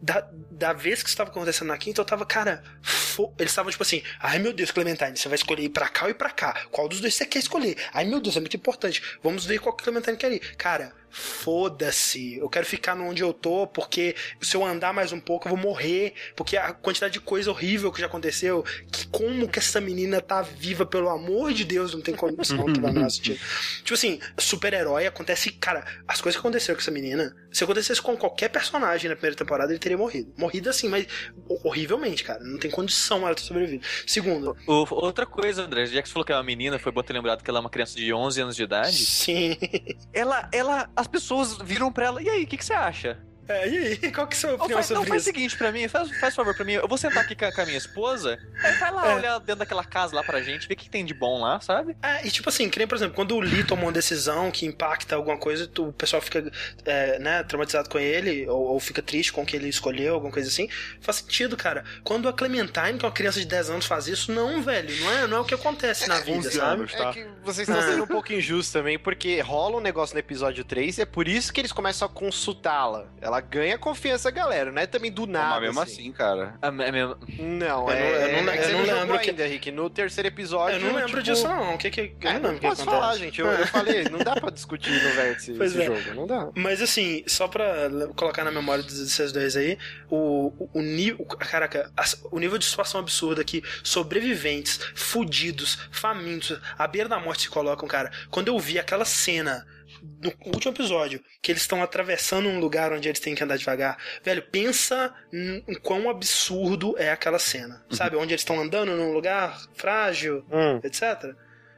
da, da vez que isso estava acontecendo na quinta, eu tava, cara, eles estavam tipo assim, ai meu Deus, Clementine, você vai escolher ir pra cá ou ir pra cá. Qual dos dois você quer escolher? Ai meu Deus, é muito importante. Vamos ver qual que Clementine quer ir. Cara, foda-se, eu quero ficar onde eu tô, porque se eu andar mais um pouco eu vou morrer, porque a quantidade de coisa horrível que já aconteceu, que como que essa menina tá viva, pelo amor de Deus, não tem condição que vai me assistir. Tipo assim, super-herói acontece, cara, as coisas que aconteceram com essa menina, se acontecesse com qualquer personagem na primeira temporada, ele teria morrido. Morrido assim, mas horrivelmente, cara, não tem condição ela ter sobrevivido. Segundo. O, outra coisa, André, já que você falou que é uma menina, foi bom ter lembrado que ela é uma criança de 11 anos de idade. Sim. Ela, ela, as pessoas viram pra ela, e aí, o que, que você acha? É, e aí, qual que é a sua opinião faz, sobre não, faz isso? o seguinte pra mim, faz, faz favor pra mim, eu vou sentar aqui com a, com a minha esposa, aí vai lá É. olhar dentro daquela casa lá pra gente, ver o que, tem de bom lá, sabe? É, e tipo assim, que nem, por exemplo, quando o Lee toma uma decisão que impacta alguma coisa, tu- o pessoal fica, é, né, traumatizado com ele, ou, ou fica triste com o que ele escolheu, alguma coisa assim, faz sentido, cara. Quando a Clementine, que é uma criança de 10 anos, faz isso, não, velho, não é, não é o que acontece na vida, 11 sabe? anos, tá? É que vocês estão sendo um pouco injustos também, porque rola um negócio no episódio 3 e é por isso que eles começam a consultá-la. Ela ganha confiança da galera, não é também do nada. Mas mesmo assim, cara. A, a minha- Não, Eu é, não- eu não- é que você eu não não jogou lembro que- ainda, Rick. No terceiro episódio. Eu não lembro tipo, disso, não. O que que. Eu É, não não que posso acontece. falar, gente. Eu, eu falei, não dá pra discutir no vértice Pois esse é. jogo. Não dá. Mas assim, só pra colocar na memória desses dois aí, o, o, o nível. Caraca, o nível de situação absurda que sobreviventes, fudidos, famintos, à beira da morte se colocam, cara. Quando eu vi aquela cena. No último episódio, que eles estão atravessando um lugar onde eles têm que andar devagar. Velho, pensa em quão absurdo é aquela cena. Sabe? Onde eles estão andando num lugar frágil, Hum. etc.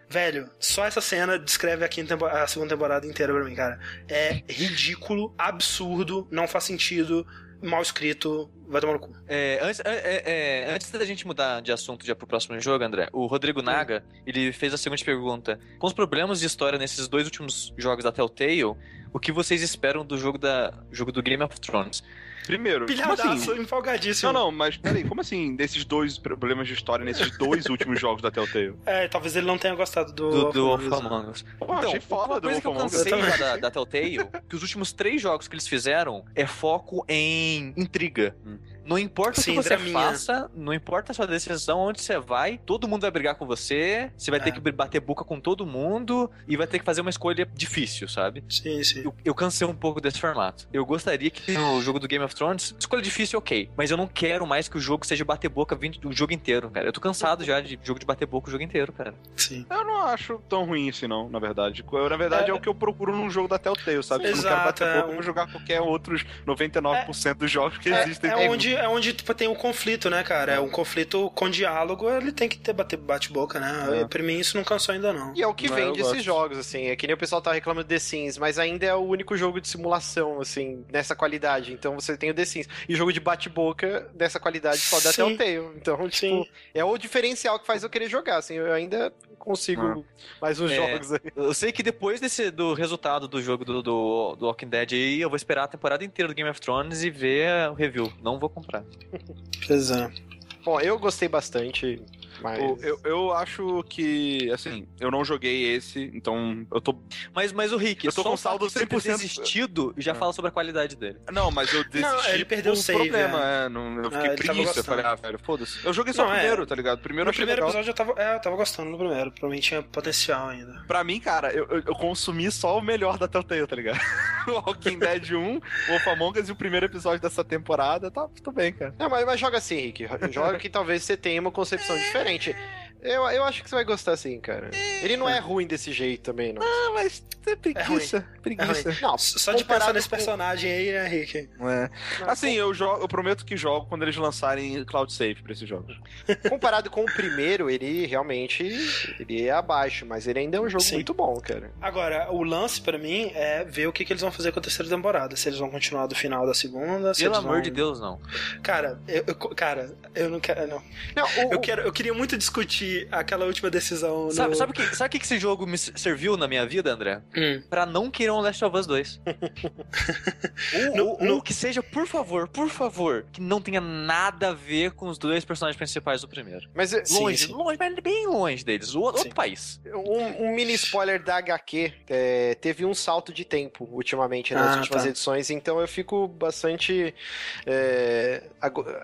Velho, só essa cena descreve a, quinta a segunda temporada inteira pra mim, cara. É ridículo, absurdo, não faz sentido, mal escrito, vai tomar no cu. É, antes, é, é, é, antes da gente mudar de assunto já pro próximo jogo, André, o Rodrigo Naga, ele fez a seguinte pergunta. Com os problemas de história nesses dois últimos jogos da Telltale, o que vocês esperam do jogo, da, jogo do Game of Thrones? Primeiro, Pilhadaço, assim? empolgadíssimo. Não, não, mas peraí, como assim desses dois problemas de história nesses dois últimos jogos da Telltale? É, talvez ele não tenha gostado do, Do, do Wolf Wolf Among Us. Pô, achei foda uma do coisa que eu Wolf Among Us. cansei Eu da, da Telltale, que os últimos três jogos que eles fizeram é foco em intriga. Hum. Não importa Sim, o que você draminha. faça, não importa a sua decisão, onde você vai, todo mundo vai brigar com você, você vai É. ter que bater boca com todo mundo e vai ter que fazer uma escolha difícil, sabe? Sim, sim. Eu, eu cansei um pouco desse formato. Eu gostaria que no jogo do Game of Thrones, escolha difícil, ok. Mas eu não quero mais que o jogo seja bater boca 20 o jogo inteiro, cara. Eu tô cansado já de jogo de bater boca o jogo inteiro, cara. sim. Eu não acho tão ruim assim, não, na verdade. Eu, na verdade, é... É. o que eu procuro num jogo da Telltale, sabe? Se eu não quero bater é pouco, um- eu vou jogar qualquer outros 99% dos jogos que É, existem. é onde, é onde tipo, tem um conflito, né, cara? É um conflito com diálogo, ele tem que ter bate- bate-boca, né? É. Pra mim isso não cansou ainda, não. E é o que Não, vende esses jogos, assim. É que nem o pessoal tá reclamando do The Sims, mas ainda é o único jogo de simulação, assim, nessa qualidade. Então você tem o The Sims. E jogo de bate-boca dessa qualidade só da Sim. Telltale. Então, tipo, Sim. é o diferencial que faz eu querer jogar, assim. Eu ainda consigo mais uns É. jogos aí. Eu sei que depois desse, do resultado do jogo do, do, do Walking Dead aí, eu vou esperar a temporada inteira do Game of Thrones e ver o review. Não vou comprar. Pois é. Bom, eu gostei bastante, mas... O- Eu, eu acho que, assim, eu não joguei esse, então eu tô. Mas, mas o Rick, Eu tô só com saldo de você ter 100%. desistido já Ah. fala sobre a qualidade dele. Não, mas eu desisti. Não, ele perdeu o um save, problema, é. não- eu Ah, fiquei preguiça. Eu falei, ah, velho, foda-se. Eu joguei só Não, o é. primeiro, tá ligado? Primeiro eu No primeiro legal. episódio eu tava, é, eu tava gostando no primeiro. Pra mim tinha potencial ainda. Pra mim, cara, eu, eu, eu consumi só o melhor da Telltale, tá ligado? o Walking Dead 1, o Wolf Among Us e o primeiro episódio dessa temporada, tá tudo bem, cara. Não, mas, mas joga assim, Rick. Joga que talvez você tenha uma concepção diferente. gente, Eu, eu acho que você vai gostar sim, cara. É, ele não é ruim desse jeito também, não. Não, mas é preguiça. É preguiça. É não, só de pensar nesse com... personagem aí, né, Rick? É. Não, assim, com... eu, jogo, eu prometo que jogo quando eles lançarem Cloud Save pra esses jogos. Comparado com o primeiro, ele realmente ele é abaixo, mas ele ainda é um jogo sim. muito bom, cara. Agora, o lance para mim é ver o que, que eles vão fazer com a terceira temporada. Se eles vão continuar do final da segunda, Pelo amor vão... de Deus, não. Cara, eu, eu, cara, eu não quero. Não. não o, eu, quero, eu queria muito discutir aquela última decisão. Sabe, no... sabe, que, sabe que esse jogo me serviu na minha vida, André? Hum. Pra não querer um Last of Us 2. ou, no, ou, no... ou, que seja, por favor, por favor, que não tenha nada a ver com os dois personagens principais do primeiro. Mas longe, sim, sim. longe, mas bem longe deles. O, outro país. Um, um, mini spoiler da HQ é, teve um salto de tempo ultimamente nas ah, últimas tá. edições, então eu fico bastante é,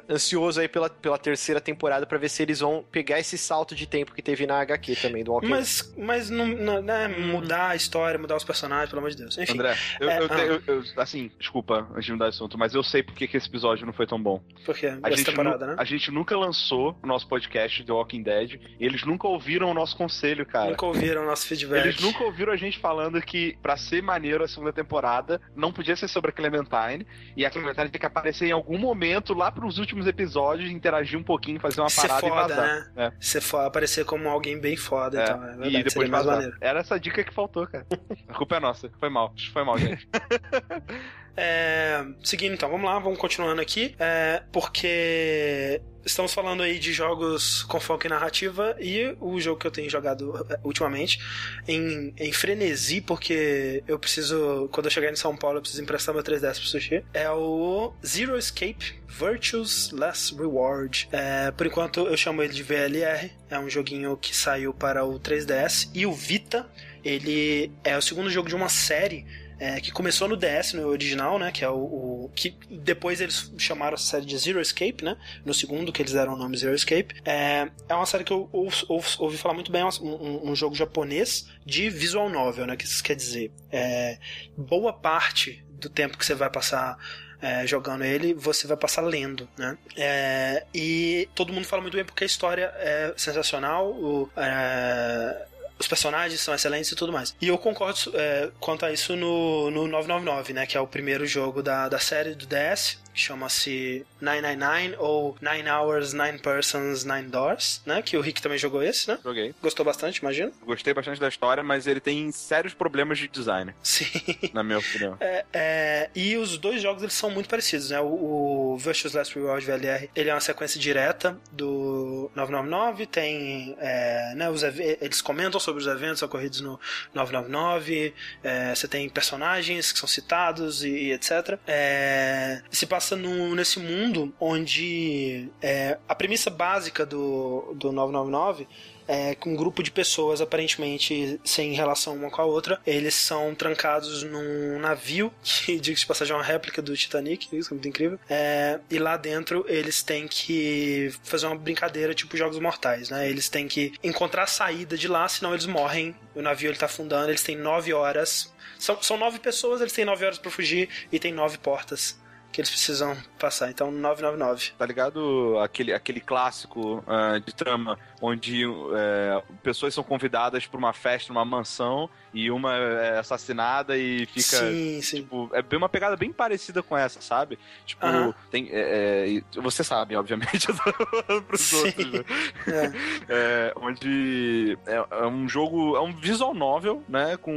ansioso aí pela, pela terceira temporada para ver se eles vão pegar esse salto de tempo que teve na HQ também, do Walking Mas, mas não, não né, mudar a história, mudar os personagens, pelo amor de Deus. Enfim. André, eu, é, eu, ah. eu, eu, assim, desculpa antes de mudar de assunto, mas eu sei porque que esse episódio não foi tão bom. Por quê? A gente, temporada, né? a gente nunca lançou o nosso podcast The Walking Dead e eles nunca ouviram o nosso conselho, cara. Nunca ouviram o nosso feedback. Eles nunca ouviram a gente falando que pra ser maneiro a segunda temporada não podia ser sobre a Clementine e a Clementine tem que aparecer em algum momento lá pros últimos episódios, interagir um pouquinho, fazer uma Ser parada foda, e vazar. Né? É. Ser foda, aparecer como alguém bem foda é. então, é verdade, e depois mais maneiro. Era essa dica que faltou, cara. a culpa é nossa. Foi mal. Foi mal, gente. É, seguindo então, vamos lá, vamos continuando aqui. É, porque estamos falando aí de jogos com foco em narrativa e o jogo que eu tenho jogado é, ultimamente em, em frenesi, porque eu preciso, quando eu chegar em São Paulo, eu preciso emprestar meu 3DS pro sushi, é o Zero Escape Virtues Less Reward. É, por enquanto eu chamo ele de VLR, é um joguinho que saiu para o 3DS e o Vita. Ele é o segundo jogo de uma série é, que começou no DS, no original, né? Que é o, o, que depois eles chamaram a série de Zero Escape, né? No segundo, que eles deram o nome Zero Escape. É, é uma série que eu ouvi, ouvi falar muito bem, é um, um, jogo japonês de visual novel, né? Que isso quer dizer. É, boa parte do tempo que você vai passar é, jogando ele, você vai passar lendo, né? É, e todo mundo fala muito bem porque a história é sensacional, o, é, os personagens são excelentes e tudo mais. E eu concordo é, quanto a isso no, no 999, né? Que é o primeiro jogo da, da série do DS chama-se 999 ou Nine Hours, Nine Persons, Nine Doors, né? Que o Rick também jogou esse, né? Joguei. Gostou bastante, imagino? Gostei bastante da história, mas ele tem sérios problemas de design. Sim. Na minha opinião. É, é, e os dois jogos eles são muito parecidos, né? O, o Virtuous Last Reward VLR, ele é uma sequência direta do 999, tem, é, né, os, eles comentam sobre os eventos ocorridos no 999, é, você tem personagens que são citados e, e etc. É, se passa passa no, nesse mundo onde é, a premissa básica do, do 999 é, com um grupo de pessoas aparentemente sem relação uma com a outra. Eles são trancados num navio, que, diga de passagem, é uma réplica do Titanic, isso é muito incrível. É, e lá dentro eles têm que fazer uma brincadeira tipo Jogos Mortais, né? Eles têm que encontrar a saída de lá, senão eles morrem. O navio ele tá afundando, eles têm nove horas. São, são nove pessoas, eles têm nove horas para fugir e tem nove portas que eles precisam passar. Então, 999. Tá ligado aquele, aquele clássico uh, de trama onde uh, pessoas são convidadas para uma festa numa mansão e uma é assassinada e fica. Sim, sim. Tipo, é bem uma pegada bem parecida com essa, sabe? Tipo, tem. É, é, você sabe, obviamente, eu tô falando pros sim. outros, né? É. é. onde é, é, um jogo. É um visual novel, né? Com.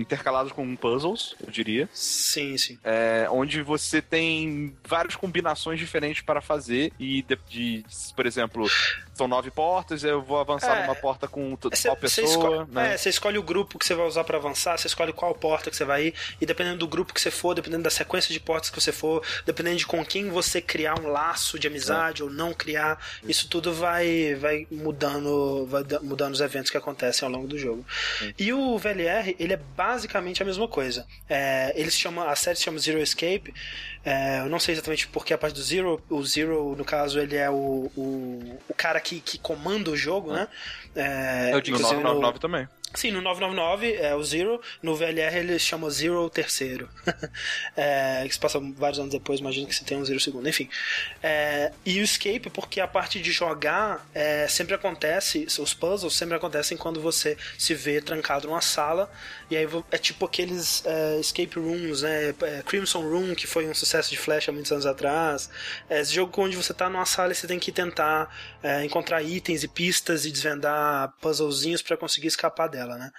intercalados com puzzles, eu diria. Sim, sim. É, onde você tem várias combinações diferentes para fazer e de, de por exemplo, são nove portas, eu vou avançar numa porta com tal pessoa. Escolhe, né? É, você escolhe o grupo que você vai usar para avançar, você escolhe qual porta que você vai ir, e dependendo do grupo que você for, dependendo da sequência de portas que você for, dependendo de com quem você criar um laço de amizade é. ou não criar, isso tudo vai, vai mudando vai mudando os eventos que acontecem ao longo do jogo. E o VLR, ele é basicamente a mesma coisa. É, eles chamam, a série se chama Zero Escape, é, eu não sei exatamente porque a parte do Zero, o Zero, no caso, ele é o, o, o cara que, que comanda o jogo, né? É, é o no 999 também. Sim, no 999 é o Zero, no VLR ele chama Zero terceiro. é, que se passa vários anos depois, imagino que você tem um Zero segundo, enfim. É, e o Escape, porque a parte de jogar é, sempre acontece, os puzzles sempre acontecem quando você se vê trancado numa sala, e aí é tipo aqueles é, escape rooms, né? É, Crimson Room, que foi um sucesso de Flash há muitos anos atrás. É, esse jogo onde você tá numa sala e você tem que tentar encontrar itens e pistas e desvendar puzzlezinhos para conseguir escapar dela né?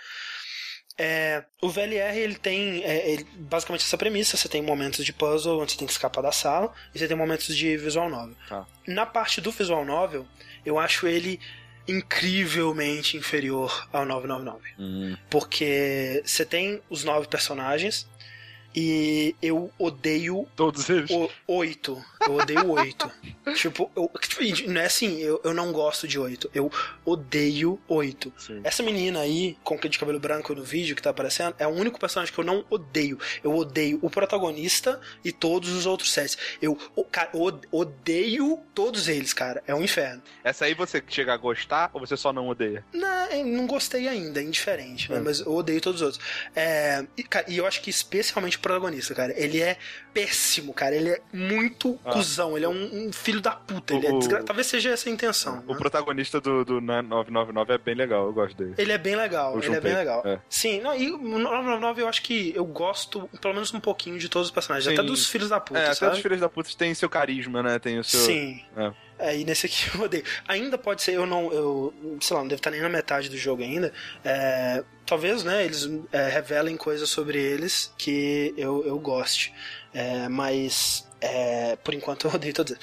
É, o VLR ele tem é, ele, basicamente essa premissa: você tem momentos de puzzle onde você tem que escapar da sala, e você tem momentos de visual novel. Tá. Na parte do visual novel, eu acho ele incrivelmente inferior ao 999. Uhum. Porque você tem os nove personagens, e eu odeio. Todos eles? O, oito. Eu odeio oito. tipo, eu, tipo, não é assim, eu, eu não gosto de oito. Eu odeio oito. Sim. Essa menina aí, com de cabelo branco no vídeo que tá aparecendo, é o único personagem que eu não odeio. Eu odeio o protagonista e todos os outros sets. Eu, cara, odeio todos eles, cara. É um inferno. Essa aí você chega a gostar ou você só não odeia? Não, não gostei ainda, é indiferente, né? Hum. Mas eu odeio todos os outros. É, e, cara, e eu acho que especialmente protagonista, cara. Ele é péssimo, cara. Ele é muito ah. cuzão. Ele é um, um filho da puta. O, ele é desgra... Talvez seja essa a intenção. O né? protagonista do, do 999 é bem legal, eu gosto dele. Ele é bem legal, ele é bem legal. É. Sim, não, e o 999 eu acho que eu gosto, pelo menos um pouquinho, de todos os personagens. Sim. Até dos filhos da puta, é, sabe? até dos filhos da puta tem seu carisma, né? Tem o seu... Sim. É. É, e nesse aqui eu odeio. Ainda pode ser, eu não, eu, sei lá, não deve estar nem na metade do jogo ainda. É, talvez, né, eles é, revelem coisas sobre eles que eu, eu goste. É, mas, é, por enquanto eu odeio todos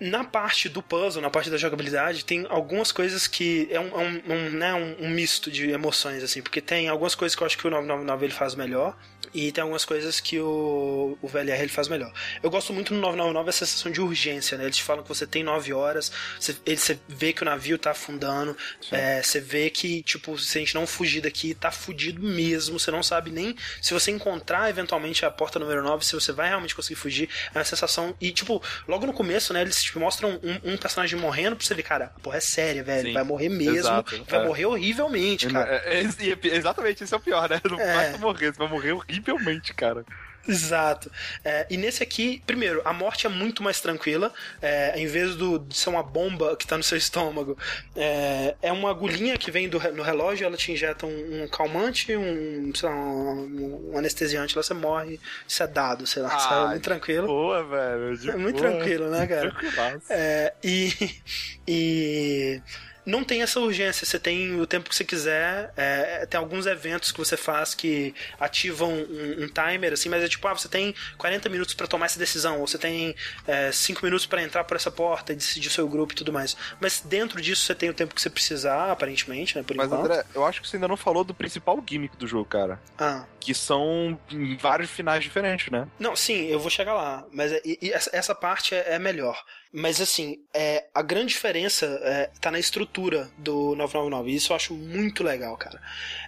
na parte do puzzle, na parte da jogabilidade, tem algumas coisas que é um, um, um né, um, um, misto de emoções, assim, porque tem algumas coisas que eu acho que o 999 ele faz melhor, e tem algumas coisas que o, o VLR ele faz melhor. Eu gosto muito no 999 essa sensação de urgência, né? Eles te falam que você tem 9 horas, você, ele, você vê que o navio tá afundando, é, você vê que, tipo, se a gente não fugir daqui, tá fudido mesmo, você não sabe nem se você encontrar eventualmente a porta número 9, se você vai realmente conseguir fugir. É uma sensação. E, tipo, logo no começo, né, eles te mostram um, um personagem morrendo pra você ver, cara, a porra é séria, velho. Sim, vai morrer mesmo, exato, vai é. morrer horrivelmente, cara. É, é, exatamente, isso é o pior, né? Não é. vai morrer, você vai morrer horrivelmente horrivelmente, cara. Exato. É, e nesse aqui, primeiro, a morte é muito mais tranquila. É, em vez do, de ser uma bomba que tá no seu estômago, é, é uma agulhinha que vem do, no relógio, ela te injeta um, um calmante, um, lá, um, um, anestesiante, lá você morre sedado, sei lá. Ah, é muito tranquilo. Boa, velho. É muito boa. tranquilo, né, cara? É, e. e não tem essa urgência. Você tem o tempo que você quiser. É, tem alguns eventos que você faz que ativam um, um, timer, assim, mas é tipo, ah, você tem 40 minutos para tomar essa decisão, ou você tem é, 5 minutos para entrar por essa porta e decidir o seu grupo e tudo mais. Mas dentro disso você tem o tempo que você precisar, aparentemente, né? Por mas, enquanto. André, eu acho que você ainda não falou do principal gimmick do jogo, cara. Ah. Que são vários finais diferentes, né? Não, sim, eu vou chegar lá. Mas é, essa, essa parte é, é melhor. Mas assim, é, a grande diferença é, tá na estrutura do 999. Isso eu acho muito legal, cara.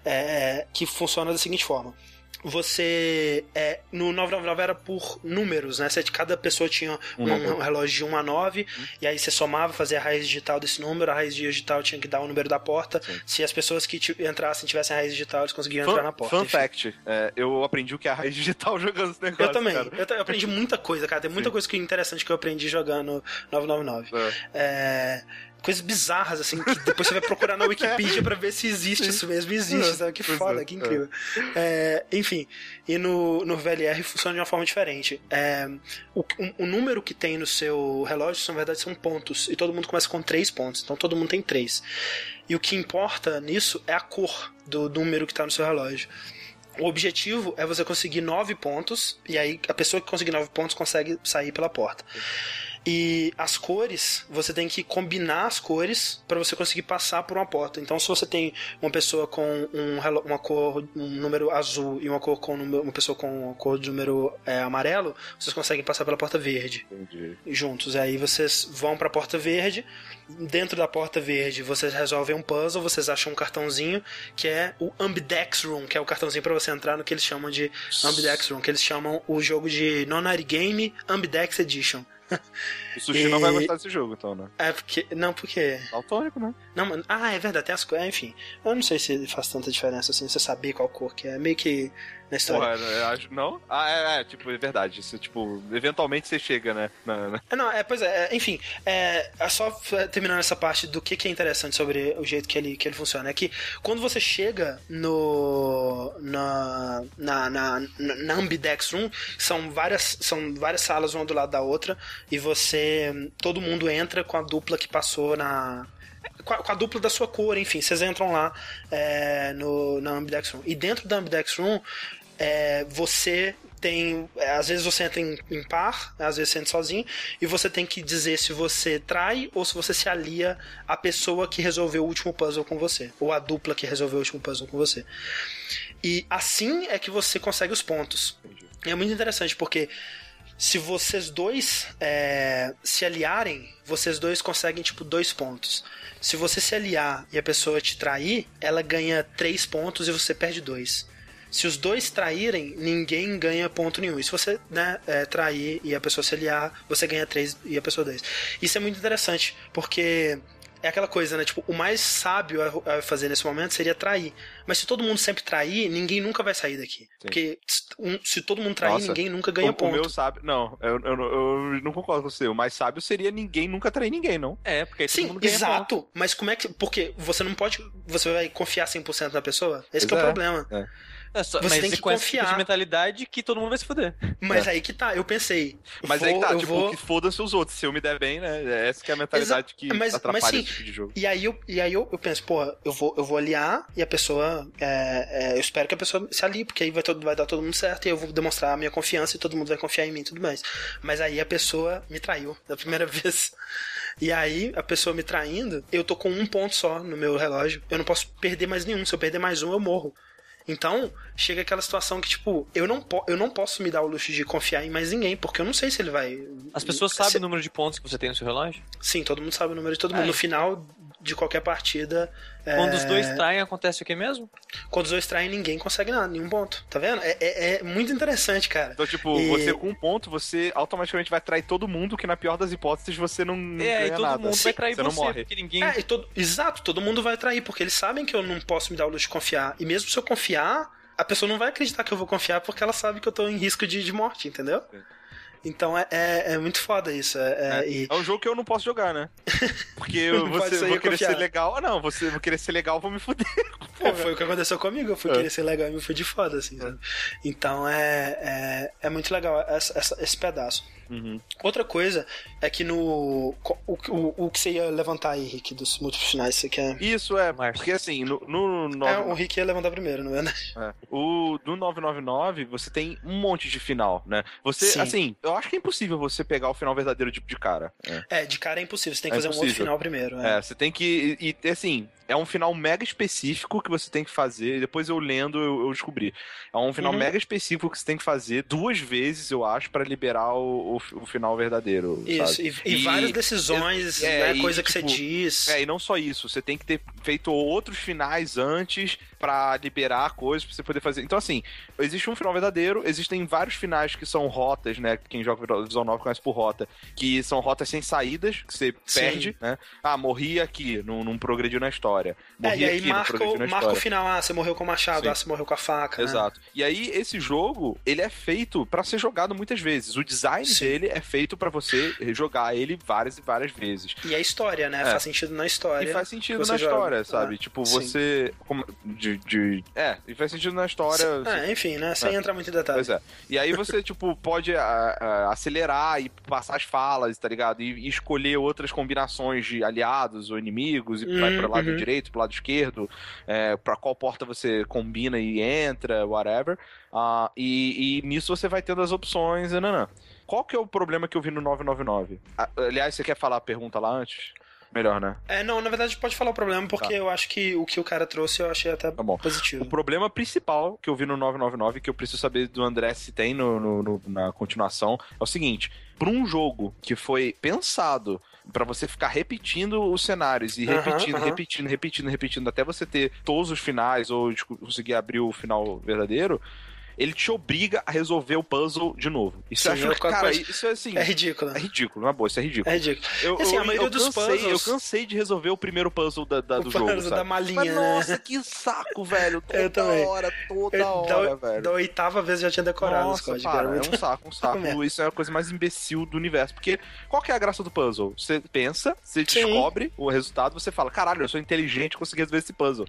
É, que funciona da seguinte forma você é, no 999 era por números, né? Você, cada pessoa tinha um, um, relógio de 1 a 9, uhum. e aí você somava, fazia a raiz digital desse número, a raiz digital tinha que dar o número da porta. Sim. Se as pessoas que entrassem tivessem a raiz digital, eles conseguiam fun, entrar na porta. Fun enfim. fact, é, eu aprendi o que é a raiz digital jogando esse negócio. Eu também, eu, eu, aprendi muita coisa, cara. Tem muita Sim. coisa que interessante que eu aprendi jogando 999. É. É, coisas bizarras, assim, que depois você vai procurar na Wikipedia para ver se existe isso mesmo. Existe, sabe? Que foda, que incrível. É, enfim, e no, no VLR funciona de uma forma diferente. É, o, o, número que tem no seu relógio, na verdade, são pontos. E todo mundo começa com três pontos. Então todo mundo tem três. E o que importa nisso é a cor do número que está no seu relógio. O objetivo é você conseguir nove pontos, e aí a pessoa que conseguir nove pontos consegue sair pela porta. E as cores, você tem que combinar as cores para você conseguir passar por uma porta. Então, se você tem uma pessoa com um, uma cor, um número azul e uma cor com uma pessoa com uma cor de número é, amarelo, vocês conseguem passar pela porta verde Entendi. juntos. Aí vocês vão para a porta verde. Dentro da porta verde, vocês resolvem um puzzle, vocês acham um cartãozinho que é o Ambidex Room, que é o cartãozinho para você entrar no que eles chamam de Ambidex Room, que eles chamam o jogo de Nonary Game Ambidex Edition. O Sushi e... não vai gostar desse jogo, então, né? É porque. Não, porque. Daltônico, né? Não, ah, é verdade, tem as coisas. Enfim. Eu não sei se faz tanta diferença assim, você saber qual cor que é. Meio que na história. Porra, eu acho, não? Ah, é, é, tipo, é verdade. Isso, tipo, eventualmente você chega, né? Na, na... É, não, é, pois é, é, enfim, é, é só terminando essa parte do que, que é interessante sobre o jeito que ele, que ele funciona. É que quando você chega no. na. na, na, na Ambidex Room, são várias, são várias salas uma do lado da outra, e você. todo mundo entra com a dupla que passou na com a, com a, dupla da sua cor, enfim, vocês entram lá é, no, na Ambidex Room. E dentro da Ambidex Room, é, você tem. É, às vezes você entra em, em, par, às vezes você entra sozinho, e você tem que dizer se você trai ou se você se alia à pessoa que resolveu o último puzzle com você, ou a dupla que resolveu o último puzzle com você. E assim é que você consegue os pontos. E é muito interessante porque se vocês dois é, se aliarem, vocês dois conseguem tipo dois pontos. Se você se aliar e a pessoa te trair, ela ganha três pontos e você perde dois. Se os dois traírem, ninguém ganha ponto nenhum. E se você né, é, trair e a pessoa se aliar, você ganha três e a pessoa dois. Isso é muito interessante, porque é aquela coisa, né? Tipo, o mais sábio a fazer nesse momento seria trair. Mas se todo mundo sempre trair, ninguém nunca vai sair daqui. Sim. Porque se todo mundo trair, Nossa, ninguém nunca ganha o, ponto. O meu sábio. Não, eu, eu, eu, não concordo com você. O mais sábio seria ninguém nunca trair ninguém, não. É, porque aí Sim, todo mundo ganha exato. Ponto. Mas como é que. Porque você não pode. Você vai confiar 100% na pessoa? Esse é o problema. É. É só, você tem que confiar. Tipo de mentalidade que todo mundo vai se fuder. Mas é. aí que tá, eu pensei. Mas vou, aí que tá, tipo, vou... que foda-se os outros. Se eu me der bem, né? Essa que é a mentalidade Exa que mas, atrapalha mas, sim, esse tipo de jogo. E aí eu, e aí eu, eu penso, pô, eu vou, eu vou aliar e a pessoa. É, é, eu espero que a pessoa se alie, porque aí vai, todo, vai dar todo mundo certo e eu vou demonstrar a minha confiança e todo mundo vai confiar em mim e tudo mais. Mas aí a pessoa me traiu da primeira vez. E aí, a pessoa me traindo, eu tô com um ponto só no meu relógio. Eu não posso perder mais nenhum. Se eu perder mais um, eu morro. Então, chega aquela situação que, tipo, eu não, eu não posso me dar o luxo de confiar em mais ninguém, porque eu não sei se ele vai. As pessoas sabem o número de pontos que você tem no seu relógio? Sim, todo mundo sabe o número de todo mundo. É. No final de qualquer partida. Quando é... os dois traem, acontece o que mesmo? Quando os dois traem, ninguém consegue nada, nenhum ponto. Tá vendo? É, é, é muito interessante, cara. Então, tipo, e... você com um ponto, você automaticamente vai trair todo mundo, que na pior das hipóteses você não, não é, e todo nada. mundo vai trair você, você não morre. porque ninguém... É, todo... Exato, todo mundo vai trair, porque eles sabem que eu não posso me dar o luxo de confiar. E mesmo se eu confiar, a pessoa não vai acreditar que eu vou confiar porque ela sabe que eu tô em risco de, de morte, entendeu? Então é, é, é, muito foda isso. É, é, é, e... é, um jogo que eu não posso jogar, né? Porque eu você, vou querer ser legal. Ah, não, você vou querer ser legal, vou me fuder. Pô, foi o que aconteceu comigo. Eu fui é. querer ser legal e me fui de foda, assim, sabe? Então é, é, é muito legal essa, essa, esse pedaço. Uhum. Outra coisa é que no. O, o, o que você ia levantar aí, Rick, dos múltiplos finais, você quer. Isso é, porque assim, no. no, no é, o Rick ia levantar primeiro, não é? Né? é. O do 999, você tem um monte de final, né? Você, Sim. assim, eu acho que é impossível você pegar o final verdadeiro de, de cara. É. é de cara é impossível, você tem que é fazer impossível. um outro final primeiro. É. é, você tem que. E, e assim, é um final mega específico que você tem que fazer. Depois eu lendo, eu, eu descobri. É um final uhum. mega específico que você tem que fazer duas vezes, eu acho, para liberar o, o, o, final verdadeiro. Isso, e, e, várias decisões, é, né, coisa e, que tipo, você diz. É, e não só isso, você tem que ter feito outros finais antes para liberar coisas pra você poder fazer. Então, assim, existe um final verdadeiro, existem vários finais que são rotas, né? Quem joga Visão 9 conhece por rota, que são rotas sem saídas, que você Sim. perde, né? Ah, morri aqui, não, não progrediu na história. Morri é, e aí aqui, marca, o, marca o final, ah, você morreu com o machado, Sim. ah, você morreu com a faca. Né? Exato. Né? E aí, esse jogo, ele é feito para ser jogado muitas vezes. O design Sim. dele é feito para você jogar ele várias e várias vezes. E a história, né? É. Faz sentido na história. E faz sentido na joga. história, sabe? É. Tipo, você. De, de, É, e faz sentido na história. É, enfim, né? Sem é. entrar muito em detalhes. Pois é. E aí você, tipo, pode a, a, acelerar e passar as falas, tá ligado? E, e, escolher outras combinações de aliados ou inimigos, e uhum, vai pro lado uhum. direito, pro lado esquerdo, é, pra qual porta você combina e entra, whatever. Uh, e, e nisso você vai tendo as opções, e não. Qual que é o problema que eu vi no 999? Aliás, você quer falar a pergunta lá antes? Melhor, né? É, não, na verdade pode falar o problema, porque tá. eu acho que o que o cara trouxe eu achei até tá positivo. O problema principal que eu vi no 999, que eu preciso saber do André se tem no, no, no na continuação, é o seguinte: para um jogo que foi pensado para você ficar repetindo os cenários e repetindo, uhum, uhum. repetindo, repetindo, repetindo, até você ter todos os finais ou conseguir abrir o final verdadeiro, ele te obriga a resolver o puzzle de novo. Isso Sim, acho, cara, coisa... isso é assim. É ridículo. É ridículo, na boa, isso é ridículo. É ridículo. Eu, assim, eu, a maioria eu dos cansei, puzzles. Eu cansei de resolver o primeiro puzzle da, da, do jogo. Sabe? da malinha. Mas, nossa, que saco, velho. Toda eu também. hora, toda eu, hora, da, velho. Da oitava vez já tinha decorado nossa, os códigos. Para, é um saco, um saco. isso é a coisa mais imbecil do universo. Porque qual que é a graça do puzzle? Você pensa, você Sim. descobre o resultado, você fala, caralho, eu sou inteligente, consegui resolver esse puzzle.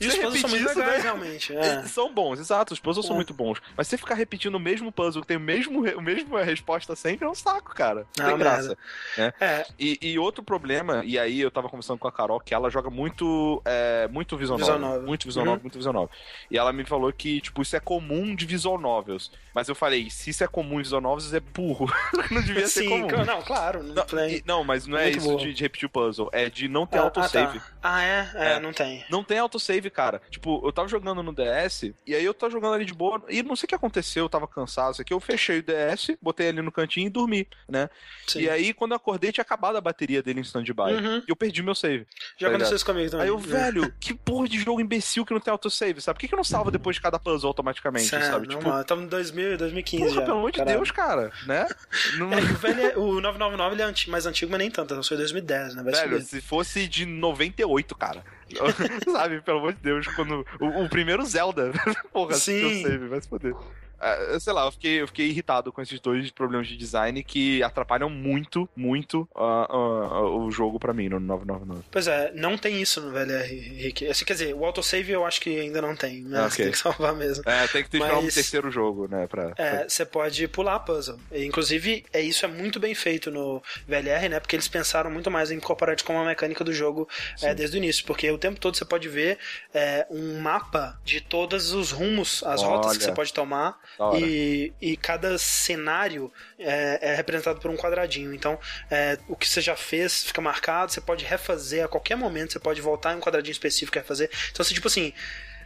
E os puzzles são muito legais, né? realmente. É. São bons, exato, os puzzles é. são muito bons. Mas você ficar repetindo o mesmo puzzle que tem o mesmo, o mesmo resposta sempre é um saco, cara. Não, tem graça. Né? É. E, e, outro problema, e aí eu tava conversando com a Carol, que ela joga muito, é, muito visual, visual novel, Muito visual uhum. novel, muito visual novel. E ela me falou que, tipo, isso é comum de visual novels. Mas eu falei, se isso é comum em visual novels, é burro. não devia Sim, ser comum. Não, claro. Não, não mas não é muito isso de, de, repetir o puzzle. É de não ter ah, autosave. Ah, tá. ah é? é? é? não tem. Não tem autosave, cara. Tipo, eu tava jogando no DS, e aí eu tava jogando ali de boa, e não sei o que aconteceu, eu tava cansado, isso aqui, eu fechei o DS, botei ali no cantinho e dormi, né? Sim. E aí, quando eu acordei, tinha acabado a bateria dele em stand-by. Uhum. E eu perdi meu save. Já tá aconteceu isso comigo também. Aí eu, velho, que porra de jogo imbecil que não tem autosave, sabe? Por que, que eu não salvo depois de cada puzzle automaticamente, Sério, sabe? Não, tipo, estamos em 2000, 2015 porra, já. pelo amor de Deus, cara, né? Não... É, o, velho é, o 999 ele é mais antigo, mas nem tanto, não foi 2010, né? Vai velho, se fosse de 98, cara. Sabe, pelo amor de Deus, quando. O, o primeiro Zelda. Porra, Sim. save, vai se poder. Uh, sei lá, eu fiquei, eu fiquei irritado com esses dois problemas de design que atrapalham muito, muito uh, uh, o jogo para mim no 999. Pois é, não tem isso no VLR, Rick. Assim, quer dizer, o autosave eu acho que ainda não tem, né? Okay. Você tem que salvar mesmo. É, tem que ter Mas, um terceiro jogo, né? Pra, é, você pode pular puzzle. E, inclusive, é, isso é muito bem feito no VLR, né? Porque eles pensaram muito mais em incorporar isso como uma mecânica do jogo é, desde o início. Porque o tempo todo você pode ver é, um mapa de todos os rumos, as Olha. rotas que você pode tomar e, e cada cenário é, é, representado por um quadradinho. Então, é, o que você já fez fica marcado, você pode refazer a qualquer momento, você pode voltar em um quadradinho específico e refazer. Então, assim, tipo assim,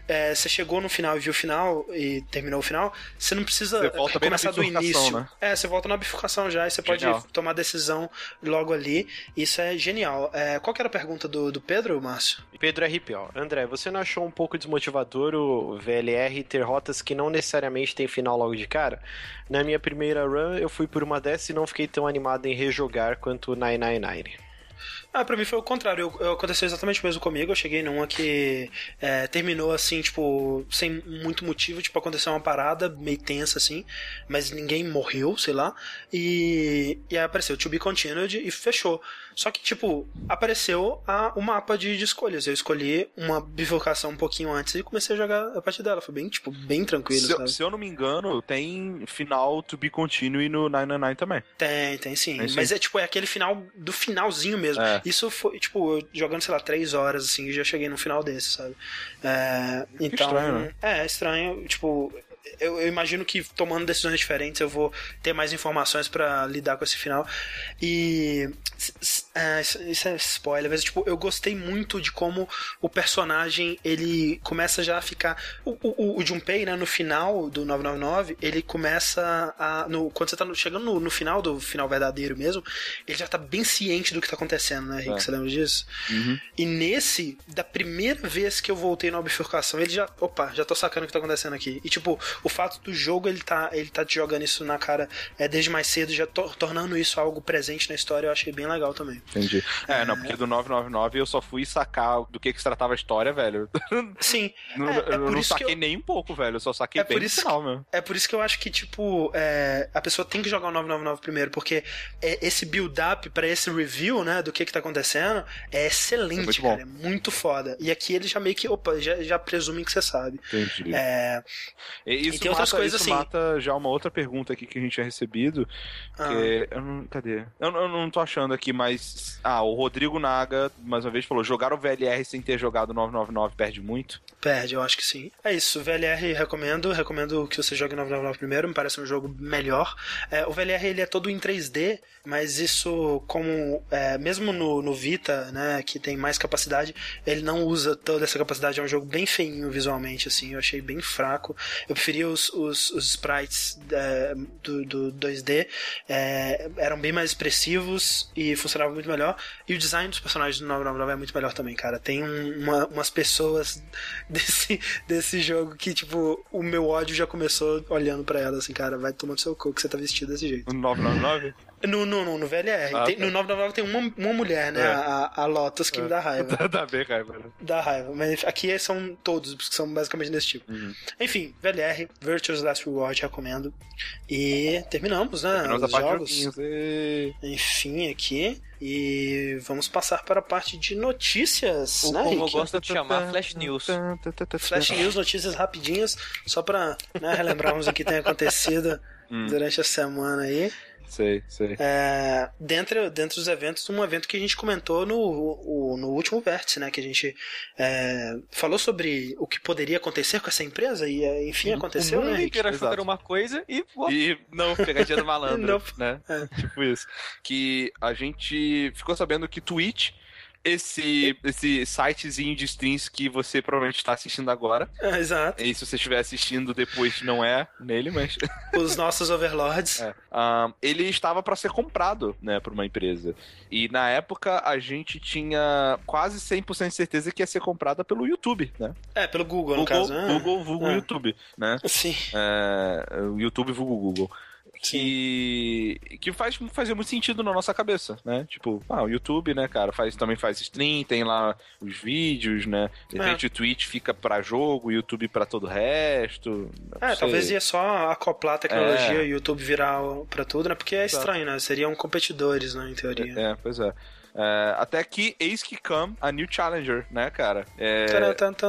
é, você chegou no final e viu o final e terminou o final, você não precisa você começar do início. Né? É, você volta na bifurcação já e você genial. pode tomar decisão logo ali. Isso é genial. É, qual que era a pergunta do, do Pedro, Márcio? Pedro RP, ó. André, você não achou um pouco desmotivador o VLR ter rotas que não necessariamente tem final logo de cara? Na minha primeira run, eu fui por uma dessas e não fiquei tão animado em rejogar quanto o 999. Ah, pra mim foi o contrário. Eu, eu, aconteceu exatamente o mesmo comigo. Eu cheguei numa que é, terminou assim, tipo, sem muito motivo. Tipo, aconteceu uma parada meio tensa assim, mas ninguém morreu, sei lá. E, e aí apareceu To Be Continued e fechou. Só que, tipo, apareceu a, o mapa de, de, escolhas. Eu escolhi uma bifurcação um pouquinho antes e comecei a jogar a partir dela. Foi bem, tipo, bem tranquilo. Se, se eu não me engano, tem final to be continue no 999 também. Tem, tem sim. Tem, sim. Mas é tipo, é aquele final do finalzinho mesmo. É. Isso foi, tipo, eu jogando, sei lá, três horas, assim, e já cheguei no final desse, sabe? É, então. Estranho, né? É, estranho. Tipo, eu, eu, imagino que tomando decisões diferentes eu vou ter mais informações para lidar com esse final. E. É, isso é spoiler, mas tipo, eu gostei muito de como o personagem ele começa já a ficar. O, o, o Junpei, né, no final do 999, ele começa a. No, quando você tá no, chegando no, no, final do final verdadeiro mesmo, ele já tá bem ciente do que tá acontecendo, né, Rick? É. Você lembra disso? Uhum. E nesse, da primeira vez que eu voltei na bifurcação, ele já. Opa, já tô sacando o que tá acontecendo aqui. E tipo, o fato do jogo ele tá, ele tá te jogando isso na cara é, desde mais cedo, já to, tornando isso algo presente na história, eu achei bem legal também. Entendi. É, não, porque do 999 eu só fui sacar do que, que se tratava a história, velho. Sim. não, é, é eu não saquei eu... nem um pouco, velho. Eu só saquei é bem no final, meu. É por isso que eu acho que, tipo, é, a pessoa tem que jogar o 999 primeiro, porque é, esse build-up pra esse review, né, do que que tá acontecendo, é excelente, é cara. É muito foda. E aqui ele já meio que, opa, já, já presumem que você sabe. Entendi. É... E isso tem mata, outras coisas isso assim. mata já uma outra pergunta aqui que a gente tinha recebido. Ah. Que eu não, cadê? Eu, eu, não tô achando aqui, mas. Ah, o Rodrigo Naga, mais uma vez, falou: jogar o VLR sem ter jogado 999 perde muito? Perde, eu acho que sim. É isso, VLR recomendo. Recomendo que você jogue 999 primeiro, me parece um jogo melhor. É, o VLR ele é todo em 3D, mas isso, como. É, mesmo no, no Vita, né, que tem mais capacidade, ele não usa toda essa capacidade. É um jogo bem feinho visualmente, assim. Eu achei bem fraco. Eu preferia os, os, os sprites é, do, do 2D é, eram bem mais expressivos e funcionavam muito melhor. E o design dos personagens do 999 é muito melhor também, cara. Tem um, uma, umas pessoas desse, desse jogo que, tipo, o meu ódio já começou olhando para ela, assim, cara, vai tomando seu cu que você tá vestido desse jeito. O 999? No, no, no, no VLR. Ah, tem, tá. No 999 tem uma, uma mulher, né? É. A, a Lotus que é. me dá raiva. Dá, dá bem raiva, né? Dá raiva. Mas aqui são todos, que são basicamente desse tipo. Uhum. Enfim, VLR, Virtuous Last Reward, recomendo. E terminamos, né? Terminamos os jogos. E... Enfim, aqui. E vamos passar para a parte de notícias, o, né, Como eu gosto de chamar, Flash News. Flash News, notícias rapidinhas, só para né, relembrarmos o que tem acontecido hum. durante a semana aí. Sei, sei. É, dentro, dentro dos eventos, um evento que a gente comentou no, o, no último vértice, né? Que a gente é, falou sobre o que poderia acontecer com essa empresa e enfim aconteceu, o mundo né? inteiro achou que era uma coisa e... E não, pegadinha do malandro, né? É. Tipo isso. Que a gente ficou sabendo que Twitch esse, esse sitezinho de streams que você provavelmente está assistindo agora. É, exato. E se você estiver assistindo depois, não é nele, mas. Os nossos overlords. É. Um, ele estava para ser comprado, né, por uma empresa. E na época a gente tinha quase 100% de certeza que ia ser comprada pelo YouTube, né? É, pelo Google, Google no caso. Né? Google, vulgo é. YouTube, né? Sim. É, o YouTube, vulgo Google que que faz fazer muito sentido na nossa cabeça, né? Tipo, ah, o YouTube, né, cara, faz também faz stream, tem lá os vídeos, né? De é. repente é. o Twitch fica para jogo, o YouTube para todo o resto. É, talvez ia só acoplar a tecnologia é. e o YouTube virar para tudo, né? Porque é estranho, né? Seriam competidores, né, em teoria. É, pois é. É, até que eis que come a new challenger, né, cara? É,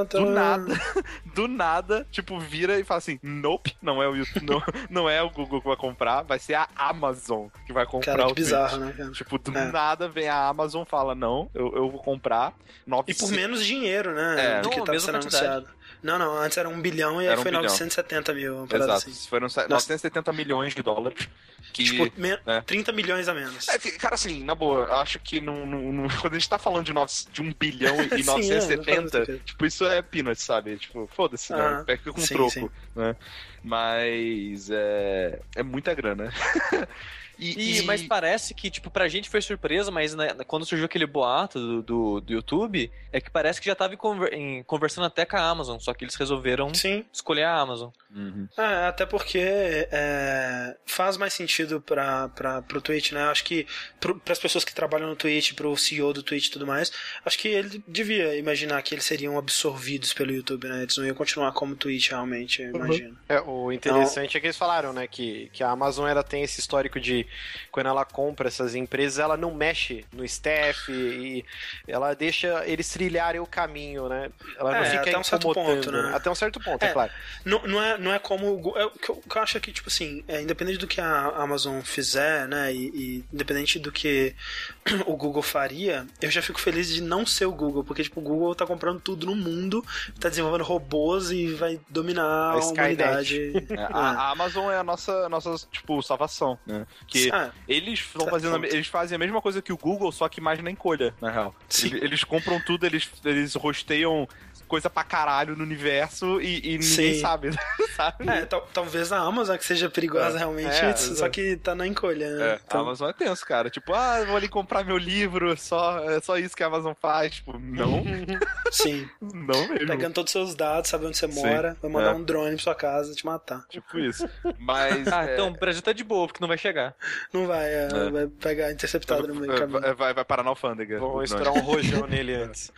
do nada, do nada, tipo, vira e fala assim: Nope, não é o YouTube, não, não é o Google que vai comprar, vai ser a Amazon que vai comprar cara, que o bizarro, Twitch. né, cara? Tipo, do é. nada vem a Amazon fala: Não, eu, eu vou comprar. 900... E por menos dinheiro, né? É, do que estava sendo anunciado. Não, não, antes era um bilhão e aí foi um 970 mil. Exato, assim. foram 970 milhões de dólares. Que, tipo, me... é. 30 milhões a menos. É, cara, assim, na boa, acho que não, não, quando a gente tá falando de, no... de um bilhão e sim, 970, é, tipo, isso é peanuts, sabe? Tipo, foda-se, né? ah, né? Pega com sim, troco, sim. né? Mas é, é muita grana. E, e, Mas parece que, tipo, pra gente foi surpresa, mas né, quando surgiu aquele boato do, do, do, YouTube, é que parece que já tava em, conversando até com a Amazon, só que eles resolveram Sim. escolher a Amazon. Uhum. É, até porque é, faz mais sentido pra, pra, pro Twitch, né? Acho que para as pessoas que trabalham no Twitch, pro CEO do Twitch e tudo mais, acho que ele devia imaginar que eles seriam absorvidos pelo YouTube, né? Eles não iam continuar como Twitch realmente, eu uhum. imagino. É, o interessante então, é que eles falaram, né? Que, que a Amazon ela tem esse histórico de quando ela compra essas empresas, ela não mexe no staff e ela deixa eles trilharem o caminho, né? Ela não é, fica até um certo ponto, né? Até um certo ponto, é, é claro. Não, não, é, não é como. É, o que eu, acho é que, tipo assim, é, independente do que a Amazon fizer, né? E, e, independente do que o Google faria, eu já fico feliz de não ser o Google, porque, tipo, o Google tá comprando tudo no mundo, tá desenvolvendo robôs e vai dominar a, a humanidade. É, a, a, Amazon é a nossa, nossa tipo, salvação, né? Que ah, eles estão fazendo, eles fazem a mesma coisa que o Google, só que mais na encolha, na real. Eles, eles, compram tudo, eles, eles rosteiam coisa pra caralho no universo e, e ninguém sabe, sabe? É, talvez a Amazon que seja perigosa é, realmente, é, só que tá na encolha, né? É, então... A Amazon é tenso, cara. Tipo, ah, vou ali comprar meu livro, só, é só isso que a Amazon faz. Tipo, não. Sim. não mesmo. Pegando todos os seus dados, sabe onde você Sim. mora, vai mandar é. um drone pra sua casa te matar. Tipo isso. Mas. ah, então o tá de boa, porque não vai chegar. Não vai, é, é. vai pegar interceptado no meio caminho. Vai, vai parar na alfândega. Vou estourar um rojão nele antes.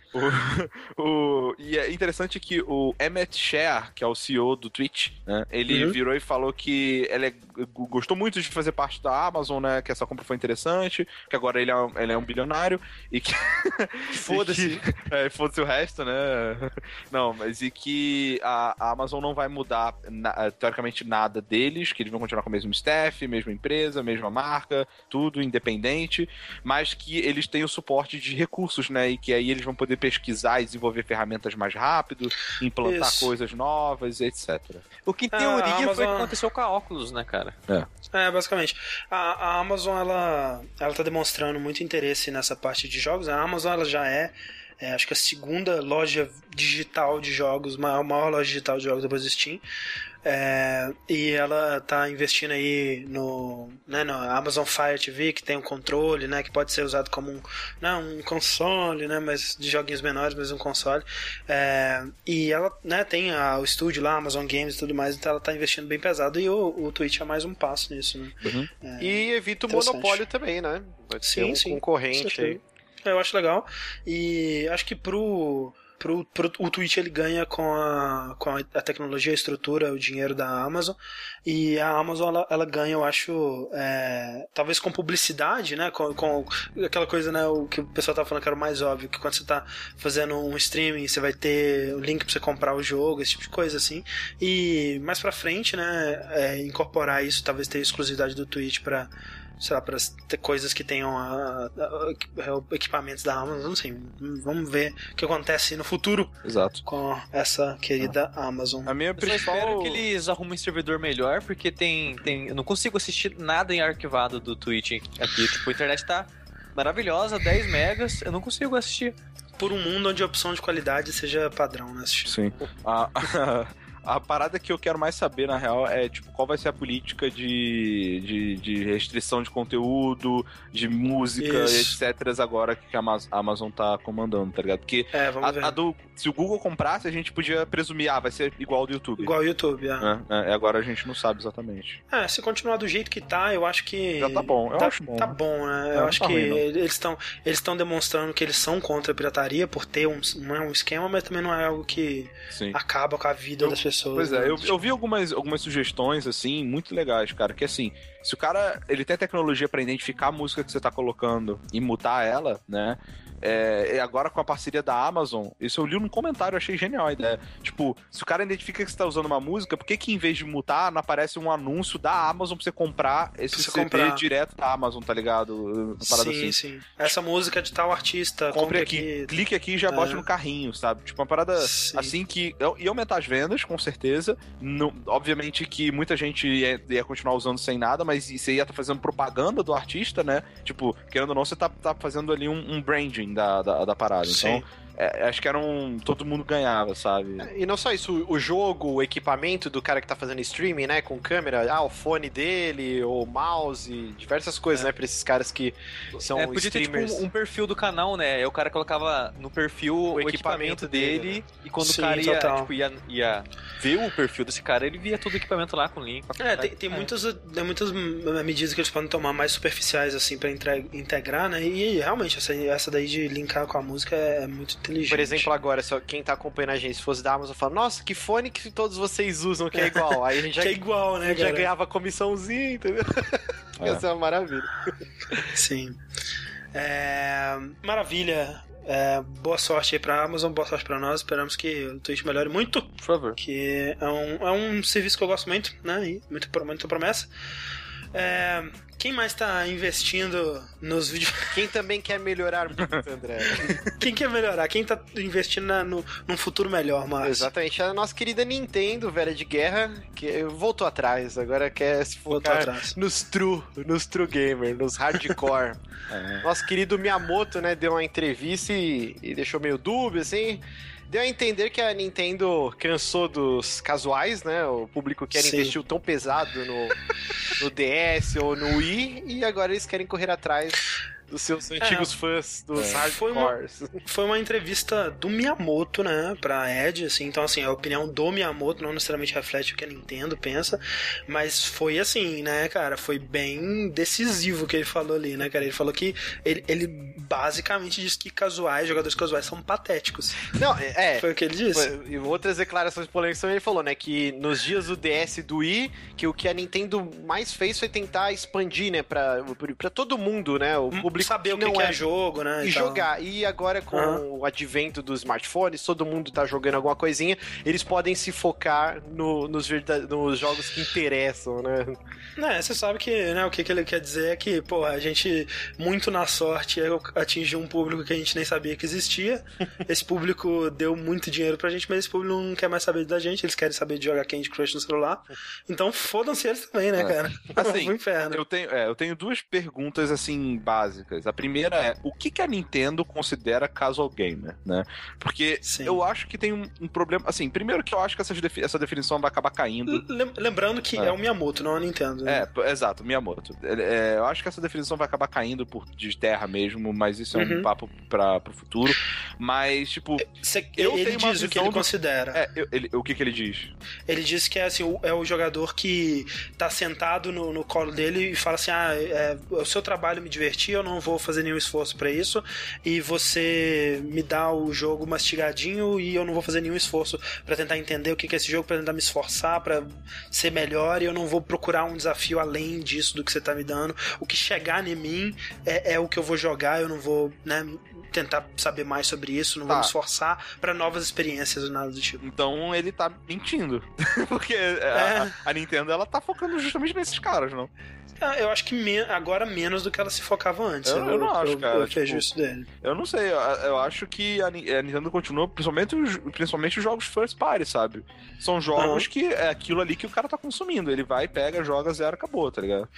o, o, e é interessante que o Emmett Share, que é o CEO do Twitch, né, ele uhum. virou e falou que ele é, gostou muito de fazer parte da Amazon, né? Que essa compra foi interessante, que agora ele é, ele é um bilionário e que. Foda-se. É, foda-se o resto, né? Não, mas e que a, a Amazon não vai mudar, na, teoricamente, nada deles, que eles vão continuar com o mesmo staff, mesma empresa, mesma marca, tudo independente, mas que eles têm o suporte de recursos, né? E que aí eles vão poder pesquisar e desenvolver ferramentas mais rápido, implantar Isso. coisas novas, etc. O que em é, teoria Amazon... foi o que aconteceu com a óculos, né, cara? É. É, basicamente. A, a, Amazon, ela, ela tá demonstrando muito interesse nessa parte de jogos. A Amazon, ela já é é, acho que a segunda loja digital de jogos, maior, maior loja digital de jogos depois do Steam. É, e ela tá investindo aí no, né, no Amazon Fire TV, que tem um controle, né, que pode ser usado como um, não, um console, né, mas de joguinhos menores, mas um console. É, e ela né, tem a, o estúdio lá, Amazon Games e tudo mais, então ela tá investindo bem pesado e o, o Twitch é mais um passo nisso. Né? Uhum. É, e evita o monopólio também, né? Pode sim, ser um sim, concorrente aí. Eu acho legal. E acho que pro pro, pro, o Twitch ele ganha com a, com a tecnologia, a estrutura, o dinheiro da Amazon. E a Amazon ela, ela ganha, eu acho, é, talvez com publicidade, né? Com, com, aquela coisa, né? O que o pessoal tá falando que era o mais óbvio, que quando você tá fazendo um streaming, você vai ter o link pra você comprar o jogo, esse tipo de coisa assim. E mais pra frente, né? É, incorporar isso, talvez ter exclusividade do Twitch para sei lá, para ter coisas que tenham a, a, a, equipamentos da Amazon, não sei. Vamos ver o que acontece no futuro Exato. com essa querida ah. Amazon. A minha principal... Eu espero que eles arrumem um servidor melhor, porque tem, tem. Eu não consigo assistir nada em arquivado do Twitch aqui. Tipo, a internet tá maravilhosa, 10 megas, eu não consigo assistir. Por um mundo onde a opção de qualidade seja padrão, né? Sim. Ah, a parada que eu quero mais saber, na real, é tipo, qual vai ser a política de, de, de restrição de conteúdo, de música, Isso. etc. agora que a Amazon tá comandando, tá ligado? Porque é, a, a, do. Se o Google comprasse, a gente podia presumir, ah, vai ser igual ao do YouTube. Igual ao YouTube, é. é. é. Agora a gente não sabe exatamente. É, se continuar do jeito que tá, eu acho que. Já tá bom, eu tá, acho bom. Tá bom, né? eu acho tá que ruim, eles estão eles estão demonstrando que eles são contra a pirataria por ter um, não é um esquema, mas também não é algo que Sim. acaba com a vida eu, das pessoas pessoas. Pois é, eu, eu vi algumas, algumas sugestões, assim, muito legais, cara, que assim, se o cara, ele tem tecnologia para identificar a música que você tá colocando e mutar ela, né, é, agora com a parceria da Amazon, isso eu li num comentário, achei genial a ideia. Tipo, se o cara identifica que você tá usando uma música, por que que em vez de mutar, não aparece um anúncio da Amazon pra você comprar esse você CD comprar. direto da Amazon, tá ligado? sim, assim. sim. Essa música é de tal artista. Compre aqui, aqui, clique aqui e já é. bote no carrinho, sabe? Tipo, uma parada sim. assim que ia aumentar as vendas, com certeza. Não, obviamente que muita gente ia, ia continuar usando sem nada, mas você ia estar tá fazendo propaganda do artista, né? Tipo, querendo ou não, você tá, tá fazendo ali um, um branding da, da, da parada. Sim. Então, é, acho que era um. Todo mundo ganhava, sabe? E não só isso, o jogo, o equipamento do cara que tá fazendo streaming, né? Com câmera, ah, o fone dele, o mouse, diversas coisas, é. né? Pra esses caras que são é, podia streamers. Ter, tipo, um, perfil do canal, né? Aí o cara colocava no perfil o, o equipamento, equipamento, dele, dele né? e quando Sim, o cara ia, tipo, ia, ia, ver o perfil desse cara, ele via todo o equipamento lá com link. É, tem, tem, é. Muitas, tem muitas medidas que eles podem tomar mais superficiais, assim, pra integrar, né? E realmente, essa, essa daí de linkar com a música é muito inteligente. Por exemplo, agora, se quem tá acompanhando a gente, se fosse da Amazon, fala, nossa, que fone que todos vocês usam que é igual. Aí a gente já, que é igual, né, já ganhava comissãozinha, entendeu? É. Ia ser uma maravilha. Sim. É... Maravilha. É, boa sorte aí pra Amazon, boa sorte pra nós. Esperamos que o Twitch melhore muito. Por favor. Que é um, é um serviço que eu gosto muito, né? E muito, muito promessa. É, quem mais tá investindo nos vídeos? Quem também quer melhorar muito, André? Quem quer melhorar? Quem tá investindo na, no, num futuro melhor, Márcio? Exatamente. A nossa querida Nintendo, velha de guerra, que voltou atrás. Agora quer se focar nos true, nos true gamer, nos hardcore. é. Nosso querido Miyamoto, né, deu uma entrevista e, e deixou meio dúbio, assim deu a entender que a Nintendo cansou dos casuais, né? O público que era investiu tão pesado no, no DS ou no Wii e agora eles querem correr atrás dos seus antigos é, fãs, dos é. Foi uma, foi uma entrevista do Miyamoto, né, pra Ed, assim, então assim, a opinião do Miyamoto não necessariamente reflete o que a Nintendo pensa, mas foi assim, né, cara, foi bem decisivo o que ele falou ali, né, cara, ele falou que ele, ele basicamente disse que casuais, jogadores casuais são patéticos. Não, é. Foi o que ele disse. Foi, e outras declarações polêmicas também ele falou, né, que nos dias do DS e do Wii, que o que a Nintendo mais fez foi tentar expandir, né, pra, pra todo mundo, né, o público público saber o que, não que é, é jogo, né? E, jogar. E agora com uhum. o advento dos smartphones, todo mundo tá jogando alguma coisinha, eles podem se focar no, nos, nos jogos que interessam, né? É, você sabe que né, o que, que ele quer dizer é que, pô, a gente, muito na sorte, atingiu um público que a gente nem sabia que existia. esse público deu muito dinheiro pra gente, mas esse público não quer mais saber da gente, eles querem saber de jogar Candy Crush no celular. Então fodam-se eles também, né, é. cara? Assim, inferno. Eu tenho, é, eu tenho duas perguntas, assim, base básicas. A primeira é, o que, que a Nintendo considera casual gamer, né? Porque Sim. eu acho que tem um, um, problema, assim, primeiro que eu acho que essa, essa definição vai acabar caindo. Lembrando que é, é o Miyamoto, não a Nintendo. Né? É, exato, Miyamoto. É, é, eu acho que essa definição vai acabar caindo por de terra mesmo, mas isso é um uhum. papo para pro futuro. Mas, tipo, Cê, eu ele diz o que ele do... considera. É, eu, ele, o que, que ele diz? Ele diz que é assim, o, é o jogador que tá sentado no, no colo dele e fala assim: ah, é, o seu trabalho me divertir, eu não vou fazer nenhum esforço para isso, e você me dá o jogo mastigadinho e eu não vou fazer nenhum esforço para tentar entender o que é esse jogo, para tentar me esforçar para ser melhor, e eu não vou procurar um desafio além disso do que você tá me dando. O que chegar em mim é, é o que eu vou jogar, eu não vou, né, tentar saber mais sobre isso, não tá. vamos forçar para novas experiências ou nada do tipo. Então ele tá mentindo. Porque é. a, a, Nintendo ela tá focando justamente nesses caras, não? Ah, eu acho que me... agora menos do que ela se focava antes. Eu, eu não acho, eu, cara. Eu, tipo, vejo isso dele. Eu não sei, eu, acho que a, a, Nintendo continua, principalmente, principalmente os jogos first party, sabe? São jogos uhum. que é aquilo ali que o cara tá consumindo. Ele vai, pega, joga, zero, acabou, tá ligado?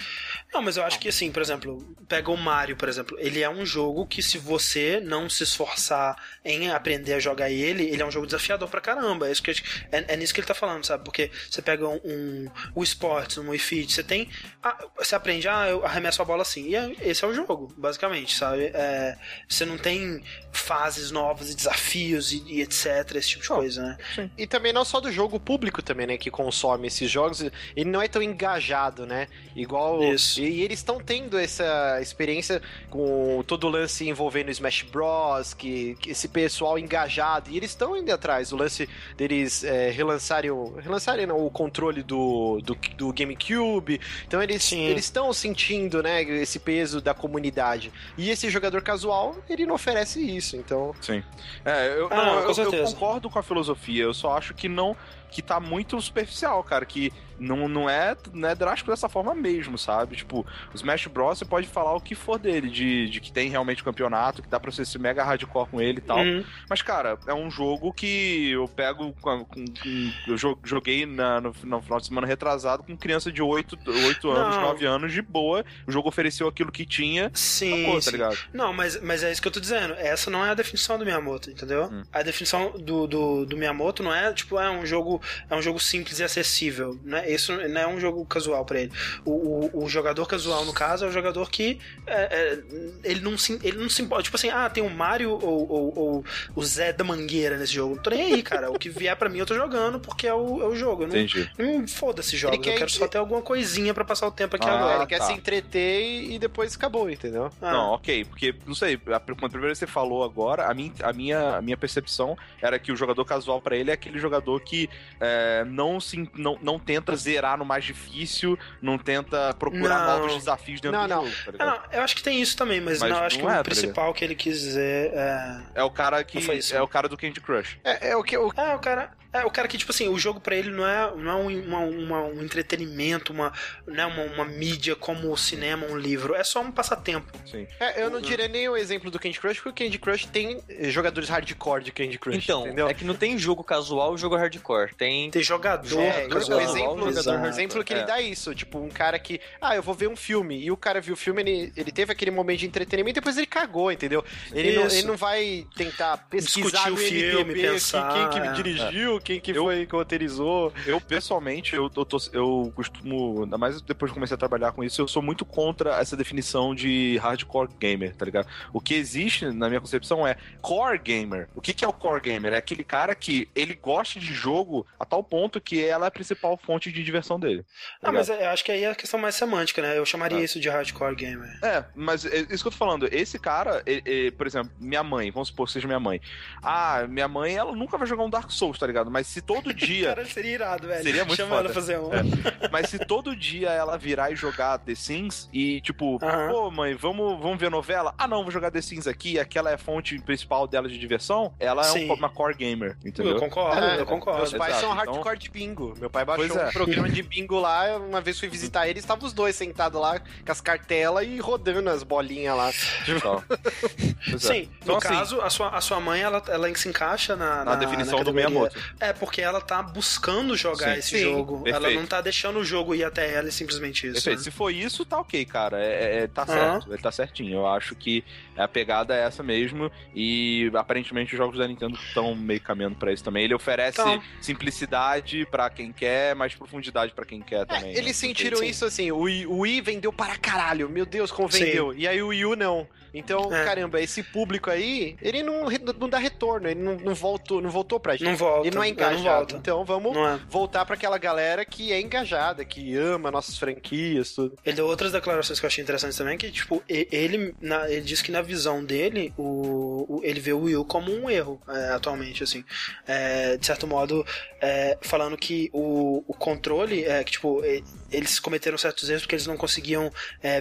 Não, mas eu acho que assim, por exemplo, pega o Mario, por exemplo. Ele é um jogo que se você não se esforçar em aprender a jogar ele, ele é um jogo desafiador pra caramba. É, isso que é, é nisso que ele tá falando, sabe? Porque você pega um, um o esportes, um Wii Fit, você tem. Ah, você aprende, ah, eu arremesso a bola assim. E é, esse é o jogo, basicamente, sabe? É, você não tem fases novas e desafios e, e etc, esse tipo de oh, coisa, né? Sim. E também não só do jogo público também, né, que consome esses jogos, ele não é tão engajado, né? Igual... Isso. E, e eles estão tendo essa experiência com todo o lance envolvendo Smash Bros, que, que esse pessoal engajado, e eles estão indo atrás, o lance deles é, relançarem, o, relançarem não, o controle do, do, do GameCube, então eles, Sim. Eles estão sentindo, né, esse peso da comunidade. E esse jogador casual, ele não oferece isso, então... Sim. É, eu, ah, não, eu, eu concordo com a filosofia, eu só acho que não que tá muito superficial, cara, que não, não, é, não é drástico dessa forma mesmo, sabe? Tipo, o Smash Bros. você pode falar o que for dele, de, de que tem realmente campeonato, que dá pra você ser mega hardcore com ele e tal. Uhum. Mas, cara, é um jogo que eu pego. Com, com, com eu joguei na, no, no, final de semana retrasado com criança de 8, 8 anos, não. 9 anos, de boa. O jogo ofereceu aquilo que tinha. Sim. Acabou, tá ligado? Não, mas, mas é isso que eu tô dizendo. Essa não é a definição do Miyamoto, entendeu? Hum. A definição do, do, do Miyamoto não é, tipo, é um jogo. É um jogo simples e acessível, né? Isso não é um jogo casual para ele. O, o, o, jogador casual, no caso, é o jogador que é, é, ele não se ele não se importa. Tipo assim, ah, tem o Mario ou, ou, ou, o Zé da Mangueira nesse jogo. Não tô nem aí, cara. o que vier para mim eu tô jogando porque é o, é o jogo. Eu não, Entendi. Não foda-se jogos. Eu quero só ter alguma coisinha para passar o tempo aqui ah, agora. Ele quer tá. se entreter e depois acabou, entendeu? Ah. Não, ok. Porque, não sei, a, quando a primeira vez você falou agora, a minha, a minha, a minha percepção era que o jogador casual para ele é aquele jogador que é, não, se, não, não tenta zerar no mais difícil, não tenta procurar não. novos desafios dentro não, do não. jogo. Tá não, eu acho que tem isso também, mas, mas não, acho que é, o tá principal que ele quis dizer é. É o cara que. É o cara do Candy Crush. É, é o que. O... É, o cara. É, o cara que, tipo assim, o jogo para ele não é, não é um, uma, uma, um entretenimento, uma, né, uma, uma mídia como o cinema, um livro. É só um passatempo. Sim. É, eu não diria nem o exemplo do Candy Crush, porque o Candy Crush tem jogadores hardcore de Candy Crush. Então, entendeu? é que não tem jogo casual e jogo hardcore. Tem. Tem jogador. É, casual, o exemplo, jogador exemplo que ele é. dá é isso. Tipo, um cara que, ah, eu vou ver um filme. E o cara viu o filme, ele, ele teve aquele momento de entretenimento e depois ele cagou, entendeu? Ele, não, ele não vai tentar pesquisar Discutir o filme, MDB, pensar, quem, quem que é. Quem que eu, foi que roteirizou. Eu, pessoalmente, eu, eu, tô, eu costumo, ainda mais depois que comecei a trabalhar com isso, eu sou muito contra essa definição de hardcore gamer, tá ligado? O que existe, na minha concepção, é core gamer. O que, que é o core gamer? É aquele cara que ele gosta de jogo a tal ponto que ela é a principal fonte de diversão dele. Tá ah, mas eu acho que aí é a questão mais semântica, né? Eu chamaria ah. isso de hardcore gamer. É, mas é isso que eu tô falando. Esse cara, ele, ele, por exemplo, minha mãe, vamos supor que seja minha mãe. Ah, minha mãe, ela nunca vai jogar um Dark Souls, tá ligado? Mas se todo dia. cara, seria irado, velho. Seria muito Chama foda. ela fazer um. É. Mas se todo dia ela virar e jogar The Sims e, tipo, uh -huh. pô, mãe, vamos, vamos ver novela? Ah, não, vou jogar The Sims aqui, aquela é a fonte principal dela de diversão, ela Sim. é uma core gamer, entendeu? Eu concordo, é, eu concordo. Meus pais Exato, são hardcore então... de bingo. Meu pai baixou é. um programa de bingo lá, uma vez fui visitar ele, estavam os dois sentados lá com as cartelas e rodando as bolinhas lá. Sim, então, no assim, caso, a sua, a sua mãe, ela, ela se encaixa na, na, na definição na do Miyamoto. É, porque ela tá buscando jogar sim, esse sim, jogo. Perfeito. Ela não tá deixando o jogo ir até ela e simplesmente isso. Perfeito. Né? Se for isso, tá ok, cara. É, é tá certo. Ele tá certinho. Eu acho que a pegada é essa mesmo. E aparentemente os jogos da Nintendo estão meio caminhando para isso também. Ele oferece então... simplicidade para quem quer, mais profundidade para quem quer é, também. É, eles né? sentiram isso assim. O Wii, o Wii vendeu para caralho. Meu Deus, como vendeu. Sim. E aí o Wii U não. Então, é. caramba, esse público aí, ele não, não dá retorno, ele não, não, voltou, não voltou pra gente. Não volta. Ele não é engajado. Não então vamos é. voltar para aquela galera que é engajada, que ama nossas franquias, tudo. Ele deu outras declarações que eu achei interessantes também, que, tipo, ele, na, ele disse que na visão dele, o, o ele vê o Wii U como um erro é, atualmente, assim. É, de certo modo, é, falando que o, o controle, é, que, tipo, eles cometeram certos erros porque eles não conseguiam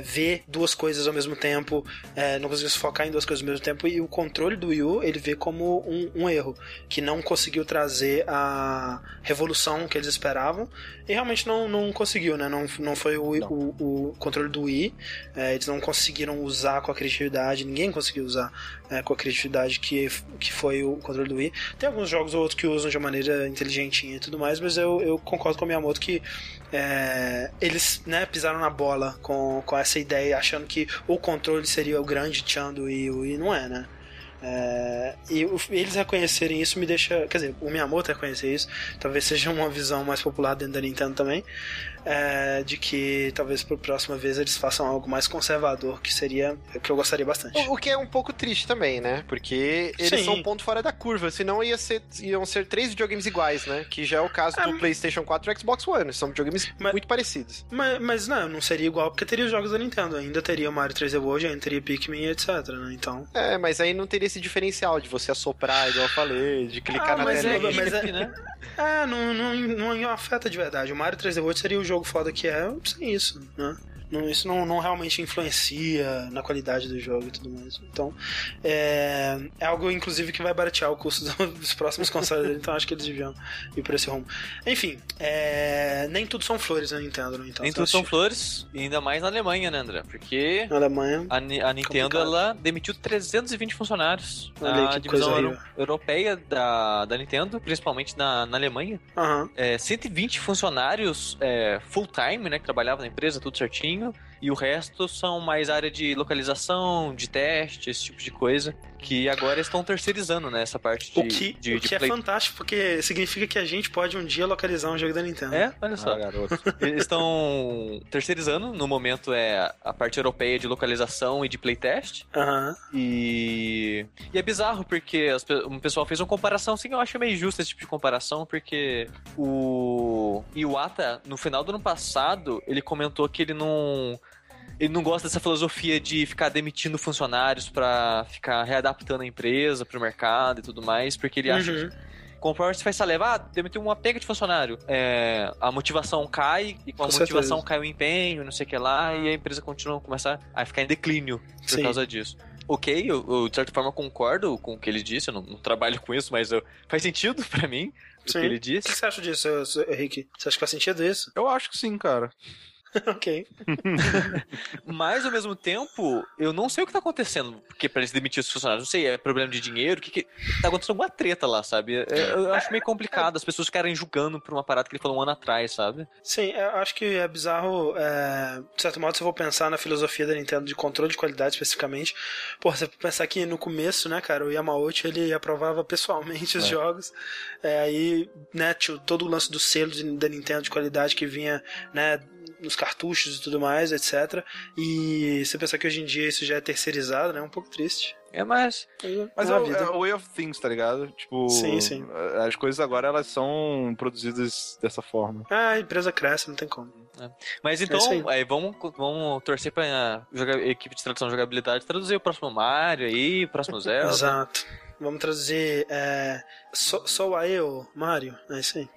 ver duas coisas ao mesmo tempo, não conseguiam se focar em duas coisas ao mesmo tempo, e o controle do Wii U ele vê como um, um erro, que não conseguiu trazer a revolução que eles esperavam, e realmente não, não conseguiu, né? Não, não foi o, não. o, o controle do Wii, é, eles não conseguiram usar com a criatividade, ninguém conseguiu usar é, com a criatividade que, que foi o controle do Wii. Tem alguns jogos ou outros que usam de uma maneira inteligentinha e tudo mais, mas eu, eu concordo com a Miyamoto que é, eles né, pisaram na bola com, com essa ideia, achando que o controle seria o grande Chan do Wii, o Wii não é, né? É, e eles reconhecerem isso me deixa. Quer dizer, o Miyamoto reconhecer isso, talvez seja uma visão mais popular dentro da Nintendo também é, de que talvez para a próxima vez eles façam algo mais conservador, que seria o que eu gostaria bastante. O, o que é um pouco triste também, né? Porque eles Sim. são um ponto fora da curva, senão ia ser, iam ser três videogames iguais, né? Que já é o caso do é, PlayStation 4 e Xbox One, são videogames mas, muito parecidos. Mas, mas não, não seria igual porque teria os jogos da Nintendo, ainda teria o Mario 3D World, ainda teria Pikmin, etc, né? Então... É, mas aí não teria esse diferencial de você assoprar, igual eu falei, de clicar ah, na tela. É, mas é, né? é, não, não, não, não afeta de verdade. O Mario 3D World seria o jogo foda que é, sem isso, né? Não, isso não, não realmente influencia na qualidade do jogo e tudo mais. Então, é, é algo, inclusive, que vai baratear o custo dos próximos consoles então acho que eles deviam ir por esse rumo. Enfim, é, nem tudo são flores na Nintendo, né? Então, nem tudo são flores, e ainda mais na Alemanha, né, André? Porque na Alemanha, a, a Nintendo complicado. ela demitiu 320 funcionários. Olha a divisão euro, europeia da, da Nintendo, principalmente na, na Alemanha. Uhum. É, 120 funcionários é, full-time, né, que trabalhavam na empresa, tudo certinho caminho e o resto são mais área de localização, de teste, esse tipo de coisa que agora estão terceirizando, né, essa parte de O que, de, o de que é fantástico, porque significa que a gente pode um dia localizar um jogo da Nintendo. É, olha só. Ah, garoto. Eles estão terceirizando, no momento é a parte europeia de localização e de playtest. Aham. Uhum. E... e é bizarro, porque as, o pessoal fez uma comparação, assim, eu acho meio justo esse tipo de comparação, porque o Iwata, no final do ano passado, ele comentou que ele não ele não gosta dessa filosofia de ficar demitindo funcionários para ficar readaptando a empresa pro mercado e tudo mais, porque ele acha uhum. que conforme você faz essa leva, ah, demitiu uma pega de funcionário, é, a motivação cai, e com, com a motivação cai o empenho, não sei o que lá, e a empresa continua, começa a ficar em declínio por Sim. causa disso. Ok, eu, eu, de certa forma concordo com o que ele disse, eu não, não trabalho com isso, mas eu, faz sentido para mim o que ele disse. O que você acha disso, Henrique? Você acha que faz sentido isso? Eu acho que sim, cara. ok. Mas, ao mesmo tempo, eu não sei o que tá acontecendo. Porque pra eles demitir os funcionários, não sei, é problema de dinheiro, o que, que tá acontecendo alguma treta lá, sabe? É, eu acho meio complicado, as pessoas ficarem julgando por uma parada que ele falou um ano atrás, sabe? Sim, eu acho que é bizarro, é... de certo modo, se eu vou pensar na filosofia da Nintendo de controle de qualidade especificamente, pô, você pensar que no começo, né, cara, o Yamauchi, ele aprovava pessoalmente os é. jogos, é, aí, né, todo o lance do selo da Nintendo de qualidade que vinha, né, nos cartuchos e tudo mais, etc. E você pensar que hoje em dia isso já é terceirizado, né? É um pouco triste. É, mas. Mas é, é, é o way of things, tá ligado? Tipo. Sim, sim. As coisas agora elas são produzidas dessa forma. Ah, a empresa cresce, não tem como. É. Mas então, é aí. Aí, vamos, vamos torcer pra jogar, equipe de tradução de jogabilidade traduzir o próximo Mario aí, o próximo Zelda. Exato. Vamos traduzir é, sou, sou eu, Mario. É isso aí.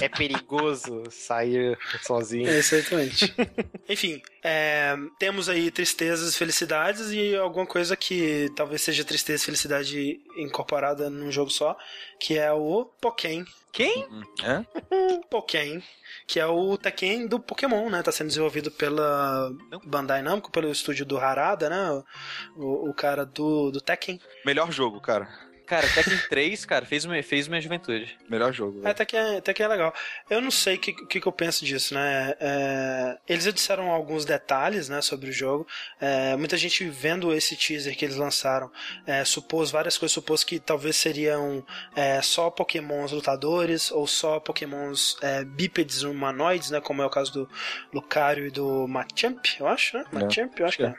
É perigoso sair sozinho. É, exatamente. Enfim, é, temos aí tristezas e felicidades e alguma coisa que talvez seja tristeza e felicidade incorporada num jogo só, que é o Pokémon. Quem? É? Pokémon que é o Tekken do Pokémon, né? Tá sendo desenvolvido pela Bandai Namco, pelo estúdio do Harada, né? O, o cara do, do Tekken. Melhor jogo, cara. Cara, Tekken 3, cara, fez, fez minha juventude. Melhor jogo. É, até que é, até que é legal. Eu não sei o que, que, que, eu penso disso, né? É, eles disseram alguns detalhes, né, sobre o jogo. É, muita gente vendo esse teaser que eles lançaram é, supôs várias coisas, supôs que talvez seriam é, só pokémons lutadores ou só pokémons é, bípedes humanoides, né? Como é o caso do Lucario e do Machamp, eu acho, né? Machamp, eu acho que é.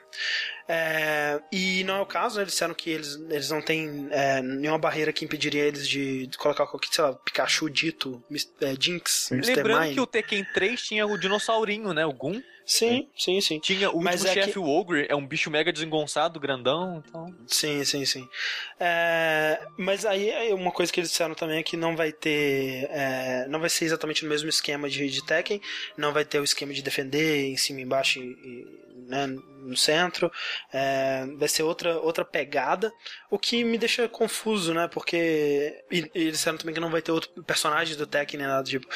É, e não é o caso, né? Eles disseram que eles, eles não têm é, nenhuma barreira que impediria eles de, de colocar qualquer, sei lá, Pikachu, Dito, é, Jinx, Mr. Lembrando Mime. que o Tekken 3 tinha o dinossaurinho, né? O Gun. Sim, sim, sim. Tinha o Mas último é chefe, que... o Ogre, é um bicho mega desengonçado, grandão, então... Sim, sim, sim. É... Mas aí uma coisa que eles disseram também é que não vai ter... É... Não vai ser exatamente no mesmo esquema de, de Tekken, não vai ter o esquema de defender em cima e embaixo e, né, no centro, é, vai ser outra, outra pegada, o que me deixa confuso, né? Porque e, e eles disseram também que não vai ter outro personagem do Tekken nem nada tipo,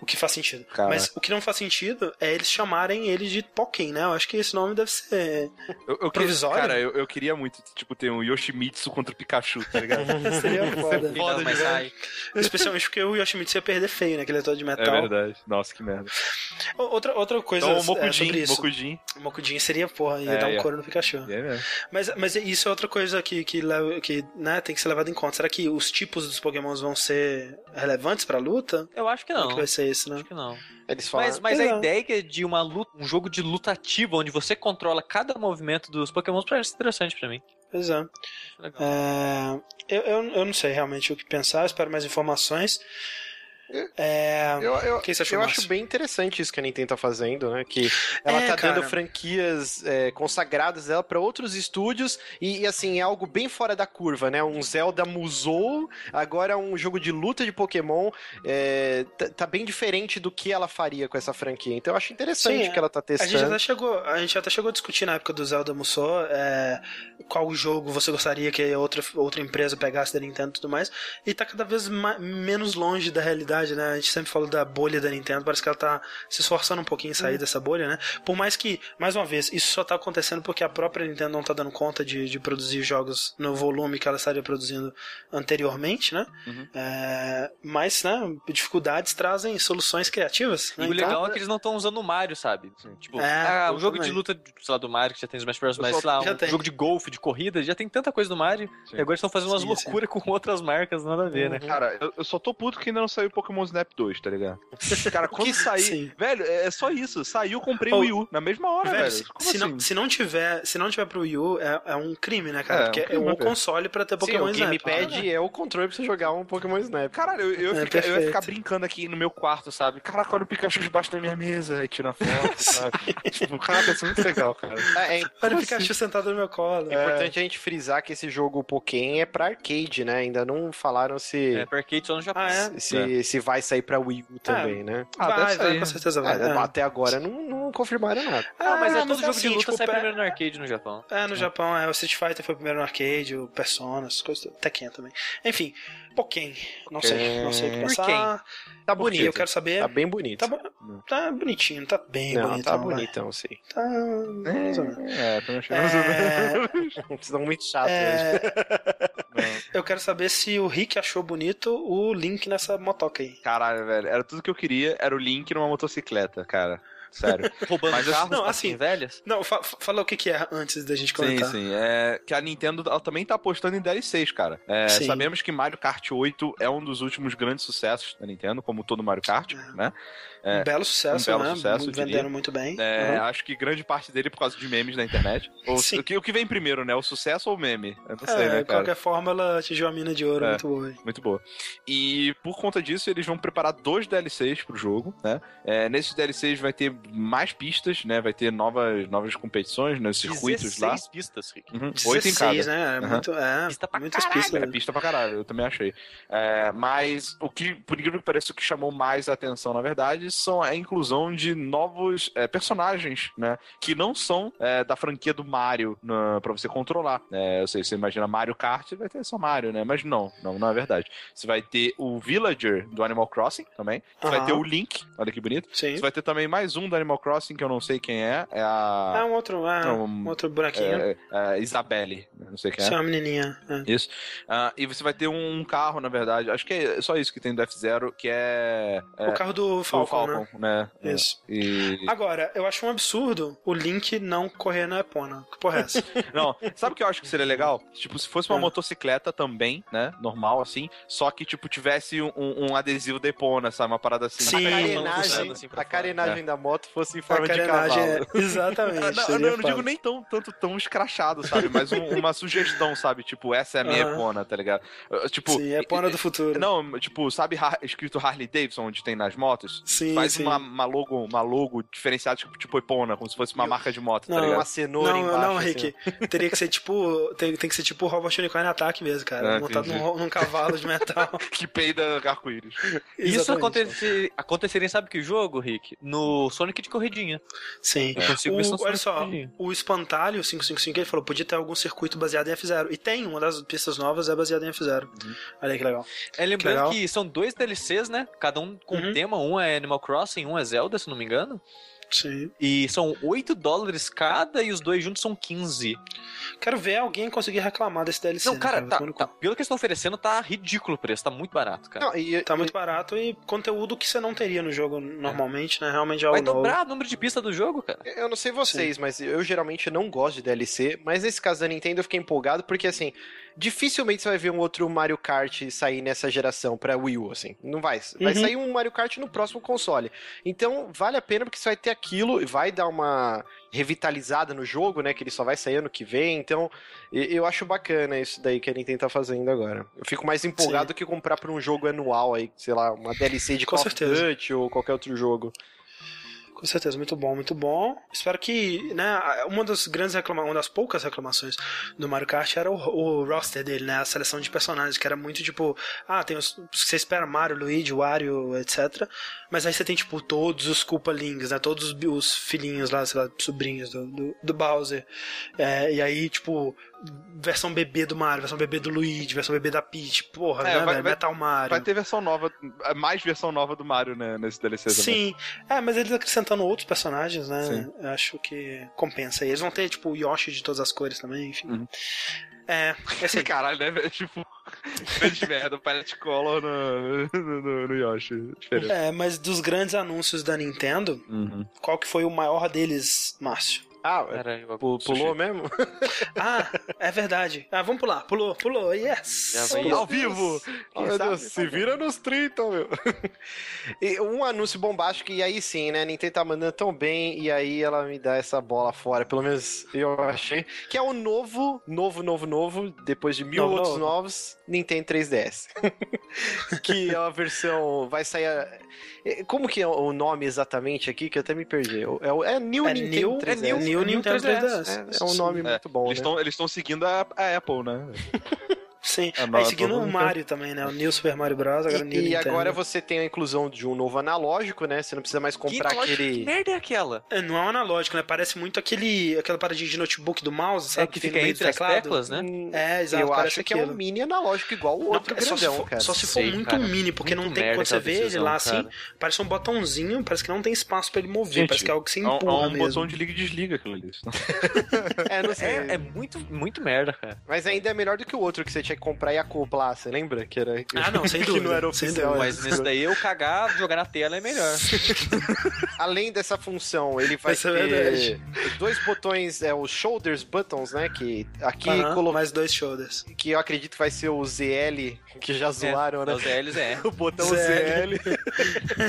o que faz sentido. Cara. Mas o que não faz sentido é eles chamarem ele de Pokken, né? Eu acho que esse nome deve ser eu, eu provisório. Queria, cara, eu, eu, queria muito, tipo, ter um Yoshimitsu contra o Pikachu, tá ligado? Seria foda. foda mas sai. Especialmente porque o Yoshimitsu ia perder feio, né? Que ele é todo de metal. É verdade. Nossa, que merda. Outra, outra coisa então, o Mokujin, é sobre isso. Mokujin. Mokujin seria, porra, ia é, dar um é. couro no Pikachu. É mas, mas isso é outra coisa que, que, que né, tem que ser levado em conta. Será que os tipos dos pokémons vão ser relevantes pra luta? Eu acho que não. Como que vai ser isso, né? Acho que não. Eles falam... Mas, mas a ideia de uma luta, um jogo de luta ativa, onde você controla cada movimento dos pokémons, parece interessante pra mim. Pois é. é eu, eu, eu não sei realmente o que pensar, espero mais informações. É... Eu, eu, eu acho bem interessante isso que a Nintendo tá fazendo, né? Que ela é, tá cara. dando franquias é, consagradas dela para outros estúdios e, e, assim, é algo bem fora da curva, né? Um Zelda Musou, agora um jogo de luta de Pokémon, é, tá, tá, bem diferente do que ela faria com essa franquia. Então eu acho interessante Sim, que ela tá testando. A gente até chegou, a gente até chegou a discutir na época do Zelda Musou é, qual jogo você gostaria que outra, outra empresa pegasse da Nintendo e tudo mais, e tá cada vez mais, menos longe da realidade verdade, né? A gente sempre falou da bolha da Nintendo, parece que ela tá se esforçando um pouquinho em sair uhum. dessa bolha, né? Por mais que, mais uma vez, isso só tá acontecendo porque a própria Nintendo não tá dando conta de, de produzir jogos no volume que ela estaria produzindo anteriormente, né? Uhum. É, mas, né, dificuldades trazem soluções criativas. Né? E o então, legal é que eles não estão usando o Mario, sabe? Tipo, é, ah, um jogo de luta, sei lá, do Mario, que já tem os Smash Bros, mas sei lá, um tem. jogo de golfe, de corrida, já tem tanta coisa do Mario, sim. e agora estão fazendo umas loucuras com outras marcas, nada a ver, né? Cara, eu, eu só tô puto que ainda não saiu Pokémon Snap 2, tá ligado? Cara, quando sair. Sim. Velho, é, é só isso. Saiu, comprei o Wii U na mesma hora, velho. velho. Se, se assim? não, se, não, tiver, se não tiver pro Wii U, é, é um crime, né, cara? É, Porque é um, é um console pra ter Pokémon Sim, Snap. O Gamepad é o controle pra você jogar um Pokémon Snap. Caralho, eu, eu, é, fica, eu ia ficar brincando aqui no meu quarto, sabe? Caraca, olha o Pikachu debaixo da minha mesa e tira foto, sabe? tipo, caraca, isso é muito legal, cara. É, é olha o Pikachu sentado no meu colo. É importante a gente frisar que esse jogo Pokémon é pra arcade, né? Ainda não falaram se. É pra arcade só no Japão. Ah, é? Se, se vai sair pra Wii U também, né? Ah, vai, vai, com certeza vai. É, até agora não, não confirmaram nada. Ah, mas é todo jogo assim, de luta tipo, sai primeiro no arcade no Japão. É, no Japão, é. O Street Fighter foi primeiro no arcade, o Persona, as coisas. Tekken também. Enfim, Pokémon. Não sei, não sei o que pensar. Tá bonito. Eu quero saber. Tá bem bonito. Tá, tá bonitinho, tá bem não, bonito. Tá bonitão, sim. Tá. É, é tô achando. É... Vocês estão muito chatos é... hoje. eu quero saber se o Rick achou bonito o Link nessa motoca aí. Caralho, velho. Era tudo que eu queria, era o Link numa motocicleta, cara. Sério. Roubando Mas, carros não, assim, velhas? Não, fa fala o que, que é antes da gente comentar. Sim, sim. É que a Nintendo ela também tá apostando em DLCs, cara. É, sabemos que Mario Kart 8 é um dos últimos grandes sucessos da Nintendo, como todo Mario Kart, é. né? É, um belo sucesso, um belo né? Sucesso, Vendendo muito bem. É, uhum. Acho que grande parte dele é por causa de memes na internet. Ou, Sim. O, que, o que vem primeiro, né? O sucesso ou o meme? Eu não sei, é, né, De qualquer forma, ela atingiu a mina de ouro é, muito boa. Muito boa. E por conta disso, eles vão preparar dois DLCs pro jogo, né? É, nesses DLCs vai ter mais pistas, né? Vai ter novas, novas competições, né? Circuitos lá. pistas, Rick. Uhum. 16, Oito em cada. né? É, uhum. muito, é, pista pra muitas caralho. pistas. É pista pra caralho, eu também achei. É, mas o que, por incrível que pareça, o que chamou mais a atenção, na verdade, são a inclusão de novos é, personagens, né? Que não são é, da franquia do Mario na, pra você controlar. É, eu sei, você imagina Mario Kart, vai ter só Mario, né? Mas não, não, não é verdade. Você vai ter o Villager do Animal Crossing também. Você vai ter o Link, olha que bonito. Sim. Você vai ter também mais um do Animal Crossing que eu não sei quem é. É a. É um outro, é, um, um outro buraquinho. É, é, Isabelle, não sei quem é. Isso é uma menininha. É. Isso. Uh, e você vai ter um carro, na verdade. Acho que é só isso que tem do F-Zero, que é, é. o carro do Falcon, né? né? Isso. E... Agora, eu acho um absurdo o Link não correr na Epona. Que porra é essa? não, sabe o que eu acho que seria legal? Tipo, se fosse uma motocicleta também, né? Normal, assim, só que, tipo, tivesse um, um adesivo da Epona, sabe? Uma parada assim. Sim. A carenagem, assim a carenagem é. da moto fosse em forma de cavalo. É, exatamente. não, não, eu não digo nem tão, tanto tão escrachado, sabe? Mas um, uma sugestão, sabe? Tipo, essa é a minha uhum. Epona, tá ligado? Tipo, sim, Epona do futuro. Não, tipo, sabe escrito Harley Davidson, onde tem nas motos? Sim, Faz sim. Uma, uma, logo, uma logo diferenciada, tipo, tipo Epona, como se fosse uma marca de moto, tá não, tá ligado? Uma cenoura não, embaixo. Não, Rick. Assim. Teria que ser tipo. Tem, tem que ser tipo o Robert Unicorn Ataque mesmo, cara. Ah, montado num, num, cavalo de metal. que peida arco-íris. Isso acontecer, aconteceria, sabe que jogo, Rick? No Sonic de corridinha. Sim. Eu consigo o, ver olha só, o Espantalho 555, ele falou, podia ter algum circuito baseado em F0. E tem, uma das pistas novas é baseada em F0. Uhum. Olha aí que legal. É, lembrando que, que, são dois DLCs, né? Cada um com uhum. tema. Um é Animal Crossing, um é Zelda, se não me engano. Sim. E são 8 dólares cada e os dois juntos são 15. Quero ver alguém conseguir reclamar desse DLC. Não, cara, né, cara? Tá, tá, pelo que eles estão oferecendo, tá ridículo o preço, tá muito barato, cara. Não, e, tá e... muito barato e conteúdo que você não teria no jogo normalmente, é. né? Realmente é algo Vai dobrar o número de pista do jogo, cara. Eu não sei vocês, Sim. mas eu geralmente não gosto de DLC, mas nesse caso da Nintendo eu fiquei empolgado porque assim, dificilmente você vai ver um outro Mario Kart sair nessa geração pra Wii U, assim. Não vai. Vai uhum. sair um Mario Kart no próximo console. Então, vale a pena porque você vai ter aquilo, vai dar uma revitalizada no jogo, né? Que ele só vai sair ano que vem. Então, eu acho bacana isso daí que a Nintendo tá fazendo agora. Eu fico mais empolgado Sim. que comprar pra um jogo anual aí, sei lá, uma DLC de Call of Duty ou qualquer outro jogo. Com certeza, muito bom, muito bom. Espero que, né, uma das grandes reclamações, uma das poucas reclamações do Mario Kart era o, o, roster dele, né, a seleção de personagens, que era muito tipo, ah, tem os, você espera Mario, Luigi, Wario, etc. Mas aí você tem, tipo, todos os Koopa Links, né, todos os, os filhinhos lá, sei lá, sobrinhos do, do, do Bowser. É, e aí, tipo, versão bebê do Mario, versão bebê do Luigi, versão bebê da Peach, porra, é, né, vai, Metal Mario. Vai ter versão nova, mais versão nova do Mario, né, nesse DLC também. Sim, é, mas eles acrescentando outros personagens, né, Sim. acho que compensa. E eles vão ter, tipo, o Yoshi de todas as cores também, enfim. Uhum. É, esse caralho, né, tipo, grande merda, o Pilot Color no, no, no, Yoshi. Diferente. É, mas dos grandes anúncios da Nintendo, uhum. qual que foi o maior deles, Márcio? Ah, Era, pulou mesmo? ah, é verdade. Ah, vamos pular. Pulou, pulou. Yes! Ao vivo! Oh, meu Deus, se vira nos 30, meu. e um anúncio bombástico, e aí sim, né? A Nintendo tá mandando tão bem, e aí ela me dá essa bola fora. Pelo menos eu achei. Que é o novo, novo, novo, novo, depois de mil outros novo. novos, Nintendo 3DS. que é uma versão. Vai sair. É, como que é o nome exatamente aqui? Que eu até me perdi. É, é New é Nintendo New, 3DS. É New, New Nintendo 3DS. 3DS. É, é, um nome é, muito bom. Eles né? estão seguindo a, a Apple, né? Sim, é, aí seguindo o Mario também, né? O New Super Mario Bros. Agora e, e agora você tem a inclusão de um novo analógico, né? Você não precisa mais comprar que aquele. Que merda é aquela? É, não é um analógico, né? Parece muito aquele aquela paradinha de notebook do mouse, sabe? É que, que fica entre as teclas, né? Hum, é, exato. Eu acho que aquilo. é um mini analógico igual o outro não, grandão, só se for, cara. Só se for Sei, muito cara, mini, porque não tem quando você vê ele lá assim, parece um botãozinho, parece que não tem espaço pra ele mover, Gente, parece que é algo que você empurra é um, mesmo. botão de liga e desliga aquilo ali. é, não sei. É, é muito, muito merda, cara. Mas ainda é melhor do que o outro que você tinha que comprar e acoplar você lembra? Que era, ah, não, sem dúvida. que não era oficial. Mas nesse daí eu cagar, jogar na tela é melhor. Além dessa função, ele vai Essa é ter é dois botões, é os shoulders buttons, né? Que aqui uh -huh, colo... mais dois shoulders. Que eu acredito que vai ser o ZL, que já zoaram, é, né? Os Zls é. o botão ZL.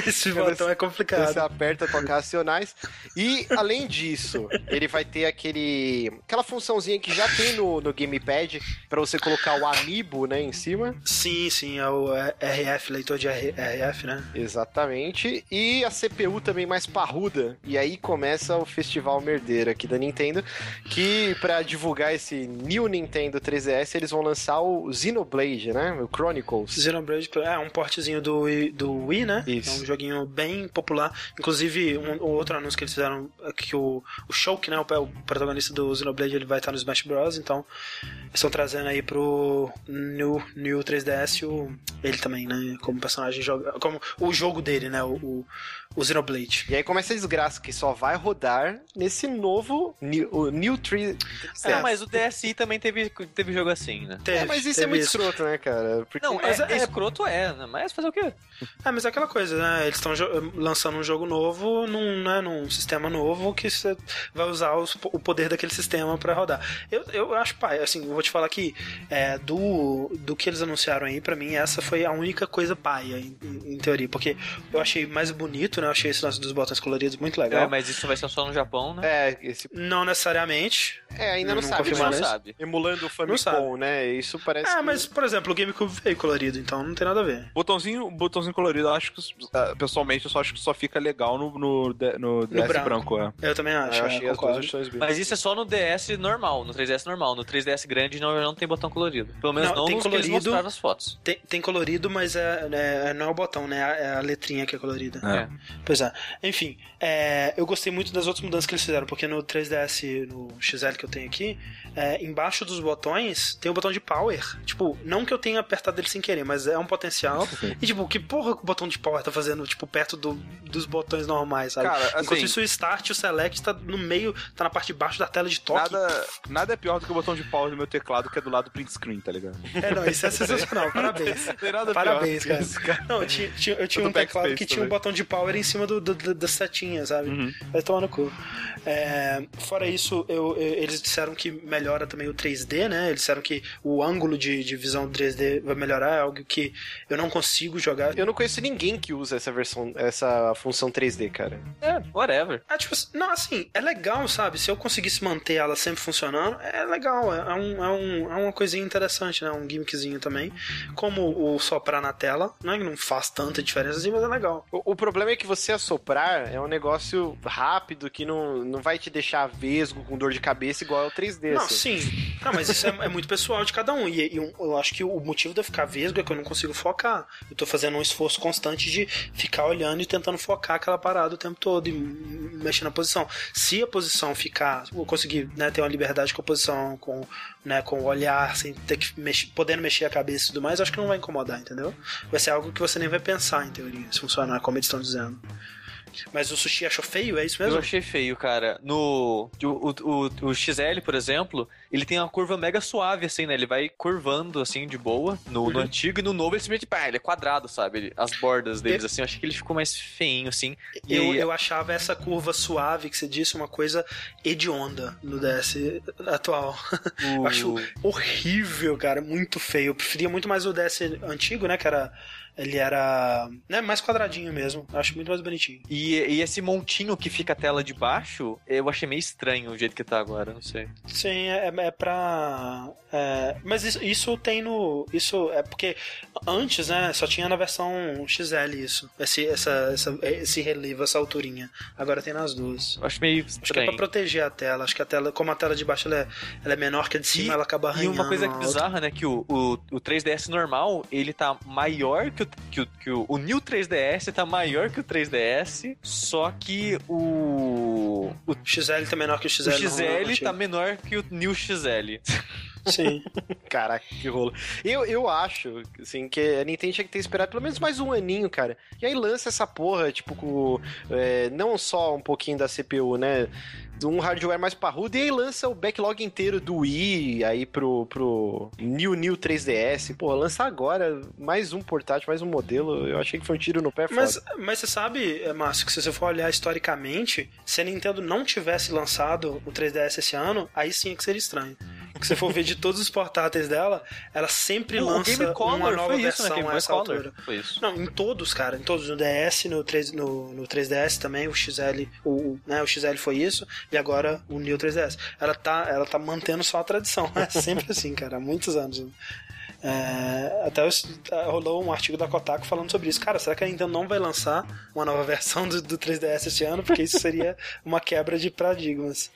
Esse botão é complicado. Você aperta tocar racionais. E além disso, ele vai ter aquele aquela funçãozinha que já tem no, no gamepad para você colocar o amiibo, né, em cima. Sim, sim, é o RF, leitor de RF, né? Exatamente. E a CPU também mais parruda. E aí começa o festival merdeiro aqui da Nintendo, que para divulgar esse New Nintendo 3DS, eles vão lançar o Xenoblade, né? O Chronicles. Xenoblade é um portezinho do, do Wii, né? Isso. É um joguinho bem popular. Inclusive, um, um outro anúncio que eles fizeram, é que o, o Shulk, né? O, o protagonista do Xenoblade, ele vai estar no Smash Bros. Então, estão trazendo aí pro New, New 3DS o Ele também, né? Como personagem joga. Como o jogo dele, né? O, o, o Xenoblade. E aí começa a desgraça, que só vai rodar nesse novo New, o New 3. É, mas o DSi também teve, teve jogo assim, né? Teve, é, mas isso é muito isso. escroto, né, cara? Porque... Não, mas é, é, escroto é, né? Mas fazer o quê? É, mas é aquela coisa, né? Eles estão lançando um jogo novo num, né, num sistema novo que você vai usar os, o poder daquele sistema para rodar. Eu, eu acho, pai, assim, eu vou te falar que é, do, do que eles anunciaram aí, para mim, essa foi a única coisa paia, em, em, teoria. Porque eu achei mais bonito, né? Eu achei esse lance dos botões coloridos muito legal. É, mas isso vai ser só no Japão, né? É, esse... Não necessariamente. É, ainda não, não sabe. Não sabe. Emulando o Famicom, né? Isso parece. É, que... mas, por exemplo, o GameCube veio colorido, então não tem nada a ver. Botãozinho, botãozinho colorido, eu acho que, uh, pessoalmente, eu só acho que só fica legal no, no, no, no DS branco. branco é. Eu também acho. Eu achei é, as duas Mas isso é só no DS normal, no 3DS normal. No 3DS grande não, não tem botão colorido. Pelo menos não, não tem colorido, que eles mostraram as fotos. Tem, tem colorido, mas é, é, não é o botão, né? É a letrinha que é colorida. É. Pois é. Enfim, é, eu gostei muito das outras mudanças que eles fizeram, porque no 3DS, no XL que eu tenho aqui, é, embaixo dos botões tem o botão de power. Tipo, não que eu tenha apertado ele sem querer, mas é um potencial. e tipo, que porra o botão de power tá fazendo, tipo, perto do, dos botões normais, sabe? Cara, assim, Enquanto isso, o start e o select tá no meio, tá na parte de baixo da tela de toque. Nada, nada é pior do que o botão de power do meu teclado, que é do lado do print screen, tá ligado? É, não, isso é sensacional. Parabéns. Parabéns, cara. cara. Não, eu tinha, eu tinha um teclado que tinha um botão de power em cima do, do, do da setinha, sabe? Uhum. Vai tomar no cu. É, fora isso, eu, eu, eles disseram que melhora também o 3D, né? Eles disseram que o ângulo de, de visão 3D vai melhorar, é algo que eu não consigo jogar. Eu não conheço ninguém que usa essa versão, essa função 3D, cara. É, whatever. Ah, tipo, não, assim, é legal, sabe? Se eu conseguisse manter ela sempre funcionando, é legal. É, um, é, um, é uma coisinha interessante, né? Um gimmickzinho também. Como o soprar na tela, não é que não faz tanta diferença assim, mas é legal. O, o problema é que você assoprar é um negócio rápido que não, não vai te deixar vesgo com dor de cabeça igual ao 3D. Não, assim. sim. Não, mas isso é, é, muito pessoal de cada um. E, e eu acho que o motivo de eu ficar vesgo é que eu não consigo focar. Eu tô fazendo um esforço constante de ficar olhando e tentando focar aquela parada o tempo todo e mexer na posição. Se a posição ficar, eu conseguir né, ter uma liberdade com a posição, com, né, com o olhar, sem ter que mexer, podendo mexer a cabeça e tudo mais, acho que não vai incomodar, entendeu? Vai ser algo que você nem vai pensar, em teoria, se funcionar como eles estão dizendo. Mas o sushi achou feio, é isso mesmo? Eu achei feio, cara. No. O, o, o, XL, por exemplo, ele tem uma curva mega suave, assim, né? Ele vai curvando, assim, de boa. No, uhum. no antigo e no novo ele simplesmente. Pá, ele é quadrado, sabe? Ele, as bordas deles, eu... assim. Eu achei que ele ficou mais feinho, assim. Eu, aí... eu achava essa curva suave que você disse uma coisa hedionda no DS atual. Uh... acho horrível, cara. Muito feio. Eu preferia muito mais o DS antigo, né? Que era ele era né, mais quadradinho mesmo. Eu acho muito mais bonitinho. E, e, esse montinho que fica a tela de baixo, eu achei meio estranho o jeito que tá agora, não sei. Sim, é, é pra. É, mas isso, isso, tem no. Isso é porque antes, né, só tinha na versão XL isso. Esse, essa, essa, esse relevo, essa alturinha. Agora tem nas duas. Eu acho meio estranho. Acho que é pra proteger a tela. Acho que a tela, como a tela de baixo ela é, ela é menor que a de cima, e, ela acaba arranhando. E uma coisa bizarra, né, que o, o, o 3DS normal, ele tá maior que o que, o, que o, o New 3DS tá maior que o 3DS, só que o. O XL tá menor que o XL. O XL tá menor que o New XL. Sim. Caraca, que rolo. Eu, eu acho, assim, que a Nintendo tinha que ter esperado pelo menos mais um aninho, cara. E aí lança essa porra, tipo, com. É, não só um pouquinho da CPU, né? um hardware mais parrudo e aí lança o backlog inteiro do Wii aí pro, pro New New 3DS. Pô, lança agora mais um portátil, mais um modelo. Eu achei que foi um tiro no pé mas, Mas você sabe, eh, Márcio, que se você for olhar historicamente, se a Nintendo não tivesse lançado o 3DS esse ano, aí sim é que seria estranho. Porque se for ver de todos os portáteis dela, ela sempre o lança Game uma nova versão isso, né? a essa Color. altura. Foi isso. Não, em todos, cara. Em todos. No DS, no, 3, no, no 3DS também, o XL, o, né, o XL foi isso e agora o New 3DS. Ela tá, ela tá mantendo só a tradição. É sempre assim, cara, há muitos anos. É, até rolou um artigo da Kotaku falando sobre isso. Cara, será que a Nintendo não vai lançar uma nova versão do, do 3DS este ano? Porque isso seria uma quebra de paradigmas.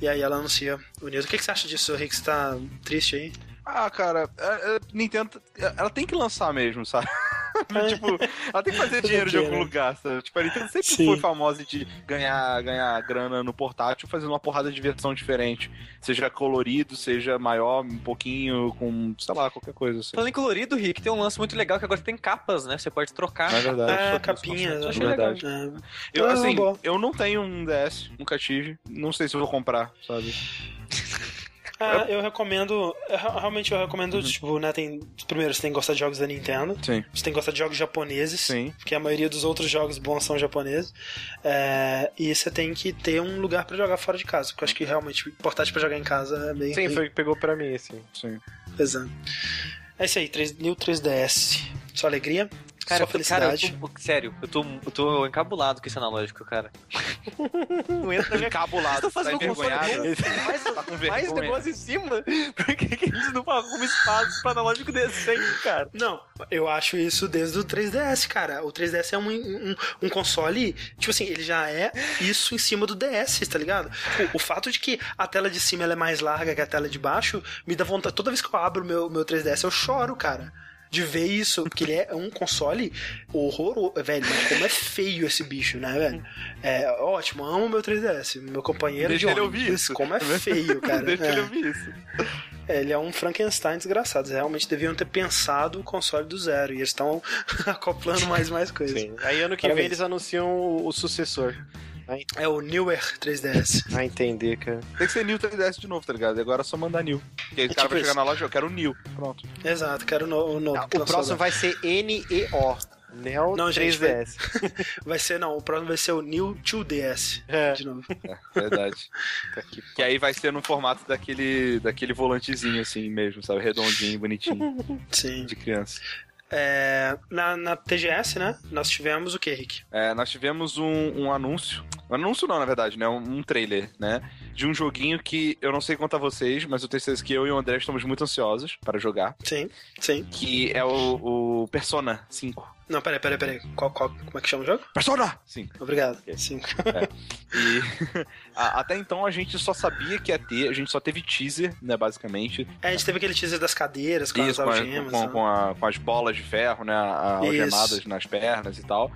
E aí ela anuncia o New. O que, que você acha disso, Rick? Você tá triste aí? Ah, cara, a, é, a é, Nintendo, ela tem que lançar mesmo, sabe? tipo, ela tem que fazer dinheiro de algum lugar, sabe? Tipo, a Nintendo sempre Sim. foi famosa de ganhar, ganhar grana no portátil fazendo uma porrada de versão diferente. Seja colorido, seja maior, um pouquinho, com, sei lá, qualquer coisa. Assim. Falando em colorido, Rick, tem um lance muito legal que agora tem capas, né? Você pode trocar. É verdade. É, capinhas, é verdade. Legal. Eu, assim, eu não tenho um DS, nunca tive. Não sei se eu vou comprar, sabe? Ah, eu recomendo. Realmente eu recomendo, uhum. tipo, né? Tem. Primeiro, você tem que gostar de jogos da Nintendo. Sim. Você tem que gostar de jogos japoneses. Sim. Porque a maioria dos outros jogos bons são japoneses. É, e você tem que ter um lugar para jogar fora de casa. Porque eu acho que realmente portátil para jogar em casa é bem. Sim, foi o que pegou pra mim, assim. Sim. Exato. É isso aí, 3, New 3DS. Só alegria. Cara, Só felicidade. Cara, eu tô, sério, eu tô, eu tô encabulado com esse analógico, cara. Não entra na minha... Encabulado, tá fazendo tá envergonhado? Mais, tá com mais negócio em cima? Por que, que eles não arrumam espaço pra analógico decente, cara? Não, eu acho isso desde o 3DS, cara. O 3DS é um, um, um console, tipo assim, ele já é isso em cima do DS, tá ligado? O, o, fato de que a tela de cima é mais larga que a tela de baixo me dá vontade. Toda vez que eu abro o meu, meu 3DS, eu choro, cara de ver isso, porque ele é um console horroroso, velho, mas como é feio esse bicho, né, velho? É ótimo, amo meu 3DS, meu companheiro Deixa de ele ouvir isso. como é feio, cara. Deixa é. ele ouvir isso. É, ele é um Frankenstein desgraçado. Eles realmente deviam ter pensado o console do zero. E eles estão acoplando mais e mais coisas. Sim. Aí ano que Parabéns. vem eles anunciam o, o sucessor. É o Newer 3DS. Ah, entender, cara. Tem que ser New 3DS de novo, tá ligado? Agora é só mandar New. Porque é o cara tipo vai chegar na loja, eu quero o New. Pronto. Exato, quero o novo. Não, o próximo vai ser NEO. Neo não, 3DS. Gente, vai, vai, ser, não, o próximo vai ser o New 2DS. É. De novo. É, verdade. que aí vai ser no formato daquele, daquele volantezinho assim mesmo, sabe? Redondinho, bonitinho. Sim. De criança. É, na, na TGS, né? Nós tivemos o que, Rick? É, nós tivemos um, um anúncio. Um anúncio não, na verdade, né? Um, um, trailer, né? De um joguinho que eu não sei contar vocês, mas eu tenho certeza que eu e o André estamos muito ansiosos para jogar. Sim, sim. Que é o, o Persona 5. Não, peraí, peraí, peraí. Qual, qual, como é que chama o jogo? Persona! Sim. Obrigado. Okay. Sim. É. E até então a gente só sabia que ia ter, a gente só teve teaser, né, basicamente. É, a gente teve aquele teaser das cadeiras com Isso, as algemas. Com, com, com, a, com, as bolas de ferro, né, algemadas nas pernas e tal.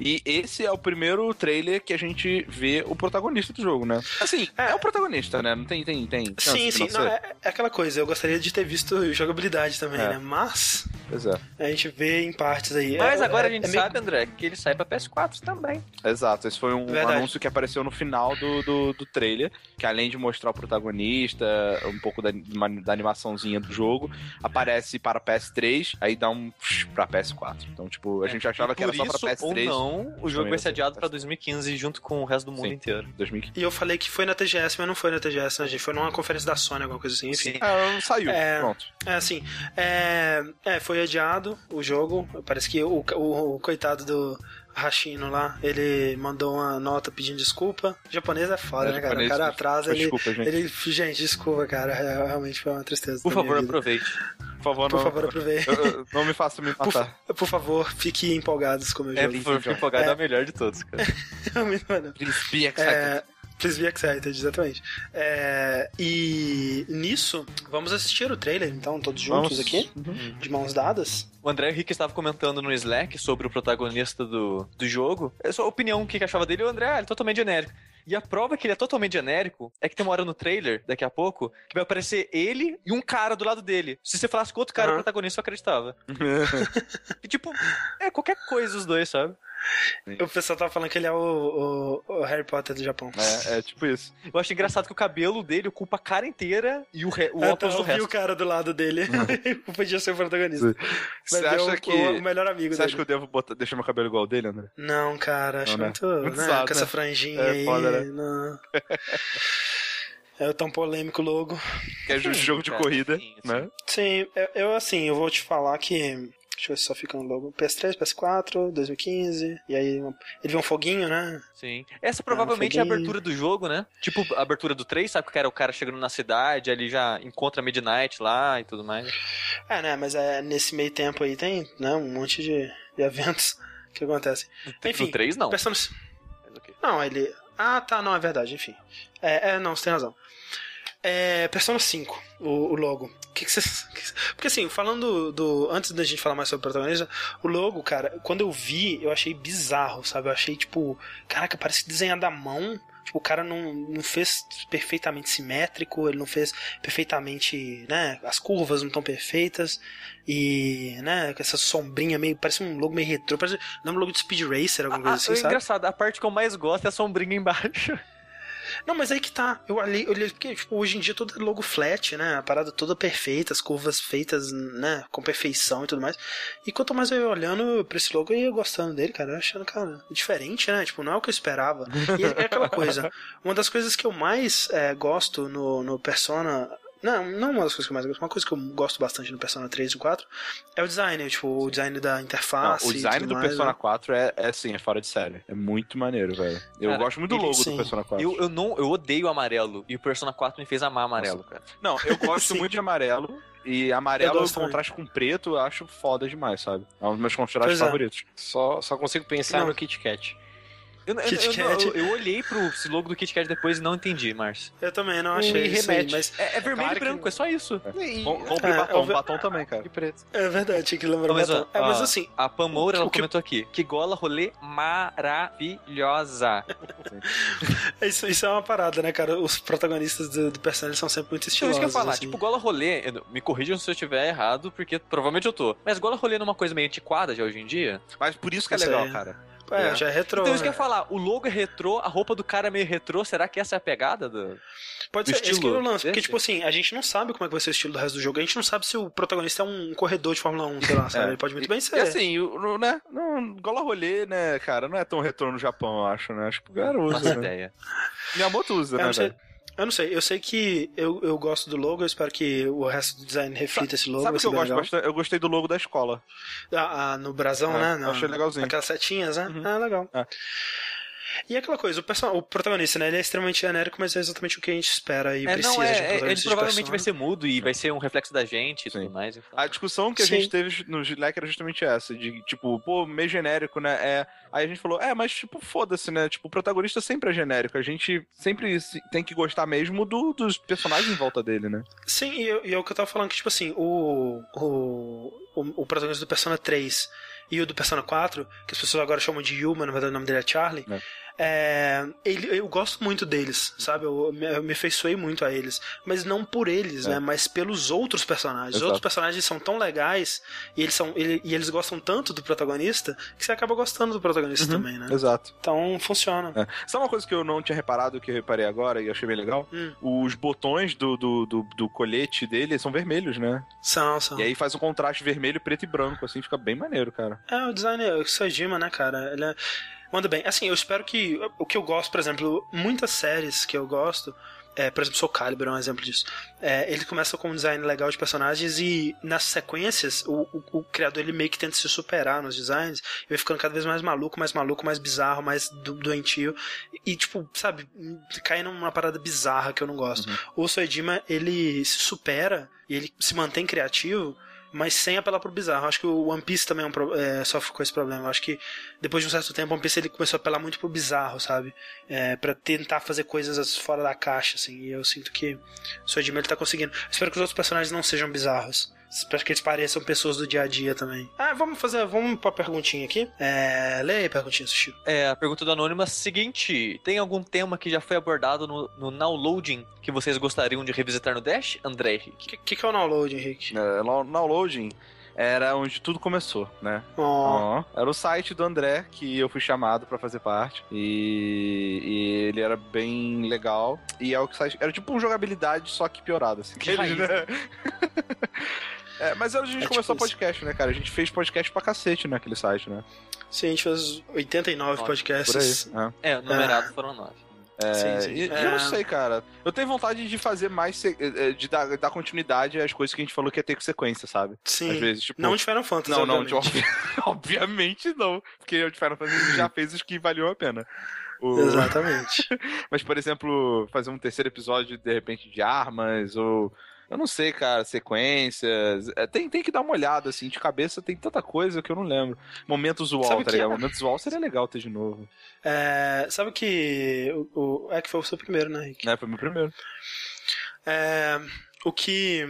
E esse é o primeiro trailer que a gente vê o protagonista do jogo, né? Assim, é, é o protagonista, né? Não tem, tem, tem. Sim, sim. Não, é, é, aquela coisa, eu gostaria de ter visto jogabilidade também, é. né? Mas. Pois é. A gente vê em partes aí. Mas é, agora a é, gente sabe, meio... André, que ele sai pra PS4 também. Exato, esse foi um Verdade. anúncio que apareceu no final do, do, do, trailer, que além de mostrar o protagonista, um pouco da, da animaçãozinha do jogo, aparece para PS3, aí dá um pra PS4. Então, tipo, a gente achava que era só pra PS3. Ou não, o jogo vai ser adiado pra 2015 junto com o resto do mundo Sim, inteiro. 2015. E eu falei que foi na TGS, mas não foi na TGS, né, gente? Foi numa conferência da Sony, alguma coisa assim, enfim. Sim. É, saiu, é, pronto. É, assim, é, é, foi adiado o jogo, parece que o, o, o coitado do Rashino lá, ele mandou uma nota pedindo desculpa. O japonês é foda, é, né, cara? O cara atrasa, ele, desculpa, gente. ele. Gente, desculpa, cara. É, realmente foi uma tristeza. Por favor, aproveite. Por favor, por não, favor, aproveite. Não me faça me matar. Por, por favor, fique empolgados com o meu é. É, por favor, fique empolgado é. é o melhor de todos, cara. Excited. É, Please be excited, exatamente. É, e nisso, vamos assistir o trailer, então, todos juntos vamos. aqui, uhum. de mãos dadas. O André Henrique estava comentando no Slack sobre o protagonista do, do jogo. É sua opinião, o que, que achava dele? O André, ah, ele é totalmente genérico. E a prova que ele é totalmente genérico é que tem uma hora no trailer, daqui a pouco, que vai aparecer ele e um cara do lado dele. Se você falasse com outro cara, uhum. o protagonista, eu acreditava. e tipo, é qualquer coisa os dois, sabe? O pessoal tava falando que ele é o, o, o, Harry Potter do Japão. É, é tipo isso. Eu acho engraçado que o cabelo dele ocupa a cara inteira e o, re, o é, óculos do resto. o cara do lado dele. Podia ser o protagonista. Você acha que... O, o melhor amigo Você acha que eu devo botar, deixar meu cabelo igual ao dele, André? Não, cara. Acho não, né? muito... muito né, com essa franjinha é, aí. Foda, né? Não... É tão polêmico logo. Que é jogo de corrida, sim, né? Sim, eu, eu assim, eu vou te falar que Deixa eu ver se só fica no logo. PS3, PS4, 2015. E aí ele vê um foguinho, né? Sim. Essa provavelmente é, um é a abertura do jogo, né? Tipo a abertura do 3, sabe? Que era o cara chegando na cidade, ali já encontra Midnight lá e tudo mais. É, né? Mas é, nesse meio tempo aí tem né, um monte de, de eventos que acontecem. Enfim. No 3 não. Não, ele. Ah, tá, não, é verdade, enfim. É, é não, você tem razão. É Persona 5, o, o logo. Que que porque assim, falando do. Antes da gente falar mais sobre o protagonista, o logo, cara, quando eu vi, eu achei bizarro, sabe? Eu achei, tipo, caraca, parece desenhado à mão. Tipo, o cara não, não fez perfeitamente simétrico, ele não fez perfeitamente, né? As curvas não estão perfeitas. E, né, com essa sombrinha meio. Parece um logo meio retrô. Parece. Não é um logo de Speed Racer, alguma coisa ah, assim, é sabe? engraçado, a parte que eu mais gosto é a sombrinha embaixo. Não, mas aí que tá. Eu olhei, eu olhei porque tipo, hoje em dia tudo é logo flat, né? A parada toda perfeita, as curvas feitas, né? Com perfeição e tudo mais. E quanto mais eu ia olhando pra esse logo, eu ia gostando dele, cara. Eu achando, cara, diferente, né? Tipo, não é o que eu esperava. E é, é aquela coisa. Uma das coisas que eu mais é, gosto no, no Persona não, não uma das coisas que eu mais gosto. Uma coisa que eu gosto bastante no Persona 3 e 4 é o design, tipo, o design da interface. Não, o design do mais, Persona né? 4 é, é sim, é fora de série. É muito maneiro, velho. Eu Cara, gosto muito do logo sim. do Persona 4. Eu, eu, não, eu odeio amarelo. E o Persona 4 me fez amar amarelo, cara. Não, eu gosto Sim. muito de amarelo. E amarelo, o contraste com preto, eu acho foda demais, sabe? É um dos meus contrastes Pois é. favoritos. Só, só consigo pensar Não. no Kit Kat. Eu, eu, Kit eu, Kat. eu, eu olhei pro logo do Kit Kat depois e não entendi, Márcio. Eu também não achei e isso aí, remete. mas É, é vermelho claro e que- branco, é só isso. E, Com- Compre É, batom, eu ve- batom também, cara. e preto. é verdade, tinha que lembrar Não, mas, batom. ó, É, mas assim, A Pam Moura, ela que- comentou aqui. Que gola rolê maravilhosa. isso, isso é uma parada, né, cara? Os protagonistas do, do Persona eles são sempre muito Então, estilosos. isso que eu ia falar. assim. Tipo, gola rolê, eu- me corrijam se eu estiver errado, porque provavelmente eu tô. Mas gola rolê numa coisa meio antiquada de hoje em dia. Mas por isso que é Isso legal, aí. cara. É, É. já é retrô. então, isso que eu né? ia falar. O logo é retrô, a roupa do cara é meio retrô. Será que essa é a pegada do. Pode do ser, esse que é estilo o lance. Porque, tipo assim, a gente não sabe como é que vai ser o estilo do resto do jogo. A gente não sabe se o protagonista é um corredor de Fórmula 1, sei lá, sabe? É. Ele pode muito bem ser. E assim, o- né? Não, gola rolê, né, cara? Não é tão retrô no Japão, eu acho, né? Acho que o Nossa usa, né? ideia. Minha moto usa, Eu né, não sei. Eu não sei, eu sei que eu, eu gosto do logo, eu espero que o resto do design reflita esse logo. Sabe o que eu gosto legal. bastante? Eu gostei do logo da escola. Ah, ah, no brasão, É, né? Na- achei legalzinho. Aquelas setinhas, né? Uhum. Ah, legal. É. E aquela coisa, o, perso- o protagonista, né? Ele é extremamente genérico, mas é exatamente o que a gente espera e É, precisa não, de um é, é, ele protagonista de provavelmente vai Persona. ser mudo e vai ser um reflexo da gente e Sim. tudo mais. Então. A discussão que a Sim. gente teve no Gilek era justamente essa, de tipo, pô, meio genérico, né? É... Aí a gente falou, é, mas tipo, foda-se, né? Tipo, o protagonista sempre é genérico. A gente sempre se- tem que gostar mesmo do- dos personagens em volta dele, né? Sim, e, eu- e é o que eu tava falando, que, tipo assim, o, o, o, o protagonista do Persona 3 e o do Persona 4, que as pessoas agora chamam de Yuma, na verdade o nome dele é Charlie, É. é, ele, eu gosto muito deles, sabe? Eu, me- eu me afeiçoei muito a eles. Mas não por eles, É. né? Mas pelos outros personagens. Os outros personagens são tão legais e eles, são, ele- e eles gostam tanto do protagonista que você acaba gostando do protagonista Uhum. também, né? Exato. Então funciona. É. Sabe uma coisa que eu não tinha reparado, que eu reparei agora e achei bem legal? Hum. Os botões do, do, do, do colete dele são vermelhos, né? São, são. E aí faz um contraste vermelho, preto e branco, assim, fica bem maneiro, cara. É, o design é o Sojima, né, cara? Ele é... Manda bem. Assim, eu espero que. O que eu gosto, por exemplo, muitas séries que eu gosto. É, por exemplo, Soul Calibur é um exemplo disso. É, ele começa com um design legal de personagens e nas sequências o, o, o criador ele meio que tenta se superar nos designs e vai ficando cada vez mais maluco, mais maluco, mais bizarro, mais do- doentio e tipo, sabe, cai numa parada bizarra que eu não gosto. O Soejima, ele se supera e ele se mantém criativo mas sem apelar pro bizarro. Acho que o One Piece também é um pro- é, sofre com esse problema. Acho que depois de um certo tempo, o One Piece ele começou a apelar muito pro bizarro, sabe? É, para tentar fazer coisas fora da caixa, assim. E eu sinto que o Sojima ele tá conseguindo. Espero que os outros personagens não sejam bizarros. Espero que eles pareçam pessoas do dia a dia também. Ah, vamos fazer, vamos pra perguntinha aqui. É, leia aí a perguntinha, Sushi. É, a pergunta do Anônimo é a seguinte: tem algum tema que já foi abordado no, no Nowloading que vocês gostariam de revisitar no Dash? André Henrique. O que, que, que é o download, Henrique? É, no downloading era onde tudo começou, né? Ó, Ó, Era o site do André que eu fui chamado pra fazer parte. E, e ele era bem legal. E é o site. Era tipo um jogabilidade, só que piorado, assim. Que raiz, né? É, mas a gente É começou tipo podcast, né, cara? A gente fez podcast pra cacete naquele site, né? sim, a gente fez 89 Ó, podcasts. Por aí. é. É, numerados foram nove. É, Sim, sim. E, É. eu não sei, cara. Eu tenho vontade de fazer mais. se- eh, de dar, dar continuidade às coisas que a gente falou que ia ter com sequência, sabe? Sim. Às vezes, tipo. Não de Final Fantasy, Não, não, de, obviamente. obvi- obviamente não. Porque o de Final Fantasy já fez os que valiam a pena. O- Exatamente. Mas, por exemplo, fazer um terceiro episódio, de repente, de armas, ou. Eu não sei, cara, sequências. É, tem, tem que dar uma olhada, assim, de cabeça tem tanta coisa que eu não lembro. Momentos Sabe que tá ligado? é? Momentos UOL seria legal ter de novo. É, sabe que o, o- é que foi o seu primeiro, né, Henrique? Né? Foi meu primeiro. É, o que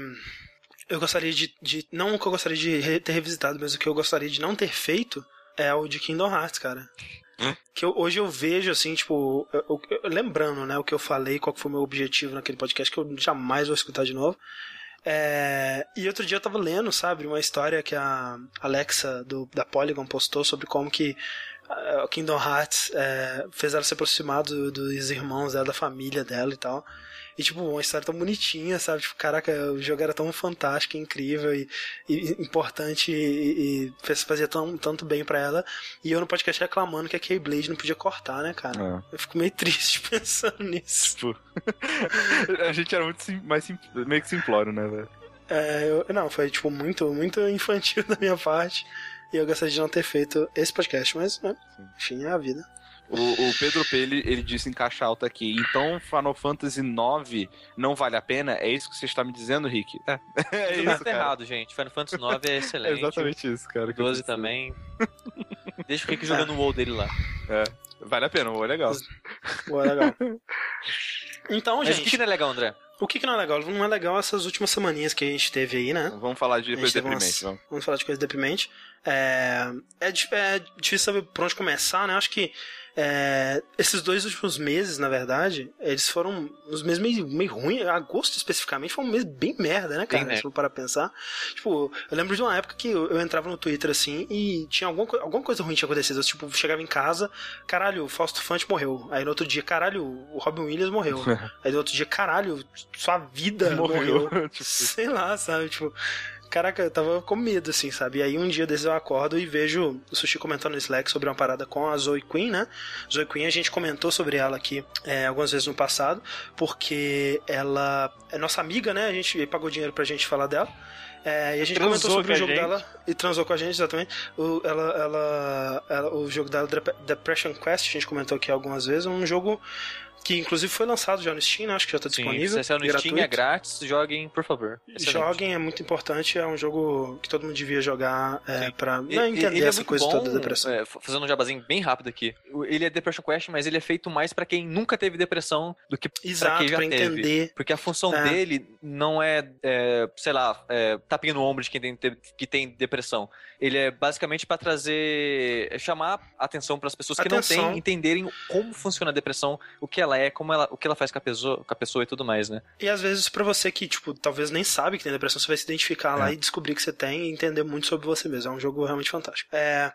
eu gostaria de, de. Não o que eu gostaria de ter revisitado, mas o que eu gostaria de não ter feito é o de Kingdom Hearts, cara. Hum? Que eu, hoje eu vejo, assim, tipo, eu, eu, lembrando, né, o que eu falei, qual foi o meu objetivo naquele podcast, que eu jamais vou escutar de novo. É, e outro dia eu tava lendo, sabe, uma história que a Alexa do, da Polygon postou sobre como que o Kingdom Hearts é, fez ela se aproximar do, dos irmãos dela, da família dela e tal. E, tipo, uma história tão bonitinha, sabe? Tipo, caraca, o jogo era tão fantástico, incrível e, e importante e, e, fazia tão, tanto bem para ela. E eu no podcast reclamando que a Keyblade não podia cortar, né, cara? É. Eu fico meio triste pensando nisso. Tipo, a gente era muito sim, mais sim, meio que simplório, né, velho? É, eu, não, foi, tipo, muito, muito infantil da minha parte. E eu gostaria de não ter feito esse podcast, mas, né, enfim, é a vida. O, o, Pedro P, ele, ele disse em caixa alta aqui, então Final Fantasy IX não vale a pena? É isso que você está me dizendo, Rick? É, é isso, tá errado, gente. Final Fantasy IX é excelente. É exatamente isso, cara. 12 também. Deixa o Rick jogando o WoW dele lá. É, vale a pena, o WoW é legal. O WoW é legal. Então, Mas gente... o que, que não é legal, André? O que, que não é legal? Não é legal essas últimas semaninhas que a gente teve aí, né? Vamos falar de coisa deprimente, umas... vamos. Vamos falar de coisa deprimente. É... É, é difícil saber por onde começar, né? Acho que é, esses dois últimos meses, na verdade, eles foram uns meses meio, meio ruins. Agosto, especificamente, foi um mês bem merda, né, cara? Bem, Se para pensar. Tipo, eu lembro de uma época que eu, eu, entrava no Twitter assim e tinha alguma, alguma coisa ruim tinha acontecido. Eu, tipo, chegava em casa, caralho, o Fausto Fante morreu. Aí no outro dia, caralho, o Robin Williams morreu. Aí no outro dia, caralho, sua vida morreu. morreu. tipo... Sei lá, sabe? Tipo, caraca, eu tava com medo, assim, sabe? E aí um dia desses eu acordo e vejo o Sushi comentando no Slack sobre uma parada com a Zoe Queen, né? Zoe Queen, a gente comentou sobre ela aqui é, algumas vezes no passado, porque ela é nossa amiga, né? A gente pagou dinheiro pra gente falar dela. É, e a gente transou comentou sobre o jogo dela e transou com a gente, exatamente. O, ela, ela, ela, o jogo dela, Depression Quest, a gente comentou aqui algumas vezes, um jogo que inclusive foi lançado já no Steam, né? acho que já está disponível. Se é no gratuito. Steam, é grátis, joguem, por favor. Excelente. Joguem, é muito importante, é um jogo que todo mundo devia jogar é, para entender ele é essa é coisa bom, toda da depressão. É, fazendo um jabazinho bem rápido aqui. Ele é Depression Quest, mas ele é feito mais para quem nunca teve depressão do que para quem já pra teve. entender. Porque a função é. dele não é, é sei lá, é, tapinha no ombro de quem tem, que tem depressão. Ele é basicamente para trazer, chamar atenção para as pessoas que atenção. não têm, entenderem como funciona a depressão, o que ela ela é, como ela, o que ela faz com a pessoa, com a pessoa e tudo mais, né? E às vezes para você que, tipo, talvez nem sabe que tem depressão, você vai se identificar é. lá e descobrir que você tem e entender muito sobre você mesmo. É um jogo realmente fantástico. É...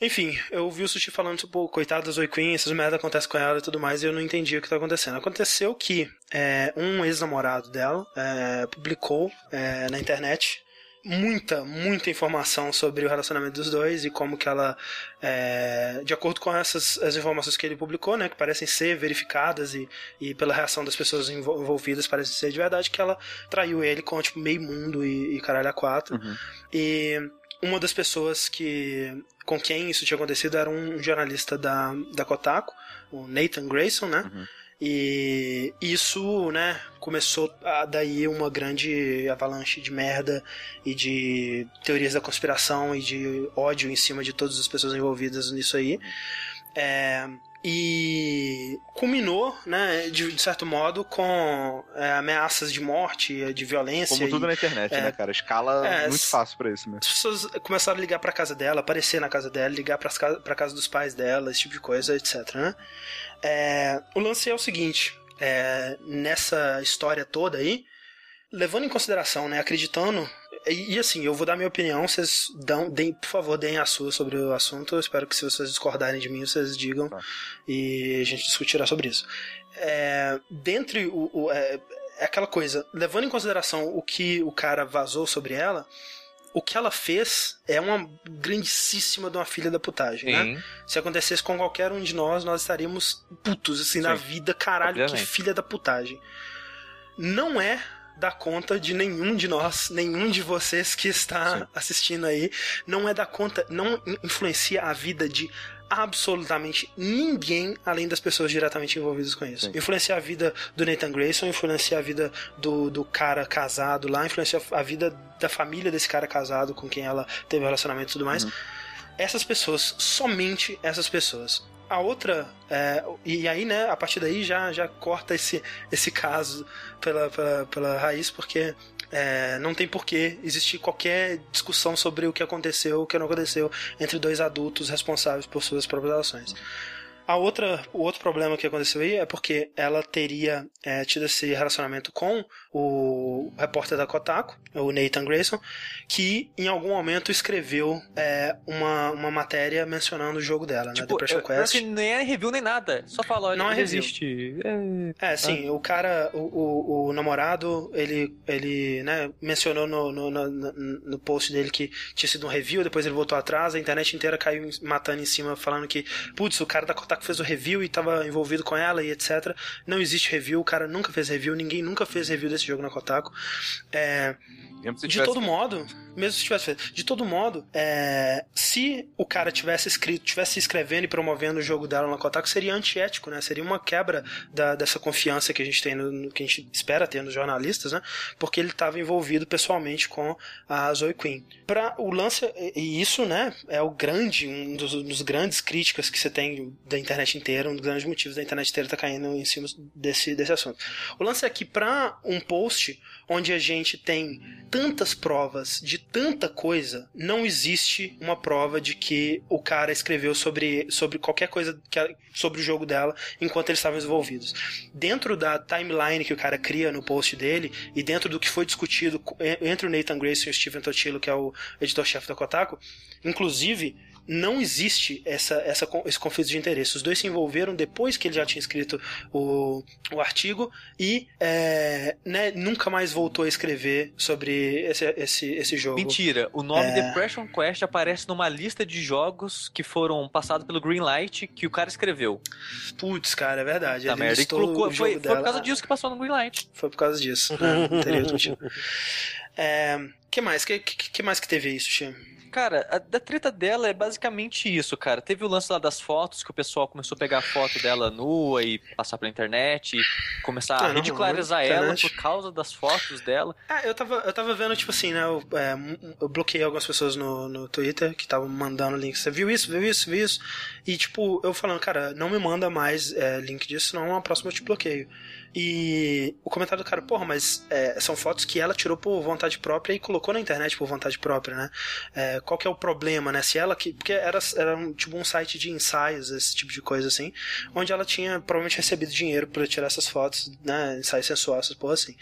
Enfim, eu vi o Sushi falando, tipo, coitada da Zoe Queen, essas merda acontecem com ela e tudo mais, e eu não entendi o que tá acontecendo. Aconteceu que é, um ex-namorado dela é, publicou é, na internet muita, muita informação sobre o relacionamento dos dois e como que ela, é, de acordo com essas as informações que ele publicou, né, que parecem ser verificadas e, e pela reação das pessoas envolvidas parecem ser de verdade, que ela traiu ele com tipo meio mundo e, e caralho a quatro. Uhum. E uma das pessoas que com quem isso tinha acontecido era um jornalista da, da Kotaku, o Nathan Grayson, né? Uhum. E isso, né, começou a daí uma grande avalanche de merda e de teorias da conspiração e de ódio em cima de todas as pessoas envolvidas nisso aí. É, e culminou, né, de, de certo modo, com é, ameaças de morte, de violência. Como tudo e, na internet, é, né, cara? Escala é, muito fácil para isso, né? As pessoas começaram a ligar pra casa dela, aparecer na casa dela, ligar pra, pra casa dos pais dela, esse tipo de coisa, etc, né? É, o lance é o seguinte: é, nessa história toda aí, levando em consideração, né, acreditando. E, e, assim, eu vou dar minha opinião, vocês dão, deem, por favor, deem a sua sobre o assunto. Eu espero que se vocês discordarem de mim, vocês digam tá. e a gente discutirá sobre isso. É, dentre o, o é, é aquela coisa, levando em consideração o que o cara vazou sobre ela, o que ela fez é uma grandíssima de uma filha da putagem, né? Sim. né? Se acontecesse com qualquer um de nós, nós estaríamos putos, assim, Sim. na vida, caralho, Obviamente. que filha da putagem. Não é dar conta de nenhum de nós, nenhum de vocês que está Sim. assistindo aí, não é dar conta, não influencia a vida de absolutamente ninguém além das pessoas diretamente envolvidas com isso. Sim. Influenciar a vida do Nathan Grayson, influenciar a vida do, do cara casado lá, influenciar a vida da família desse cara casado com quem ela teve relacionamento e tudo mais. Uhum. Essas pessoas, somente essas pessoas, a outra. É, e aí, né, a partir daí já, já corta esse, esse caso pela, pela, pela raiz, porque é, não tem porquê existir qualquer discussão sobre o que aconteceu, o que não aconteceu entre dois adultos responsáveis por suas próprias ações. A outra, o outro problema que aconteceu aí é porque ela teria é, tido esse relacionamento com o repórter da Kotaku, o Nathan Grayson, que em algum momento escreveu é, uma, uma matéria mencionando o jogo dela, tipo, né? Depression Quest. Não nem é review nem nada, só fala, olha, não é existe. É, é sim, ah. o cara, o, o, o, namorado, ele, ele né, mencionou no, no, no, no, post dele que tinha sido um review, depois ele voltou atrás, a internet inteira caiu matando em cima, falando que, putz, o cara da Kotaku fez o review e estava envolvido com ela e etc. Não existe review, o cara nunca fez review, ninguém nunca fez review desse jogo na Kotaku. É, de todo modo, mesmo se tivesse feito, de todo modo, é, se o cara tivesse escrito, tivesse escrevendo e promovendo o jogo dela na Kotaku, seria antiético, né? Seria uma quebra da, dessa confiança que a gente tem no, no, que a gente espera ter nos jornalistas, né? Porque ele estava envolvido pessoalmente com a Zoe Queen. Para o lance e isso, né, é o grande um dos, dos, grandes críticas que você tem da internet inteira, um dos grandes motivos da internet inteira tá caindo em cima desse desse assunto. O lance é que para um post onde a gente tem tantas provas de tanta coisa, não existe uma prova de que o cara escreveu sobre, sobre qualquer coisa que, sobre o jogo dela enquanto eles estavam envolvidos. Dentro da timeline que o cara cria no post dele e dentro do que foi discutido entre o Nathan Grace e o Steven Totilo, que é o editor-chefe da Kotaku, inclusive não existe essa, essa, esse conflito de interesse. Os dois se envolveram depois que ele já tinha escrito o, o artigo e é, né, nunca mais voltou a escrever sobre esse, esse, esse jogo. Mentira, o nome é... Depression Quest aparece numa lista de jogos que foram passados pelo Greenlight que o cara escreveu. Putz, cara, é verdade. Tá ele merda. Colocou, foi, foi, por causa disso que passou no Greenlight. Foi por causa disso. né? Não teria outro motivo. É, que mais? Que, que, que mais que teve isso, Tim? Cara, a da treta dela é basicamente isso, cara. Teve o lance lá das fotos, que o pessoal começou a pegar a foto dela nua e passar pela internet e começar ah, a ridicularizar ela por causa das fotos dela. Ah, eu tava, eu tava vendo, tipo assim, né? Eu, é, eu bloqueei algumas pessoas no, no Twitter que estavam mandando links. Você viu isso, viu isso, viu isso? E, tipo, eu falando, cara, não me manda mais é, link disso, senão a próxima eu te bloqueio. E o comentário do cara, porra, mas é, são fotos que ela tirou por vontade própria e colocou na internet por vontade própria, né? É, qual que é o problema, né? Se ela que. Porque era, era um, tipo um site de ensaios, esse tipo de coisa assim, onde ela tinha provavelmente recebido dinheiro para tirar essas fotos, né? Ensaios sensuais, essas porra assim.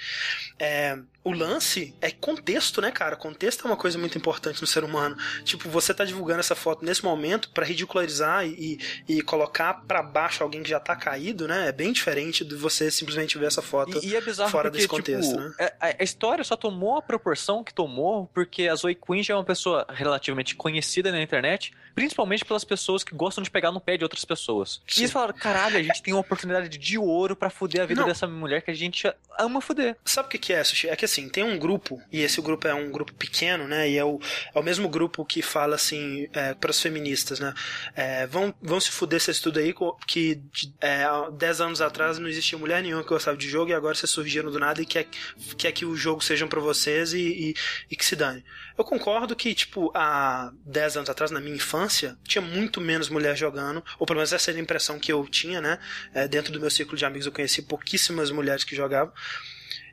É, o lance é contexto, né, cara? Contexto é uma coisa muito importante no ser humano. Tipo, você tá divulgando essa foto nesse momento para ridicularizar e, e colocar para baixo alguém que já tá caído, né? É bem diferente de você simplesmente ver essa foto e, e é fora porque, desse contexto, tipo, né? É, a, a, história só tomou a proporção que tomou porque a Zoe Quinn já é uma pessoa relativamente conhecida na internet, principalmente pelas pessoas que gostam de pegar no pé de outras pessoas. Sim. E eles falaram, caralho, a gente tem uma oportunidade de ouro para fuder a vida Não. dessa mulher que a gente ama fuder. Sabe o que, que é, Sushi? É que assim, tem um grupo, e esse grupo é um grupo pequeno, né? E é o, é o mesmo grupo que fala assim é, para as feministas, né? É, vão, vão se fuder esse estudo aí que é, 10 anos atrás não existia mulher nenhuma que gostava de jogo e agora vocês surgiram do nada e quer, quer que o jogo seja para vocês e, e, e que se dane. Eu concordo que, tipo, há 10 anos atrás, na minha infância, tinha muito menos mulher jogando, ou pelo menos essa era a impressão que eu tinha, né? É, dentro do meu círculo de amigos eu conheci pouquíssimas mulheres que jogavam.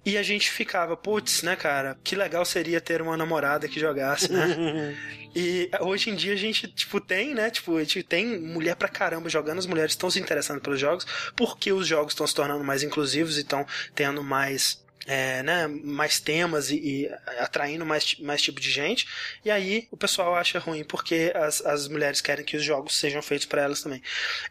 E a gente ficava, putz, né, cara, que legal seria ter uma namorada que jogasse, né? e hoje em dia a gente, tipo, tem, né? Tipo, a gente tem mulher pra caramba jogando, as mulheres estão se interessando pelos jogos, porque os jogos estão se tornando mais inclusivos e estão tendo mais é, né, mais temas e, e, atraindo mais, mais tipo de gente. E aí o pessoal acha ruim porque as, as mulheres querem que os jogos sejam feitos para elas também.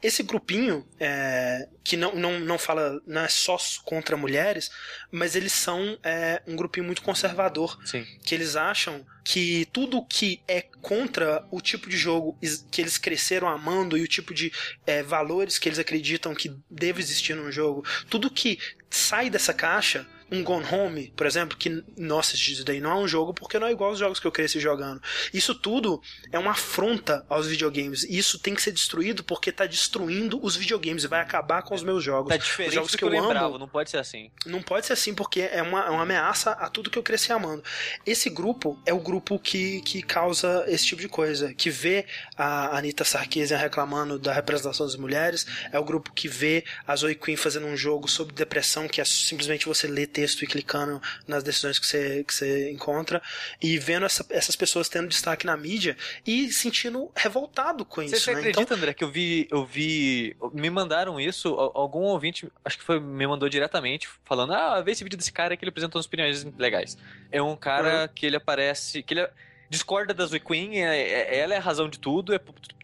Esse grupinho, é, que não, não, não fala, não é só contra mulheres, mas eles são é, um grupinho muito conservador. Sim. Que eles acham que tudo que é contra o tipo de jogo que eles cresceram amando e o tipo de é, valores que eles acreditam que deve existir no jogo, tudo que sai dessa caixa um Gone Home, por exemplo, que, nossa, isso daí não é um jogo porque não é igual aos jogos que eu cresci jogando. Isso tudo é uma afronta aos videogames. E isso tem que ser destruído porque tá destruindo os videogames e vai acabar com os meus jogos. Tá diferente os jogos do que, eu, eu amo. não pode ser assim. Não pode ser assim porque é uma, é uma ameaça a tudo que eu cresci amando. Esse grupo é o grupo que, que causa esse tipo de coisa, que vê a Anitta Sarkeesian reclamando da representação das mulheres, é o grupo que vê a Zoe Queen fazendo um jogo sobre depressão, que é simplesmente você ler texto e clicando nas decisões que você, que você encontra, e vendo essa, essas pessoas tendo destaque na mídia e sentindo revoltado com isso. Você né? acredita, então, André, que eu vi, eu vi. Me mandaram isso, algum ouvinte, acho que foi, me mandou diretamente, falando: ah, vê esse vídeo desse cara que ele apresentou umas opiniões legais. É um cara uhum. que ele aparece. que ele discorda da Zoe Queen, é, é, ela é a razão de tudo, é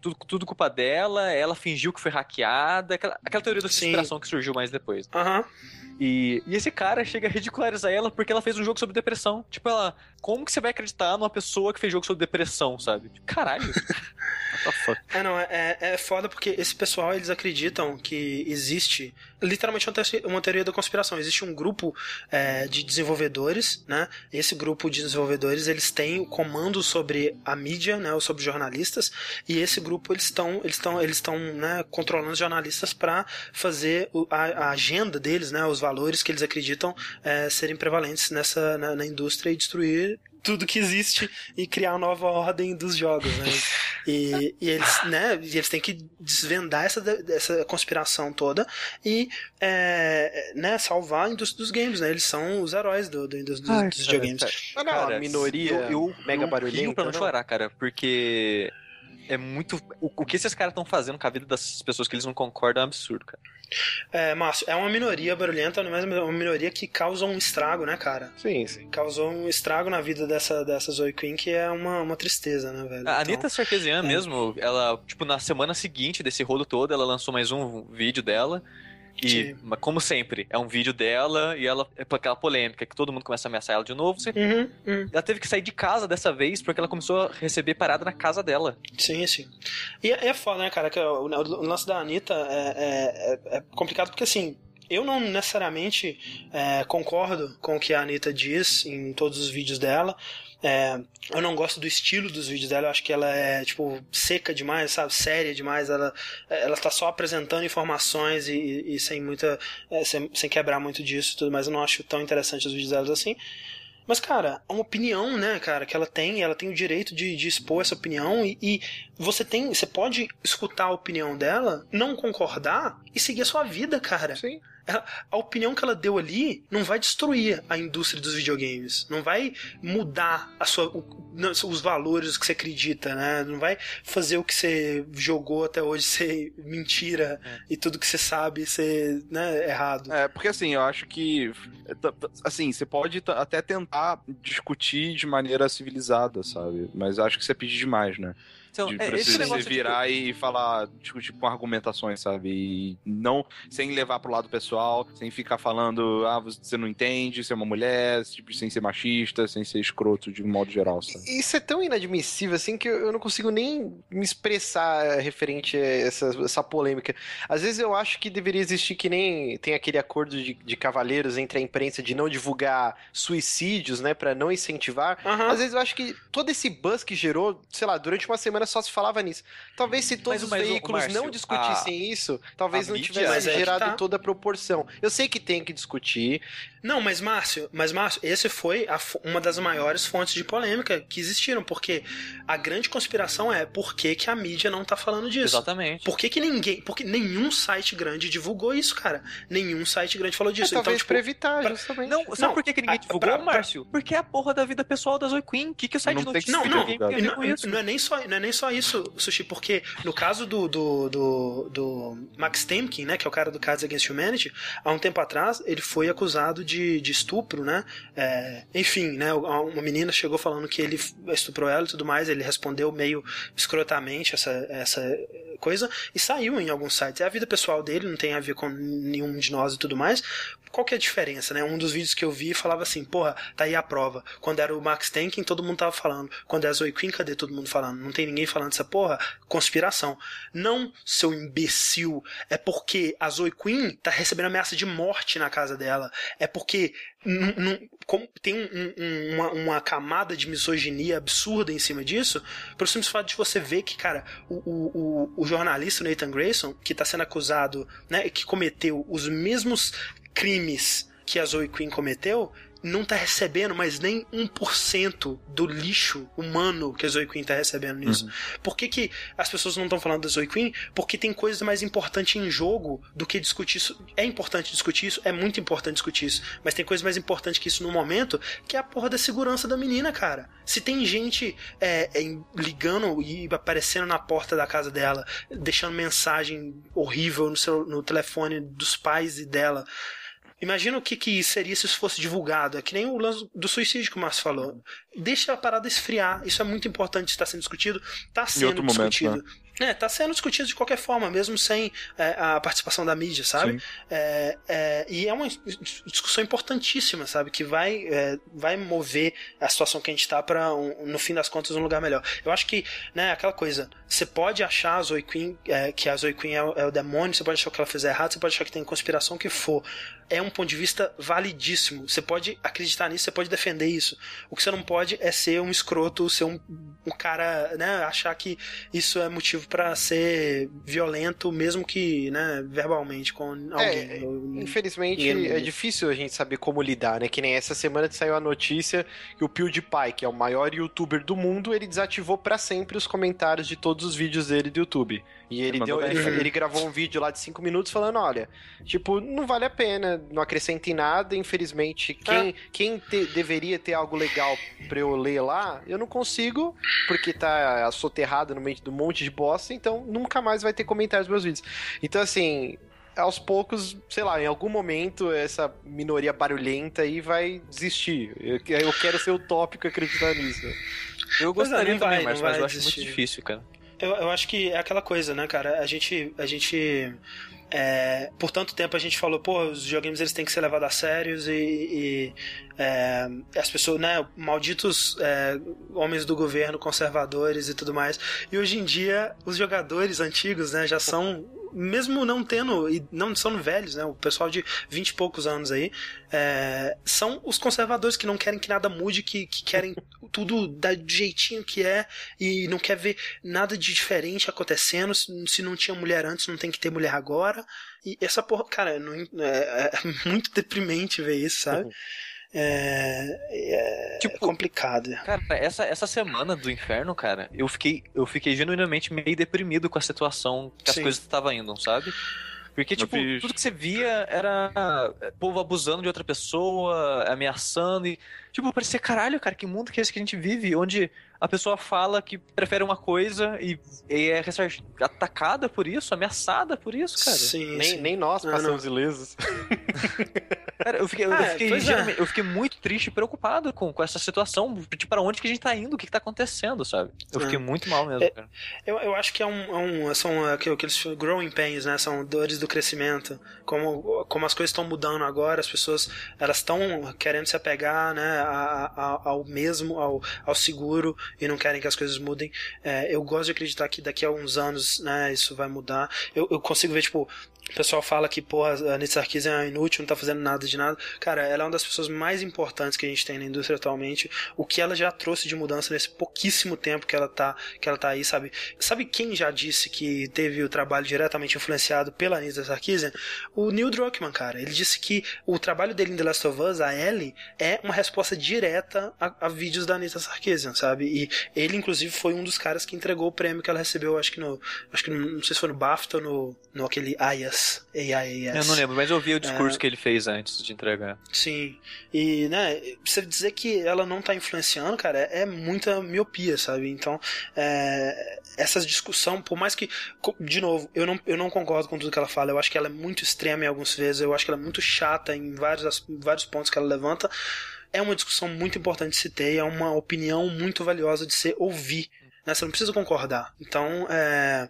tudo, tudo culpa dela, ela fingiu que foi hackeada, aquela, aquela teoria da conspiração que surgiu mais depois. Aham. Uhum. E, e esse cara chega a ridicularizar ela porque ela fez um jogo sobre depressão. Tipo, ela. Como que você vai acreditar numa pessoa que fez jogo sobre depressão, sabe? Caralho. é, não, é, é foda porque esse pessoal, eles acreditam que existe literalmente uma teoria da conspiração. Existe um grupo é, de desenvolvedores, né? Esse grupo de desenvolvedores, eles têm o comando sobre a mídia, né? Ou sobre jornalistas, e esse grupo, eles estão eles estão eles estão né, controlando os jornalistas para fazer a, a, agenda deles, né? Os valores que eles acreditam é, serem prevalentes nessa na, na indústria e destruir tudo que existe e criar uma nova ordem dos jogos, né? E, e eles, né, eles têm que desvendar essa, essa conspiração toda e é, né, salvar a indústria dos games, né? Eles são os heróis do, do, dos, Ai, dos videogames. Não, cara, a minoria eu, eu, mega barulhenta. pra não, não chorar, cara, porque é muito. O, o que esses caras estão fazendo com a vida das pessoas que eles não concordam é um absurdo, cara. É, Márcio, é uma minoria barulhenta, mas é uma minoria que causa um estrago, né, cara? Sim, sim. Causou um estrago na vida dessa, dessa Zoe Queen que é uma, uma tristeza, né, velho? A então, Anitta Sarkeesian é. mesmo, ela, tipo, na semana seguinte desse rolo todo, ela lançou mais um vídeo dela e, como sempre, é um vídeo dela e ela é aquela polêmica que todo mundo começa a ameaçar ela de novo. Você... Uhum, uhum. Ela teve que sair de casa dessa vez porque ela começou a receber parada na casa dela. Sim, sim. E é, é foda, né, cara? Que o, o lance da Anitta é, é, é complicado porque assim. Eu não necessariamente é, concordo com o que a Anitta diz em todos os vídeos dela, é, eu não gosto do estilo dos vídeos dela, eu acho que ela é, tipo, seca demais, sabe? Séria demais. Ela, ela tá só apresentando informações e, e sem muita. É, sem, sem, quebrar muito disso e tudo mais. Eu não acho tão interessante os vídeos dela assim. Mas, cara, é uma opinião, né, cara, que ela tem, ela tem o direito de, de expor essa opinião e, e, você tem. Você pode escutar a opinião dela, não concordar e seguir a sua vida, cara. Sim a opinião que ela deu ali não vai destruir a indústria dos videogames, não vai mudar a sua, o, os valores que você acredita, né? Não vai fazer o que você jogou até hoje ser mentira é. e tudo que você sabe ser né, errado. É, porque assim, eu acho que assim, você pode até tentar discutir de maneira civilizada, sabe? Mas acho que você pedir demais, né? Então, de, é, esse negócio virar tipo... e falar, discutir com argumentações, sabe? E não, sem levar pro lado pessoal, sem ficar falando, ah, você não entende, você é uma mulher, tipo, sem ser machista, sem ser escroto de modo geral, sabe? Isso é tão inadmissível, assim, que eu não consigo nem me expressar referente a essa, essa polêmica. Às vezes eu acho que deveria existir que nem tem aquele acordo de, de cavaleiros entre a imprensa de não divulgar suicídios, né, para não incentivar. Uhum. Às vezes eu acho que todo esse buzz que gerou, sei lá, durante uma semana só se falava nisso. Talvez se todos mas, os veículos Márcio, não discutissem a, isso, talvez não tivesse é gerado tá. toda a proporção. Eu sei que tem que discutir. Não, mas Márcio, mas Márcio, esse foi a, uma das maiores fontes de polêmica que existiram, porque a grande conspiração é por que, que a mídia não tá falando disso. Exatamente. Por que, que ninguém, porque nenhum site grande divulgou isso, cara. Nenhum site grande falou disso. É, talvez então, tipo, pra evitar, pra... justamente. Não, sabe não, por que, que ninguém divulgou, pra, pra, Márcio? Porque é a porra da vida pessoal da Zoe Queen. O que, que o site não, notícia não, não, não, não, é nem só, não é nem só isso, Sushi, porque no caso do, do, do, do Max Temkin, né, que é o cara do Cards Against Humanity, há um tempo atrás ele foi acusado de, de estupro, né? É, enfim, né, uma menina chegou falando que ele estuprou ela e tudo mais, ele respondeu meio escrotamente essa, essa coisa e saiu em alguns sites. É a vida pessoal dele, não tem a ver com nenhum de nós e tudo mais. Qual que é a diferença, né? Um dos vídeos que eu vi falava assim, porra, tá aí a prova. Quando era o Max Tankin, todo mundo tava falando. Quando é a Zoe Queen, cadê todo mundo falando? Não tem ninguém falando essa porra? Conspiração. Não, seu imbecil. É porque a Zoe Queen tá recebendo ameaça de morte na casa dela. É porque tem um, um, uma, uma, camada de misoginia absurda em cima disso, pelo simples fato de você ver que, cara, o, o, o jornalista Nathan Grayson, que está sendo acusado, né, que cometeu os mesmos crimes que a Zoe Quinn cometeu, não tá recebendo mais nem 1% do lixo humano que a Zoe Queen tá recebendo nisso. Uhum. Por que, que as pessoas não estão falando da Zoe Queen? Porque tem coisas mais importantes em jogo do que discutir isso. É importante discutir isso, é muito importante discutir isso, mas tem coisas mais importantes que isso no momento, que é a porra da segurança da menina, cara. Se tem gente é, é, ligando e aparecendo na porta da casa dela, deixando mensagem horrível no, seu, no telefone dos pais e dela, Imagina o que, que seria se isso fosse divulgado. É que nem o lance do suicídio que o Márcio falou. Deixa a parada esfriar. Isso é muito importante estar sendo discutido. Está sendo discutido. Momento, né? É, tá sendo discutido de qualquer forma, mesmo sem é, a participação da mídia, sabe? É, é, e é uma discussão importantíssima, sabe? Que vai, é, vai mover a situação que a gente tá para, um, no fim das contas, um lugar melhor. Eu acho que, né, aquela coisa, você pode achar a Zoe Queen, é, que a Zoe Queen é o, é o, demônio, você pode achar que ela fez errado, você pode achar que tem conspiração que for. É um ponto de vista validíssimo. Você pode acreditar nisso, você pode defender isso. O que você não pode é ser um escroto, ser um, um cara, né, achar que isso é motivo para ser violento, mesmo que, né, verbalmente com alguém. É, infelizmente, é difícil a gente saber como lidar, né? Que nem essa semana saiu a notícia que o PewDiePie, que é o maior youtuber do mundo, ele desativou para sempre os comentários de todos os vídeos dele do YouTube. E ele, deu, ele, ele, gravou um vídeo lá de 5 minutos falando: olha, tipo, não vale a pena, não acrescenta em nada, infelizmente. Quem, é. quem te, deveria ter algo legal pra eu ler lá, eu não consigo, porque tá soterrado no meio de um monte de bosta, então nunca mais vai ter comentários nos meus vídeos. Então, assim, aos poucos, sei lá, em algum momento essa minoria barulhenta aí vai desistir. Eu, eu quero ser utópico e acreditar nisso. Eu gostaria não, também, vai, mas, mas eu acho muito difícil, cara. Eu, eu acho que é aquela coisa, né, cara? A gente. A gente é, por tanto tempo a gente falou, pô, os videogames eles têm que ser levados a sérios e, e é, as pessoas, né, malditos é, homens do governo, conservadores e tudo mais. E hoje em dia os jogadores antigos, né, já são mesmo não tendo, e não são velhos, né? O pessoal de 20 e poucos anos aí, é, são os conservadores que não querem que nada mude, que, que querem tudo do jeitinho que é e não quer ver nada de diferente acontecendo. Se não tinha mulher antes, não tem que ter mulher agora. E essa porra, cara, não, é, é muito deprimente ver isso, sabe? É, é tipo, complicado. Cara, essa, essa semana do inferno, cara, eu fiquei, eu fiquei genuinamente meio deprimido com a situação que Sim. as coisas estavam indo, sabe? Porque, tipo, tudo que você via era povo abusando de outra pessoa, ameaçando e. Tipo, parecia, caralho, cara, que mundo que é esse que a gente vive? Onde a pessoa fala que prefere uma coisa e, e é atacada por isso, ameaçada por isso, cara. Sim, nem, sim. nem nós passamos não, não. ilesos. cara, eu fiquei, eu, ah, fiquei, é. eu fiquei muito triste e preocupado com, com essa situação. Tipo, pra onde que a gente tá indo? O que, que tá acontecendo, sabe? Eu fiquei é. muito mal mesmo, é, cara. Eu, eu acho que é um. É um são aqueles growing pains, né? São dores do crescimento. Como, como as coisas estão mudando agora, as pessoas elas estão querendo se apegar né, a, a, ao mesmo, ao, ao seguro e não querem que as coisas mudem. É, eu gosto de acreditar que daqui a uns anos, né, isso vai mudar. Eu, eu consigo ver, tipo, o pessoal fala que, pô, a Anita Sarkeesian é inútil, não tá fazendo nada de nada. Cara, ela é uma das pessoas mais importantes que a gente tem na indústria atualmente. O que ela já trouxe de mudança nesse pouquíssimo tempo que ela tá, que ela tá aí, sabe? Sabe quem já disse que teve o trabalho diretamente influenciado pela Anita Sarkeesian? O Neil Druckmann, cara. Ele disse que o trabalho dele em The Last of Us, a Ellie, é uma resposta direta a, a vídeos da Anita Sarkeesian, sabe? E ele, inclusive, foi um dos caras que entregou o prêmio que ela recebeu, acho que no. Acho que no, não sei se foi no BAFTA ou no, no aquele AIAS AIAS. Eu não lembro, mas eu ouvi o discurso é... que ele fez antes de entregar. Sim. E, né, você dizer que ela não tá influenciando, cara, é, é muita miopia, sabe? Então, é, essa discussão, por mais que, de novo, eu não, eu não concordo com tudo que ela fala, eu acho que ela é muito extrema em algumas vezes, eu acho que ela é muito chata em vários, vários pontos que ela levanta. É uma discussão muito importante de se ter, é uma opinião muito valiosa de se ouvir. Né? Você não precisa concordar. Então, é,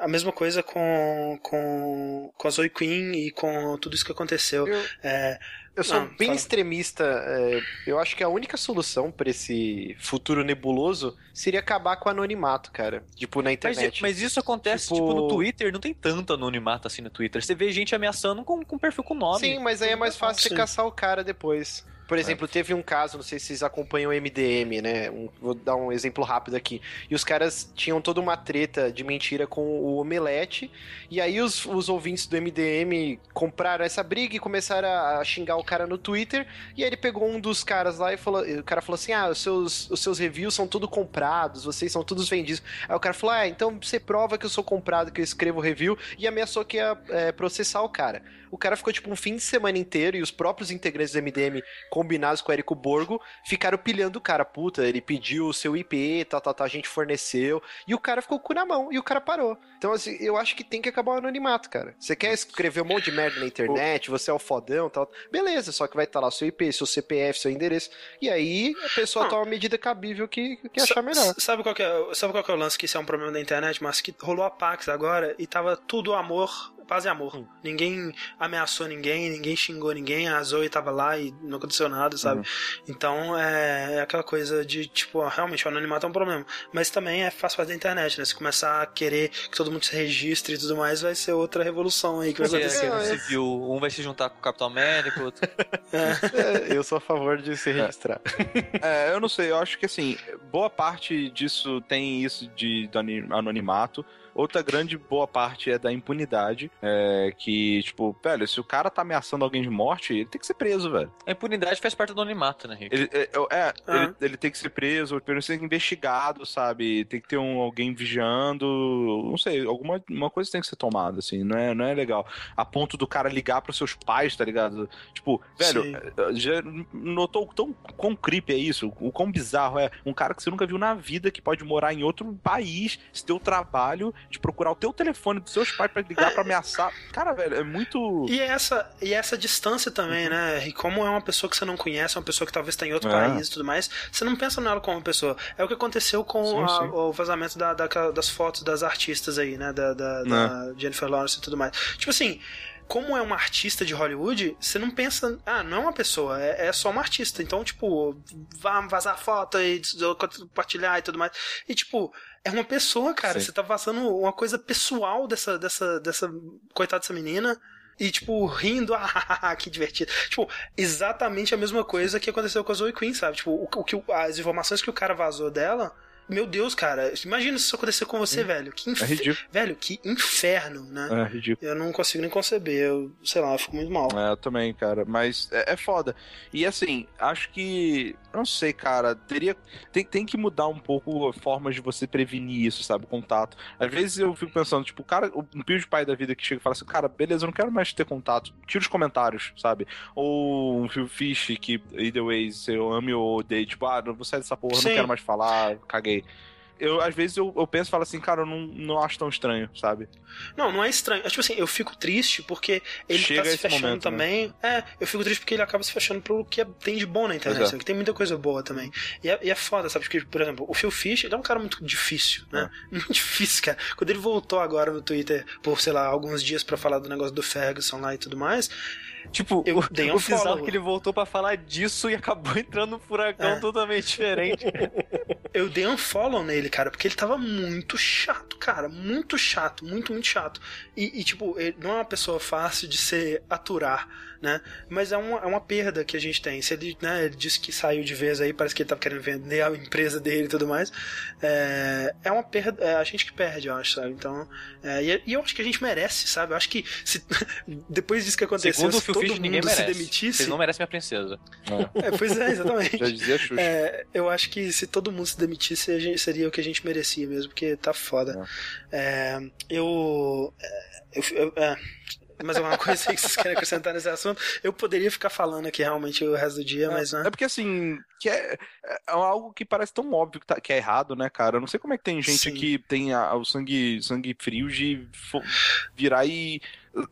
a mesma coisa com, com, com a Zoe Queen e com tudo isso que aconteceu. Eu, é, eu sou não, bem fala. extremista. É, eu acho que a única solução para esse futuro nebuloso seria acabar com o anonimato, cara. Tipo, na internet. Mas, mas isso acontece, tipo... tipo... no Twitter, não tem tanto anonimato assim no Twitter. Você vê gente ameaçando com, com perfil com nome. Sim, mas aí é mais fácil você caçar o cara depois. Por exemplo, é. teve um caso, não sei se vocês acompanham o MDM, né? Um, vou dar um exemplo rápido aqui. E os caras tinham toda uma treta de mentira com o Omelete. E aí os, os ouvintes do MDM compraram essa briga e começaram a xingar o cara no Twitter. E aí ele pegou um dos caras lá e falou: o cara falou assim: Ah, os seus, os seus reviews são tudo comprados, vocês são todos vendidos. Aí o cara falou: Ah, então você prova que eu sou comprado, que eu escrevo review. E ameaçou que ia é, processar o cara. O cara ficou tipo um fim de semana inteiro e os próprios integrantes do MDM, combinados com o Érico Borgo, ficaram pilhando o cara. Puta, ele pediu o seu IP, tal, tal, tal, a gente forneceu. E o cara ficou com o cu na mão e o cara parou. Então, assim, eu acho que tem que acabar o anonimato, cara. Você quer escrever um monte de merda na internet, você é o fodão tal. Beleza, só que vai estar lá o seu IP, seu CPF, seu endereço. E aí a pessoa toma a medida cabível que, que achar melhor. Sabe qual, é, sabe qual é o lance que isso é um problema da internet, mas que rolou a Pax agora e tava tudo amor paz e amor. Hum. Ninguém ameaçou ninguém, ninguém xingou ninguém, a Zoe tava lá e não aconteceu nada, sabe? Uhum. Então é, é, aquela coisa de, tipo, ó, realmente o anonimato é um problema. Mas também é faz parte da internet, né? Se começar a querer que todo mundo se registre e tudo mais, vai ser outra revolução aí que vai acontecer. É, civil, um vai se juntar com o Capitão América, outro. É. é. eu sou a favor de se registrar. É, eu não sei, eu acho que assim, boa parte disso tem isso de, de anonimato. Outra grande boa parte é da impunidade, é, que, tipo, velho, se o cara tá ameaçando alguém de morte, ele tem que ser preso, velho. A impunidade faz parte do anonimato, né, Rick? Ele, é, é ah. ele, ele, tem que ser preso, pelo menos tem que ser investigado, sabe? Tem que ter um, alguém vigiando, não sei, alguma uma coisa tem que ser tomada, assim, não é, não é legal. A ponto do cara ligar pros seus pais, tá ligado? Tipo, velho, Sim. É, já notou tão quão creepy é isso? O quão bizarro é um cara que você nunca viu na vida, que pode morar em outro país, se ter o trabalho de procurar o teu telefone dos seus pais para ligar para ameaçar. Cara, velho, é muito. E essa, e essa distância também, uhum. né? E como é uma pessoa que você não conhece, uma pessoa que talvez está em outro é. país e tudo mais, você não pensa nela como uma pessoa. É o que aconteceu com sim, a, sim. o vazamento da, da, das fotos das artistas aí, né? Da, da, da é. Jennifer Lawrence e tudo mais. Tipo assim como é uma artista de Hollywood, você não pensa, ah, não é uma pessoa, é, é só uma artista. Então, tipo, vá vazar foto e compartilhar e tudo mais. E, tipo, é uma pessoa, cara. Sim. Você tá vazando uma coisa pessoal dessa, dessa, dessa coitada dessa menina. E, tipo, rindo, ah, que divertido. Tipo, exatamente a mesma coisa que aconteceu com a Zoe Queen, sabe? Tipo, o, o que, as informações que o cara vazou dela meu Deus, cara, imagina se isso acontecer com você, hum. velho. Que inf... É ridículo. Velho, que inferno, né? É ridículo. Eu não consigo nem conceber. Eu, sei lá, eu fico muito mal. É, eu também, cara. Mas é, é foda. E assim, acho que. Não sei, cara. Teria. Tem, tem que mudar um pouco formas de você prevenir isso, sabe? O contato. Às vezes eu fico pensando, tipo, o cara, um pio de pai da vida que chega e fala assim, cara, beleza, eu não quero mais ter contato. Tira os comentários, sabe? Ou um Phil Fish que, either ways, eu ame ou odeio, tipo, ah, não vou sair dessa porra, Sim. não quero mais falar, caguei eu às vezes eu, eu penso e falo assim, cara, eu não, não acho tão estranho, sabe? Não, não é estranho. Tipo assim, eu fico triste porque ele Chega tá se fechando momento, né? também. Né? É, eu fico triste porque ele acaba se fechando pro que tem de bom na internet, é. que tem muita coisa boa também. E é, e é foda, sabe? Porque, por exemplo, o Phil Fish, ele é um cara muito difícil, né? É. Muito difícil, cara. Quando ele voltou agora no Twitter por, sei lá, alguns dias para falar do negócio do Ferguson lá e tudo mais, Tipo, eu dei um o bizarro que ele voltou para falar disso e acabou entrando num furacão é. totalmente diferente. eu dei um follow nele, cara, porque ele tava muito chato, cara. Muito chato, muito, muito chato. E, e tipo, ele não é uma pessoa fácil de se aturar né? Mas é uma, é uma perda que a gente tem. Se ele, né, ele disse que saiu de vez aí, parece que ele tava querendo vender a empresa dele e tudo mais. É, é uma perda, é a gente que perde, eu acho, sabe? Então, é, e, e, eu acho que a gente merece, sabe? Eu acho que se, depois disso que aconteceu, Segundo se todo Fish, mundo se demitisse. Vocês não merece minha princesa. É, pois é, exatamente. Já dizia Xuxa. É, eu acho que se todo mundo se demitisse, gente, seria o que a gente merecia mesmo, porque tá foda. É, eu. eu, eu é, mas uma coisa aí que vocês querem acrescentar nesse assunto, eu poderia ficar falando aqui realmente o resto do dia, é, mas né? É porque assim, que é, é algo que parece tão óbvio que, tá, que é errado, né, cara? Eu não sei como é que tem gente Sim. que tem a, o sangue, sangue frio de virar e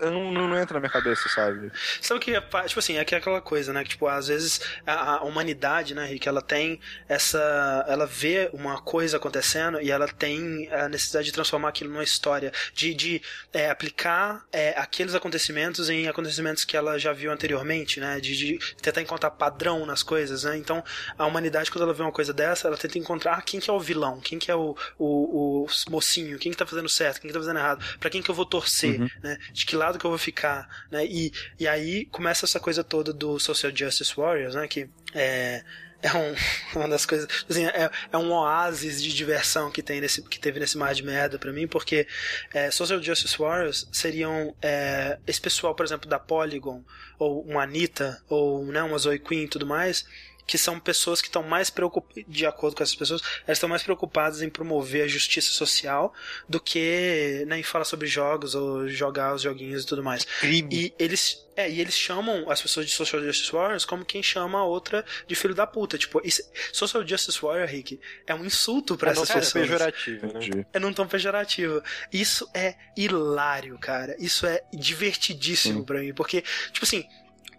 não, não, entra na minha cabeça, sabe? Sabe que é, tipo assim, é aquela coisa, né? Que, tipo, às vezes a, a, humanidade, né, Rick, ela tem essa. Ela vê uma coisa acontecendo e ela tem a necessidade de transformar aquilo numa história, de, de é, aplicar é, aqueles acontecimentos em acontecimentos que ela já viu anteriormente, né? De, de, tentar encontrar padrão nas coisas, né? Então, a humanidade, quando ela vê uma coisa dessa, ela tenta encontrar quem que é o vilão, quem que é o, o, o mocinho, quem que tá fazendo certo, quem que tá fazendo errado, para quem que eu vou torcer, uhum. né? De que lado que eu vou ficar, né? E, e aí começa essa coisa toda do Social Justice Warriors, né? Que é, é um, uma das coisas. Assim, é, é, um oásis de diversão que, tem nesse, que teve nesse mar de merda para mim, porque é, Social Justice Warriors seriam é, esse pessoal, por exemplo, da Polygon, ou uma Anitta, ou né, uma Zoe Queen e tudo mais que são pessoas que estão mais preocupadas, de acordo com essas pessoas, elas estão mais preocupadas em promover a justiça social do que né, em falar sobre jogos ou jogar os joguinhos e tudo mais. Crime. E eles, é, e eles chamam as pessoas de Social Justice Warriors como quem chama a outra de filho da puta. Tipo, isso, Social Justice Warrior, Rick, é um insulto para é essas pessoas. É pejorativo, né? É não tão pejorativo. Isso é hilário, cara. Isso é divertidíssimo para mim, porque, tipo assim,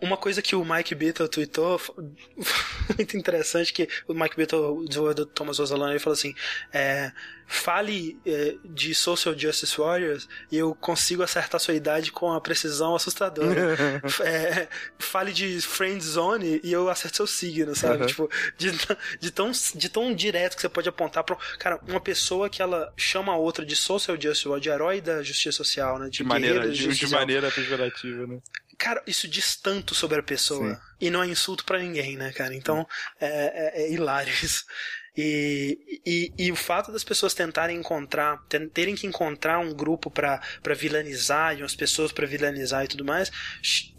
uma coisa que o Mike Beatle tweetou muito interessante que o Mike Beatle, o desenvolvedor do Thomas Rosalano, ele falou assim, é, fale é, de Social Justice Warriors e eu consigo acertar sua idade com a precisão assustadora. é, fale de Friend Zone e eu acerto seu signo, sabe? Uhum. Tipo, de, de, tão, de tão direto que você pode apontar pra. Cara, uma pessoa que ela chama a outra de Social Justice Warrior, de herói da justiça social, né? De, de maneira, de, de maneira pejorativa, né? Cara, isso diz tanto sobre a pessoa. Sim. E não é insulto para ninguém, né, cara? Então, é, é, é hilário isso. E, e, e, o fato das pessoas tentarem encontrar, terem que encontrar um grupo para vilanizar e umas pessoas para vilanizar e tudo mais,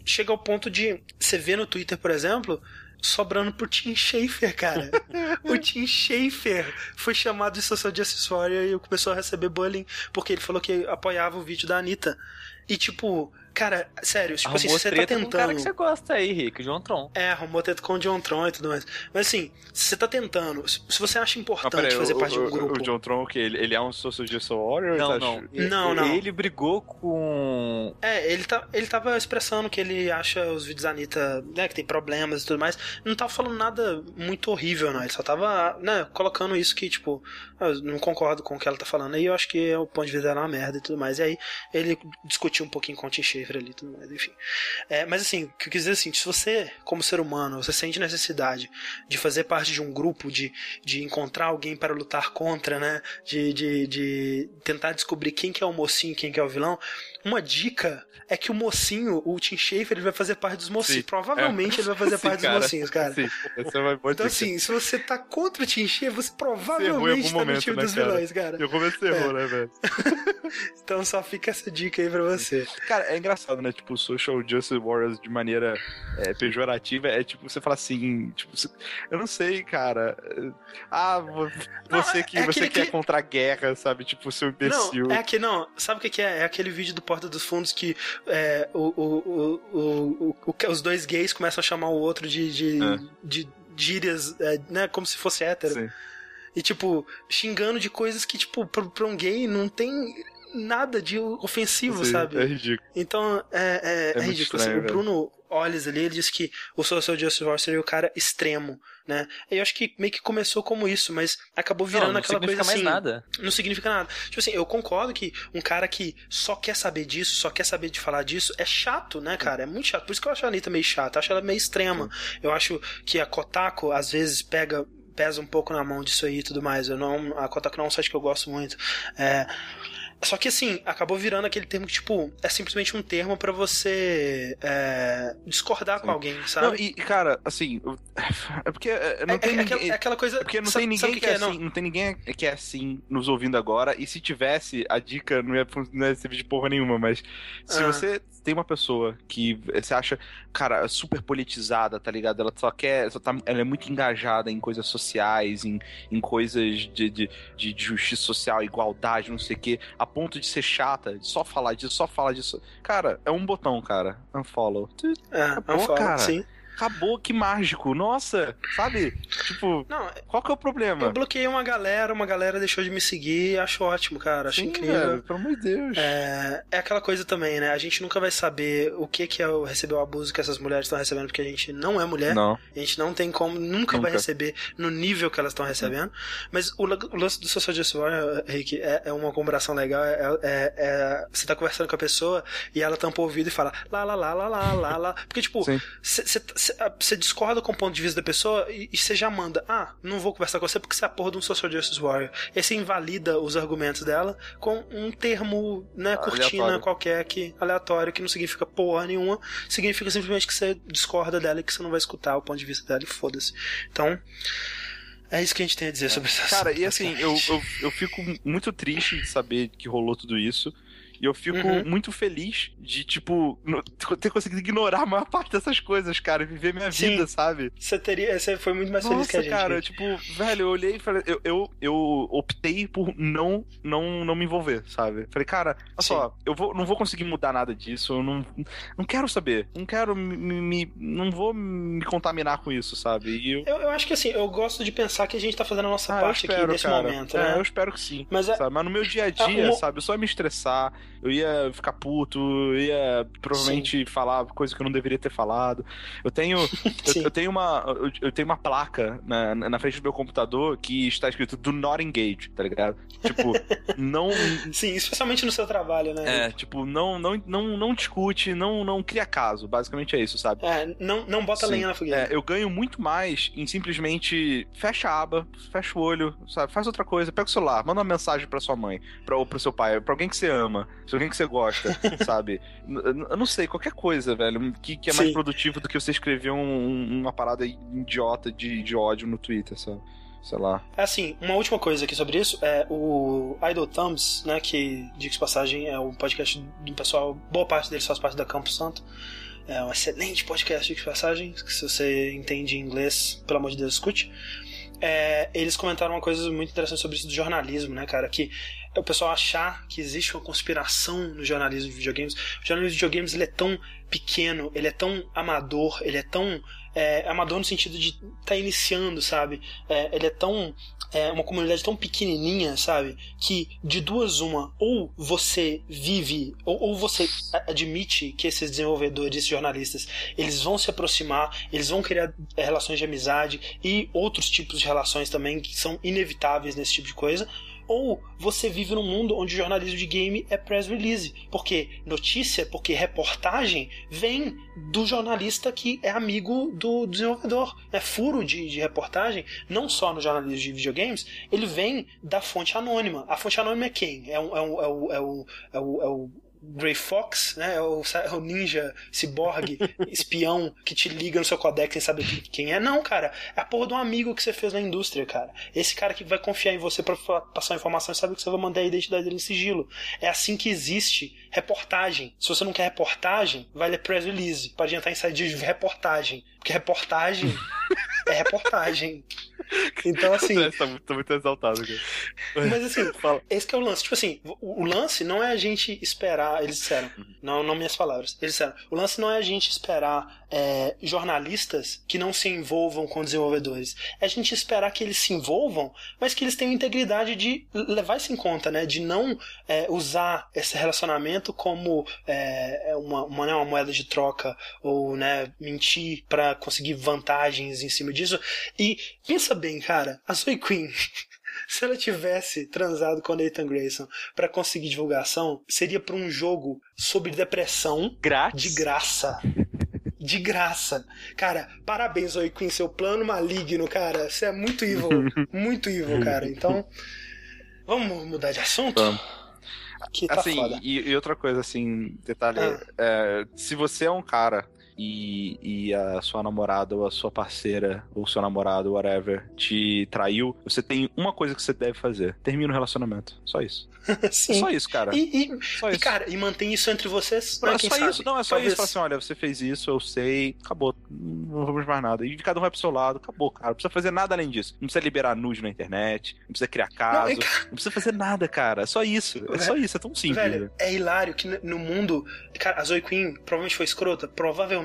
chega ao ponto de você ver no Twitter, por exemplo, sobrando pro Tim Schafer, cara. o Tim Schafer foi chamado de Social Justice Warrior e começou a receber bullying porque ele falou que apoiava o vídeo da Anitta. E tipo, Cara, sério, tipo arrumou assim, você tá tentando. Com o cara que você gosta aí, Rick, John Tron. É, arrumou treta com o John Tron e tudo mais. Mas assim, se você tá tentando, se você acha importante ah, fazer o, parte de um grupo. O John Tron, que ele, ele é um Social Justice Warrior? Não, não. Ele, não, não. Ele brigou com. É, ele, tá, ele tava expressando que ele acha os vídeos da Anitta, né, que tem problemas e tudo mais. Não tava falando nada muito horrível, não. Ele só tava, né, colocando isso que, tipo, eu não concordo com o que ela tá falando. E eu acho que é o ponto de vista dela é uma merda e tudo mais. E aí ele discutiu um pouquinho com o Tim Schafer ali tudo mais, enfim. É, mas assim, o que eu quis dizer assim, se você, como ser humano, você sente necessidade de fazer parte de um grupo, de, de encontrar alguém para lutar contra, né? De, de, de tentar descobrir quem que é o mocinho quem que é o vilão, uma dica é que o mocinho, o Tim Schafer, ele vai fazer parte dos mocinhos. Sim, provavelmente é. ele vai fazer parte Sim, dos mocinhos, cara. Sim, então, assim, se você tá contra o Tim Schafer, você provavelmente tá no time né, dos cara? vilões, cara. Eu comecei errou, é. né, velho? então só fica essa dica aí pra você. Cara, é engraçado, né? Tipo, Social Justice Warriors de maneira é, pejorativa é tipo, você fala assim, tipo, eu não sei, cara. Ah, você que é você quer que... contra a guerra, sabe? Tipo, seu imbecil. Não, é que não. Sabe o que é? É aquele vídeo do Porta dos Fundos que é, o, o, o, o, os dois gays começam a chamar o outro de, de, é. de gírias, é, né? Como se fosse hétero. Sim. E, tipo, xingando de coisas que, tipo, pra, pra um gay não tem nada de ofensivo, Sim, sabe? É ridículo. Então, é, é, é, é ridículo. Estranho, assim, o Bruno Olhos ali, ele disse que o Social Justice Warrior seria o cara extremo, né? Eu acho que meio que começou como isso, mas acabou virando não, não aquela coisa assim. Não significa mais nada. Não significa nada. Tipo assim, eu concordo que um cara que só quer saber disso, só quer saber de falar disso, é chato, né, cara? É muito chato. Por isso que eu acho a Anitta meio chata. Eu acho ela meio extrema. Eu acho que a Kotaku, às vezes, pega pesa um pouco na mão disso aí e tudo mais. Eu não, a Kotaku não é um site que eu gosto muito. É, só que assim, acabou virando aquele termo que, tipo, é simplesmente um termo para você é, discordar Sim. com alguém, sabe? Não, e, cara, assim, é porque é, não é, tem é, ninguém, é aquela coisa. É porque não sabe, tem ninguém que, que, é, assim, não? não? tem ninguém que é assim nos ouvindo agora. E se tivesse, a dica não ia, não ia servir de porra nenhuma, mas se ah. você tem uma pessoa que você acha, cara, super politizada, tá ligado? Ela só quer. Só tá, ela é muito engajada em coisas sociais, em, em coisas de, de, de justiça social, igualdade, não sei o quê, a ponto de ser chata, de só falar disso, só falar disso. Cara, é um botão, cara. Unfollow. É, Acabou, unfollow, cara. sim acabou, que mágico. Nossa, sabe? Tipo, não, qual que é o problema? Eu bloqueei uma galera, uma galera deixou de me seguir, acho ótimo, cara. Acho Sim, incrível. Velho, pelo amor de Deus. É, é aquela coisa também, né? A gente nunca vai saber o que, que é o receber o abuso que essas mulheres estão recebendo, porque a gente não é mulher. Não. A gente não tem como, nunca, nunca. vai receber no nível que elas estão recebendo. Mas o, o lance do Social Justice Warrior, Rick, é, é uma comparação legal. É, é, é, você tá conversando com a pessoa e ela tampa o ouvido e fala lá, lá, lá, lá, lá, lá, lá. Porque, tipo, você você discorda com o ponto de vista da pessoa e, você já manda, ah, não vou conversar com você porque você é a porra de um social justice warrior. E você invalida os argumentos dela com um termo, né, cortina aleatório. qualquer que aleatório, que não significa porra nenhuma, significa simplesmente que você discorda dela e que você não vai escutar o ponto de vista dela e foda-se. Então, é isso que a gente tem a dizer sobre essa Cara, e assim, eu, eu, eu fico muito triste de saber que rolou tudo isso. E eu fico uhum. muito feliz de, tipo, ter conseguido ignorar a maior parte dessas coisas, cara, e viver minha Sim. vida, sabe? Você teria. Você foi muito mais Nossa, feliz que a gente. cara, tipo, velho, eu olhei e falei. Eu, eu, eu optei por não, não, não me envolver, sabe? Falei, cara, olha só, eu vou, não vou conseguir mudar nada disso, eu não, não quero saber. Não quero me, me Não vou me contaminar com isso, sabe? Eu... eu... Eu, acho que assim, eu gosto de pensar que a gente tá fazendo a nossa ah, parte espero, aqui nesse cara. momento, né? É, eu espero que sim. Mas, é... Mas no meu dia a dia, sabe? Eu só ia me estressar eu ia ficar puto, eu ia provavelmente Sim. falar coisa que eu não deveria ter falado. Eu tenho, eu, eu, tenho uma, eu, eu, tenho uma placa na, na frente do meu computador que está escrito Do Not Engage, tá ligado? Tipo, não. Sim, especialmente no seu trabalho, né? É, tipo, não, não, não, não discute, não, não cria caso. Basicamente é isso, sabe? É, não, não bota Sim. lenha na fogueira. É, eu ganho muito mais em simplesmente fecha a aba, fecha o olho, sabe? Faz outra coisa, pega o celular, manda uma mensagem pra sua mãe, pra, ou pro seu pai, pra alguém que você ama. Se alguém que você gosta, sabe? Eu não sei, qualquer coisa, velho, que, que é mais Sim. produtivo do que você escrever um, uma parada idiota de, de ódio no Twitter, sabe? sei lá. É assim, uma última coisa aqui sobre isso é o Idle Thumbs, né, que, diga passagem, é um podcast do pessoal, boa parte deles faz parte da Campo Santo. É um excelente podcast de passagem, que se você entende inglês, pelo amor de Deus, escute. É, eles comentaram uma coisa muito interessante sobre isso do jornalismo, né, cara, que o pessoal achar que existe uma conspiração no jornalismo de videogames. O jornalismo de videogames ele é tão pequeno, ele é tão amador, ele é tão é, amador no sentido de tá iniciando, sabe? É, ele é tão é uma comunidade tão pequenininha, sabe? Que de duas uma, ou você vive, ou, ou você admite que esses desenvolvedores, esses jornalistas, eles vão se aproximar, eles vão criar é, relações de amizade e outros tipos de relações também que são inevitáveis nesse tipo de coisa, ou você vive num mundo onde o jornalismo de game é press release, porque notícia, porque reportagem vem do jornalista que é amigo do desenvolvedor. É furo de, de reportagem, não só no jornalismo de videogames, ele vem da fonte anônima. A fonte anônima é quem? É, um, é, um, é, o, é, o, é, o, é o Grey Fox, né? O, o ninja ciborgue, espião que te liga no seu codec sem saber quem é. Não, cara. É a porra de um amigo que você fez na indústria, cara. Esse cara que vai confiar em você para passar informação e sabe que você vai mandar a identidade dele em sigilo. É assim que existe reportagem. Se você não quer reportagem, vai ler press release. Pode entrar em site de reportagem. Porque reportagem é reportagem. Então, assim. Tô muito, muito exaltado, cara. Mas, assim, Fala. esse é o lance. Tipo assim, o, o, lance não é a gente esperar. Eles disseram, uhum. não, não minhas palavras. Eles disseram, o lance não é a gente esperar é, jornalistas que não se envolvam com desenvolvedores. É a gente esperar que eles se envolvam, mas que eles tenham integridade de levar isso em conta, né? De não é, usar esse relacionamento como é, é uma, uma, né, uma moeda de troca ou né, mentir para conseguir vantagens em cima disso. E pensa bem, cara, a Zoe Queen. se ela tivesse transado com Nathan Grayson para conseguir divulgação, seria para um jogo sobre depressão Grátis. de graça. De graça. Cara, parabéns, Zoe Queen, seu plano maligno, cara. Você é muito evil. muito evil, cara. Então, vamos mudar de assunto? Vamos. Tá assim. E, e outra coisa, assim, detalhe: ah. é, se você é um cara e, e a sua namorada ou a sua parceira ou seu namorado, whatever, te traiu, você tem uma coisa que você deve fazer: termina o relacionamento. Só isso. Sim. É só isso, cara. E, e, só isso. e, cara, e mantém isso entre vocês. Não, é só sabe? isso, não, é só Talvez... isso. Fala assim: olha, você fez isso, eu sei, acabou. Não vamos mais nada. E cada um vai pro seu lado, acabou, cara. Não precisa fazer nada além disso. Não precisa liberar nude na internet, não precisa criar caso, não, não precisa fazer nada, cara. É só isso. É só isso, é tão simples. Velho, é hilário que no mundo. Cara, a Zoe Queen provavelmente foi escrota, provavelmente.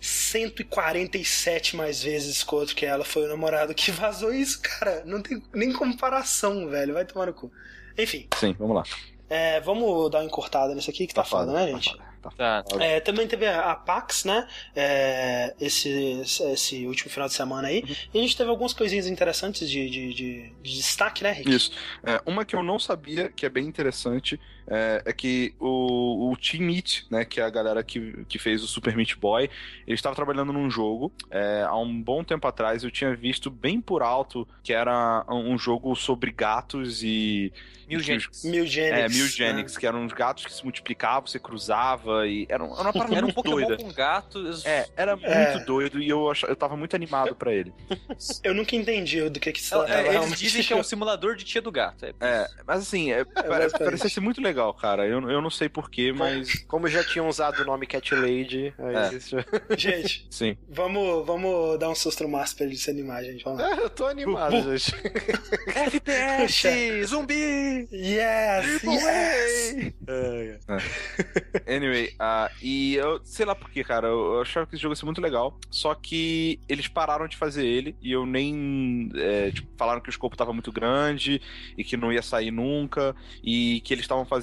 147 mais vezes escroto que ela foi o namorado que vazou isso, cara. Não tem nem comparação, velho. Vai tomar no cu. Enfim. Sim, vamos lá. É, vamos dar uma encurtada nisso aqui que tá, tá foda, né, tá gente? Tá tá. É, também teve a, PAX, né? É, esse, esse último final de semana aí. Uhum. E a gente teve algumas coisinhas interessantes de, de, de, de destaque, né, Rick? Isso. É, uma que eu não sabia, que é bem interessante, é, é que o, o Team Meat, né, que é a galera que, que fez o Super Meat Boy, ele estava trabalhando num jogo. É, há um bom tempo atrás eu tinha visto bem por alto que era um jogo sobre gatos e. Milgenics. Milgenics. É, Milgenics, né? que eram uns gatos que se multiplicavam, você cruzava e. Era, era uma parada era um Pokémon doida. com gatos. É, era é. muito doido e eu, ach... eu tava muito animado pra ele. Eu nunca entendi do que que se tratava. É, eles dizem que é um simulador de tia do gato. É, é mas assim, é, é parecia ser muito legal, cara. Eu, eu não sei porquê, mas. Como já tinham usado o nome Cat Lady, aí é. Gente, Sim. Vamos, vamos dar um susto no Márcio pra ele se animar, gente. Vamos lá. É, eu tô animado, uh, uh. gente. FPS! zumbi! Yes! yes. É. Anyway, uh, e eu sei lá porquê, cara. Eu, eu achava que esse jogo ia ser muito legal. Só que eles pararam de fazer ele e eu nem. É, tipo, falaram que o escopo tava muito grande e que não ia sair nunca. E que eles estavam fazendo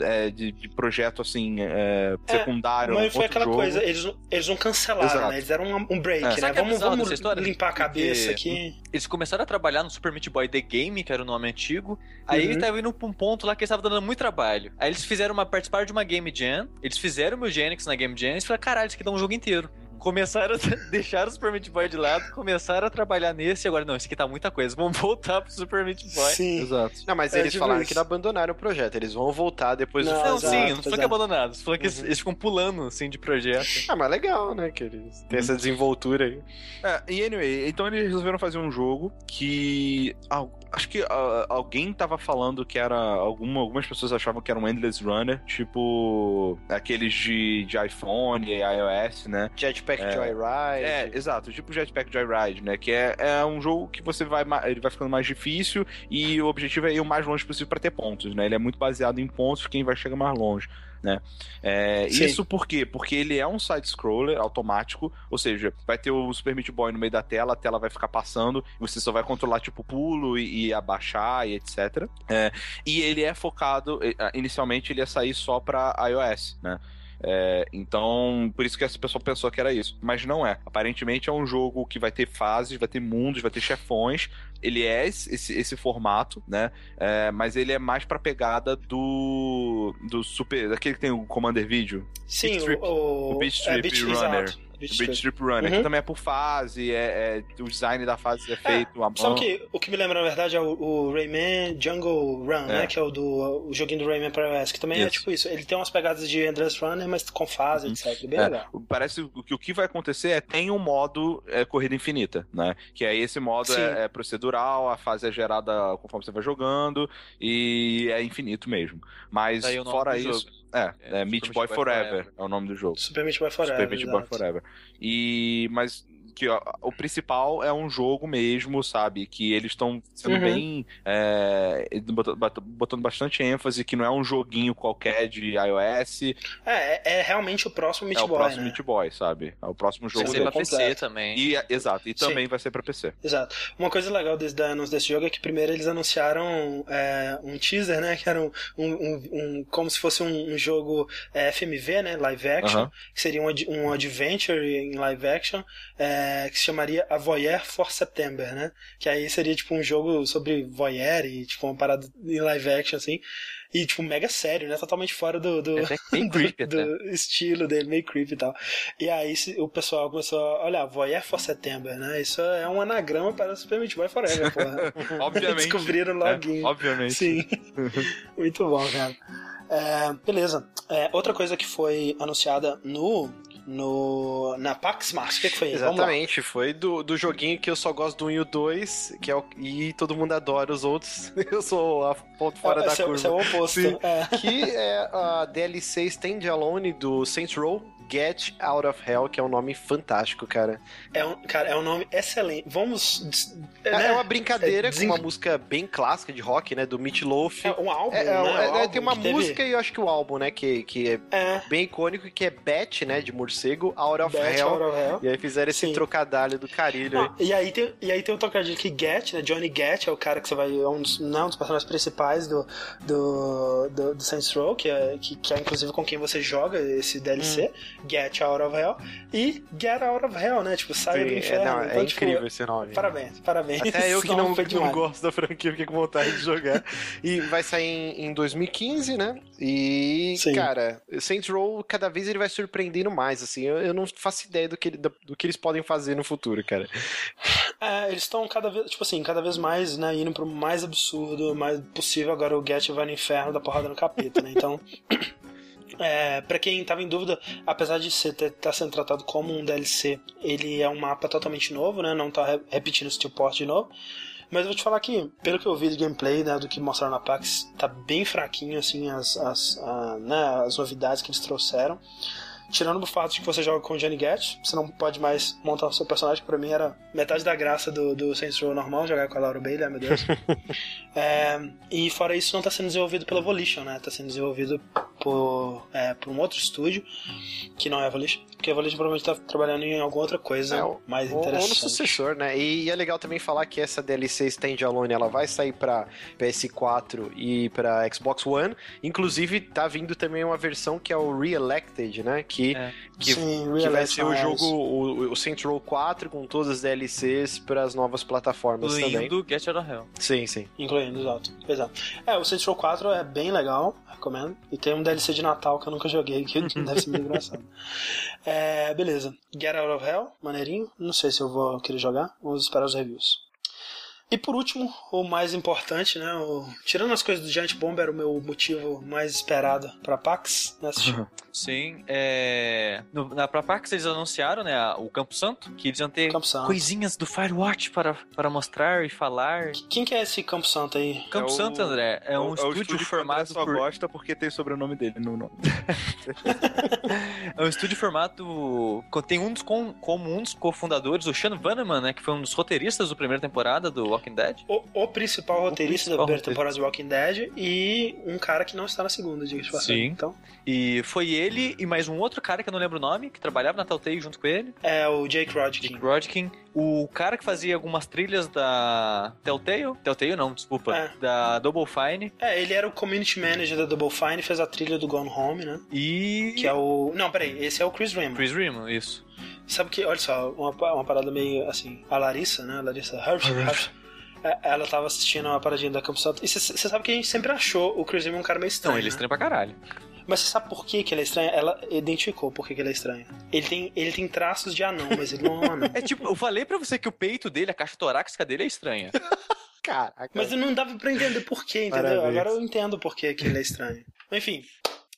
é, de, de, projeto assim, é, é secundário. Mas foi aquela jogo. coisa, eles, eles não cancelaram, Exato. né? Eles deram um, um break, é. né? Vamos, vamos limpar a cabeça aqui. Eles começaram a trabalhar no Super Meat Boy The Game, que era o nome antigo. Aí uhum. tava indo pra um ponto lá que eles estavam dando muito trabalho. Aí eles fizeram uma participaram de uma Game Jam, eles fizeram o meu Genix na Game Jam e falaram, caralho, isso aqui dá um jogo inteiro começaram a deixar o Super Meat Boy de lado, começaram a trabalhar nesse e agora, não, isso aqui tá muita coisa, vamos voltar pro Super Meat Boy. Sim. Exato. Não, mas é, eles falaram isso. que não abandonaram o projeto, eles vão voltar depois não, do Não, sim, não falou que abandonaram, falou que uhum. eles, ficam pulando, assim, de projeto. Ah, mas legal, né, que eles têm essa desenvoltura aí. É, e anyway, então eles resolveram fazer um jogo que... Ah, acho que uh, alguém tava falando que era. Alguma, algumas pessoas achavam que era um Endless Runner, tipo aqueles de, de iPhone e iOS, né? Jetpack é, Joyride. É, exato, tipo Jetpack Joyride, né? Que é, é um jogo que você vai. Ele vai ficando mais difícil e o objetivo é ir o mais longe possível para ter pontos, né? Ele é muito baseado em pontos, quem vai chegar mais longe né? É, isso por quê? Porque ele é um side-scroller automático, ou seja, vai ter o Super Meat Boy no meio da tela, a tela vai ficar passando, e você só vai controlar, tipo, pulo e, e abaixar e etc. É, e ele é focado, inicialmente ele ia sair só para iOS, né? É, então, por isso que essa pessoa pensou que era isso. Mas não é. Aparentemente é um jogo que vai ter fases, vai ter mundos, vai ter chefões. Ele é esse, esse, esse formato, né? É, mas ele é mais pra pegada do. do Super. daquele que tem o Commander Video. Sim, Beat Trip, o, o, o Beat Trip é, Beat, Runner. Exato. Beat, Beat Trip Runner, uhum. que também é por fase, é, é, o design da fase é feito é, mão. Só que o que me lembra, na verdade, é o, o Rayman Jungle Run, né? é. né? Que é o do o joguinho do Rayman para iOS, que também é isso. é tipo isso. Ele tem umas pegadas de Endless Runner, mas com fase, uhum. etc. Bem é, legal. Parece que o que vai acontecer é tem um modo é, corrida infinita, né? Que aí esse modo é, procedural, a fase é gerada conforme você vai jogando e é infinito mesmo. Mas fora isso. Jogo. É, é, é Meat Boy, Boy Forever, Forever, é o nome do jogo. Super Meat Boy Forever. Super Meat Boy Forever. E, mas que ó, o principal é um jogo mesmo, sabe? Que eles estão sendo uhum. bem. É, botando bastante ênfase que não é um joguinho qualquer de iOS. É, é, é realmente o próximo Meat é Boy. É o próximo né? Meat Boy, sabe? É o próximo jogo. Vai ser pra PC também. E, exato, e também Sim. vai ser pra PC. Exato. Uma coisa legal desse, da anúncio desse jogo é que primeiro eles anunciaram é, um teaser, né? Que era um. um, um, um como se fosse um, jogo é, FMV, né? Live action. Que seria um, um adventure em live action. É, é, que se chamaria A Voyeur for September, né? Que aí seria tipo um jogo sobre voyeur e tipo uma parada em live action assim. E, tipo, mega sério, né? Totalmente fora do, do, é do, do estilo dele, meio creepy e tal. E aí o pessoal começou a olhar, Voyeur for September, né? Isso é um anagrama para Super Meat Boy Forever, porra. obviamente. Descobriram logo. É, obviamente. Sim. Muito bom, cara. É, beleza. É, outra coisa que foi anunciada no no, na PAX Mars. O que, que foi? Exatamente, foi do, do joguinho que eu só gosto do 1 e o 2, que é o, e todo mundo adora os outros. Eu sou a ponto fora é, da é, curva. Esse é o oposto. É. Que é a DLC Standalone do Saints Row, Get Out of Hell, que é um nome fantástico, cara. É um, cara, é um nome excelente. Vamos. É, né? é uma brincadeira é, com uma música bem clássica de rock, né? Do Meat Loaf. É um álbum, é, né? É, um tem uma música teve... e eu acho que o álbum, né? Que, que é, bem icônico, que é Bet, né? De morcego, Out of, Hell, Out of Hell. E aí fizeram esse Sim. trocadilho do carilho. Não, aí. E, aí tem, e aí tem o trocadilho que Get, né? Johnny Get é o cara que você vai. É um dos, não, um dos personagens principais do, do, do, do Saints Row, que é, que, que é inclusive com quem você joga esse DLC. Hum. Get Out of Hell e Get Out of Hell, né? Tipo, saia do inferno. É, não, então, é tipo, incrível esse nome. Parabéns, parabéns. Até eu que não, não gosto da franquia, fiquei com vontade de jogar. e vai sair em, em 2015, né? E, Sim. cara, Saints Row, cada vez ele vai surpreendendo mais, assim. Eu, eu não faço ideia do que, do, do que eles podem fazer no futuro, cara. É, eles estão cada vez, tipo assim, cada vez mais, né, indo pro mais absurdo, mais possível. Agora o Get vai no inferno da porrada no capeta, né? Então. É, para quem tava em dúvida, apesar de ser ter, tá sendo tratado como um DLC, ele é um mapa totalmente novo, né? Não tá re- repetindo o Steel Port de novo. Mas eu vou te falar que, pelo que eu vi de gameplay, né, do que mostraram na PAX, tá bem fraquinho, assim, as, as, a, né, as novidades que eles trouxeram. Tirando o fato de que você joga com o Johnny Gat, você não pode mais montar o seu personagem, que pra mim era metade da graça do, do Saints Row normal, jogar com a Laura Bailey, ai meu Deus. É, e fora isso, não tá sendo desenvolvido pela Volition, né? Tá sendo desenvolvido por, é, por um outro estúdio, que não é a Volition, porque a Volition provavelmente tá trabalhando em alguma outra coisa É, mais Ou, ou no interessante. sucessor, né? E, é legal também falar que essa DLC Standalone ela vai sair pra PS4 e pra Xbox One. Inclusive, tá vindo também uma versão que é o Re-Elected, né? Que, É. que, Sim, que vai ser o jogo, o, o Saints Row 4 com todas as DLCs para as novas plataformas também. Incluindo Get Out of Hell. Sim, sim. Incluindo, exato. Exato. É, o Saints Row 4 é bem legal, recomendo. E tem um DLC de Natal que eu nunca joguei, que deve ser muito engraçado. É, beleza. Get Out of Hell, maneirinho. Não sei se eu vou querer jogar. Vamos esperar os reviews. E por último, o mais importante, né? o- Tirando as coisas do Giant Bomb, era o meu motivo mais esperado pra PAX, né? Assistir. Sim, é... No, na pra PAX eles anunciaram, né, o Campo Santo, que eles iam ter coisinhas do Firewatch para, para mostrar e falar. Quem que é esse Campo Santo aí? Campo É o- Santo, André, é, um o- estúdio, o André formado só por... gosta porque tem o sobrenome dele no nome. É um estúdio formado... Tem um dos, com, como um dos cofundadores, o Sean Vanneman, né, que foi um dos roteiristas da primeira temporada do Walking Dead. O, o principal roteirista da primeira temporada de Walking Dead e um cara que não está na segunda, diga-se de passagem. Sim. Então, E foi ele e mais um outro cara que eu não lembro o nome, que trabalhava na Telltale junto com ele. é o Jake Rodkin. Dick Rodkin. O cara que fazia algumas trilhas da Telltale. Telltale não, desculpa. É. Da Double Fine. É, ele era o community manager da Double Fine, fez a trilha do Gone Home, né? E. Que é o. Não, peraí, esse é o Chris Raymond. Chris Remo, isso. Sabe que, olha só, uma, uma parada meio assim. A Larissa, né? A Larissa Hirsch, ela tava assistindo uma paradinha da Campo Santo. E você sabe que a gente sempre achou o Chris Raymond um cara meio estranho. Não, ele é né? estranho pra caralho. Mas você sabe por que, que ele é estranho? Ela identificou por que, que ele é estranho. Ele tem, ele tem traços de anão, mas ele não é um anão. É tipo, eu falei pra você que o peito dele, a caixa torácica dele é estranha. Caraca. Mas não dava pra entender por quê, entendeu? Parabéns. Agora eu entendo por que, que ele é estranho. Enfim,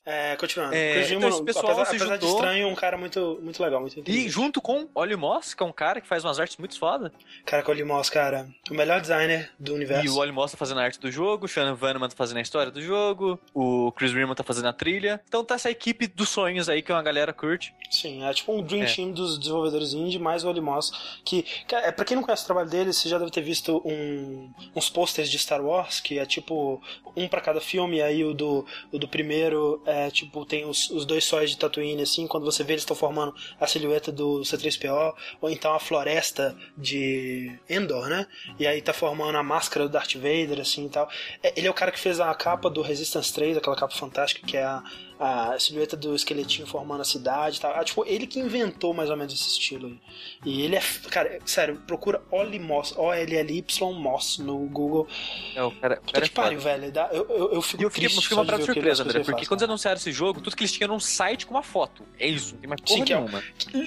é, continuando. É, Chris então esse pessoal apesar, se apesar de estranho, é um cara muito, muito legal, muito E junto com Ollie Moss, que é um cara que faz umas artes muito foda. Cara, com o Moss, cara, o melhor designer do universo. E o Ollie Moss tá fazendo a arte do jogo, o Shannon Vanneman tá fazendo a história do jogo, o Chris Remo tá fazendo a trilha. Então tá essa equipe dos sonhos aí que uma galera curte. Sim, é tipo um Dream É. Team dos desenvolvedores indie, mais o Oli Moss, que, cara, é, pra quem não conhece o trabalho dele, você já deve ter visto um- uns posters de Star Wars, que é tipo um pra cada filme, aí o do, o do primeiro é tipo, tem os, os dois sóis de Tatooine, assim, quando você vê eles estão formando a silhueta do C3PO, ou então a floresta de Endor, né? E aí tá formando a máscara do Darth Vader, assim e tal. É, ele é o cara que fez a capa do Resistance 3, aquela capa fantástica, que é a, a silhueta do esqueletinho formando a cidade e tal. Ah, tipo, ele que inventou mais ou menos esse estilo aí. E ele é. Cara, é- sério, procura Oli Moss, O-L-L-Y Moss no Google. É o cara. Puta cara que pariu, velho. Eu, eu, eu fico E eu fiquei, triste. eu fiquei uma de parada surpresa, André, porque fazem, quando eles anunciaram esse jogo, tudo que eles tinham era um site com uma foto. É isso, não tem mais porra Sim, que é nenhuma.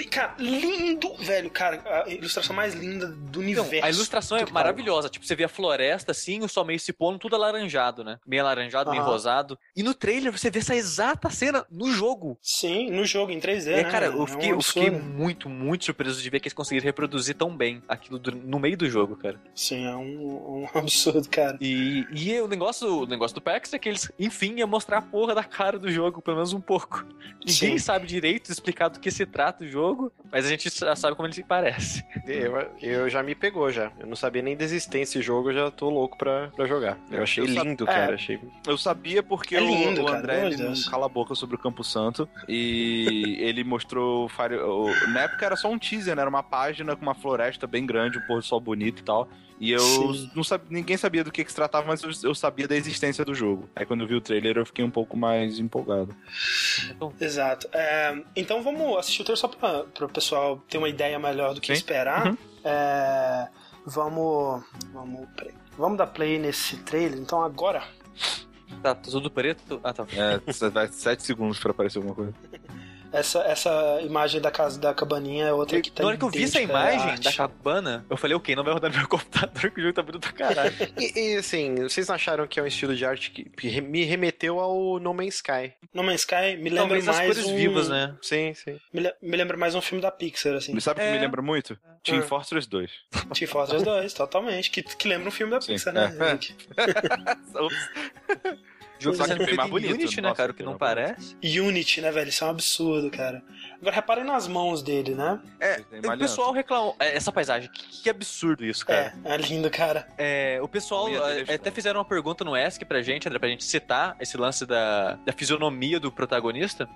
Cara, lindo, velho. Cara, a ilustração mais linda do Então, universo. a ilustração é maravilhosa. Tipo, você vê a floresta assim, o sol meio se pondo, tudo alaranjado, né? Meio alaranjado, meio Aham. rosado. E no trailer você vê essa exata cena no jogo. Sim, no jogo, em 3D, É, né? cara, É eu um fiquei, eu fiquei muito, muito surpreso de ver que eles conseguiram reproduzir tão bem aquilo do- no meio do jogo, cara. Sim, é um, um absurdo, cara. E, e o, negócio, o negócio do PAX é que eles, enfim, iam mostrar a porra da cara do jogo, pelo menos um pouco. Ninguém Sim. sabe direito explicar do que se trata o jogo, mas a gente já sabe como ele se parece. Eu, eu já me pegou já. Eu não sabia nem da existência desse jogo, eu já tô louco pra, pra jogar. Eu achei Eu lindo, É. cara. Achei... Eu sabia porque É o- lindo, o, cara, André ele não Deus. Cala a boca sobre o Campo Santo e ele mostrou o Fire, na época era só um teaser, né? Era uma página com uma floresta bem grande, um pôr do sol bonito e tal. E eu Sim. não sabia, ninguém sabia do que, que se tratava, mas eu, eu sabia da existência do jogo. Aí quando eu vi o trailer eu fiquei um pouco mais empolgado. Exato. É, então vamos assistir o trailer só pra, o pessoal ter uma ideia melhor do que Sim. esperar. Uhum. É, vamos. Vamos. Vamos dar play nesse trailer, então agora. Tá, tudo preto? Ah, tá. É, vai 7 segundos pra aparecer alguma coisa. Essa, essa imagem da casa da cabaninha é outra que tá Na hora que eu vi essa imagem da cabana, eu falei, ok, não vai rodar no meu computador que o jogo tá bonito pra caralho. e, e, assim, vocês acharam que é um estilo de arte que me remeteu ao No Man's Sky? No Man's Sky me lembra Talvez mais as cores um... vivas, né? Sim, sim. Me, me, lembra mais um filme da Pixar, assim. Sabe o é... que me lembra muito? É. Team Fortress 2. Team Fortress 2, totalmente. Que, que lembra um filme da sim. Pixar, né? É. jogo sendo feito mais bonito, Unity, né, cara? O que não parece. Unity, né, velho? Isso é um absurdo, cara. Agora reparem nas mãos dele, né? É, o pessoal reclamou. É, essa paisagem, que, que, absurdo isso, cara. É, é lindo, cara. É, o pessoal é, até fizeram uma pergunta no ESC pra gente, André, pra gente citar esse lance da, da fisionomia do protagonista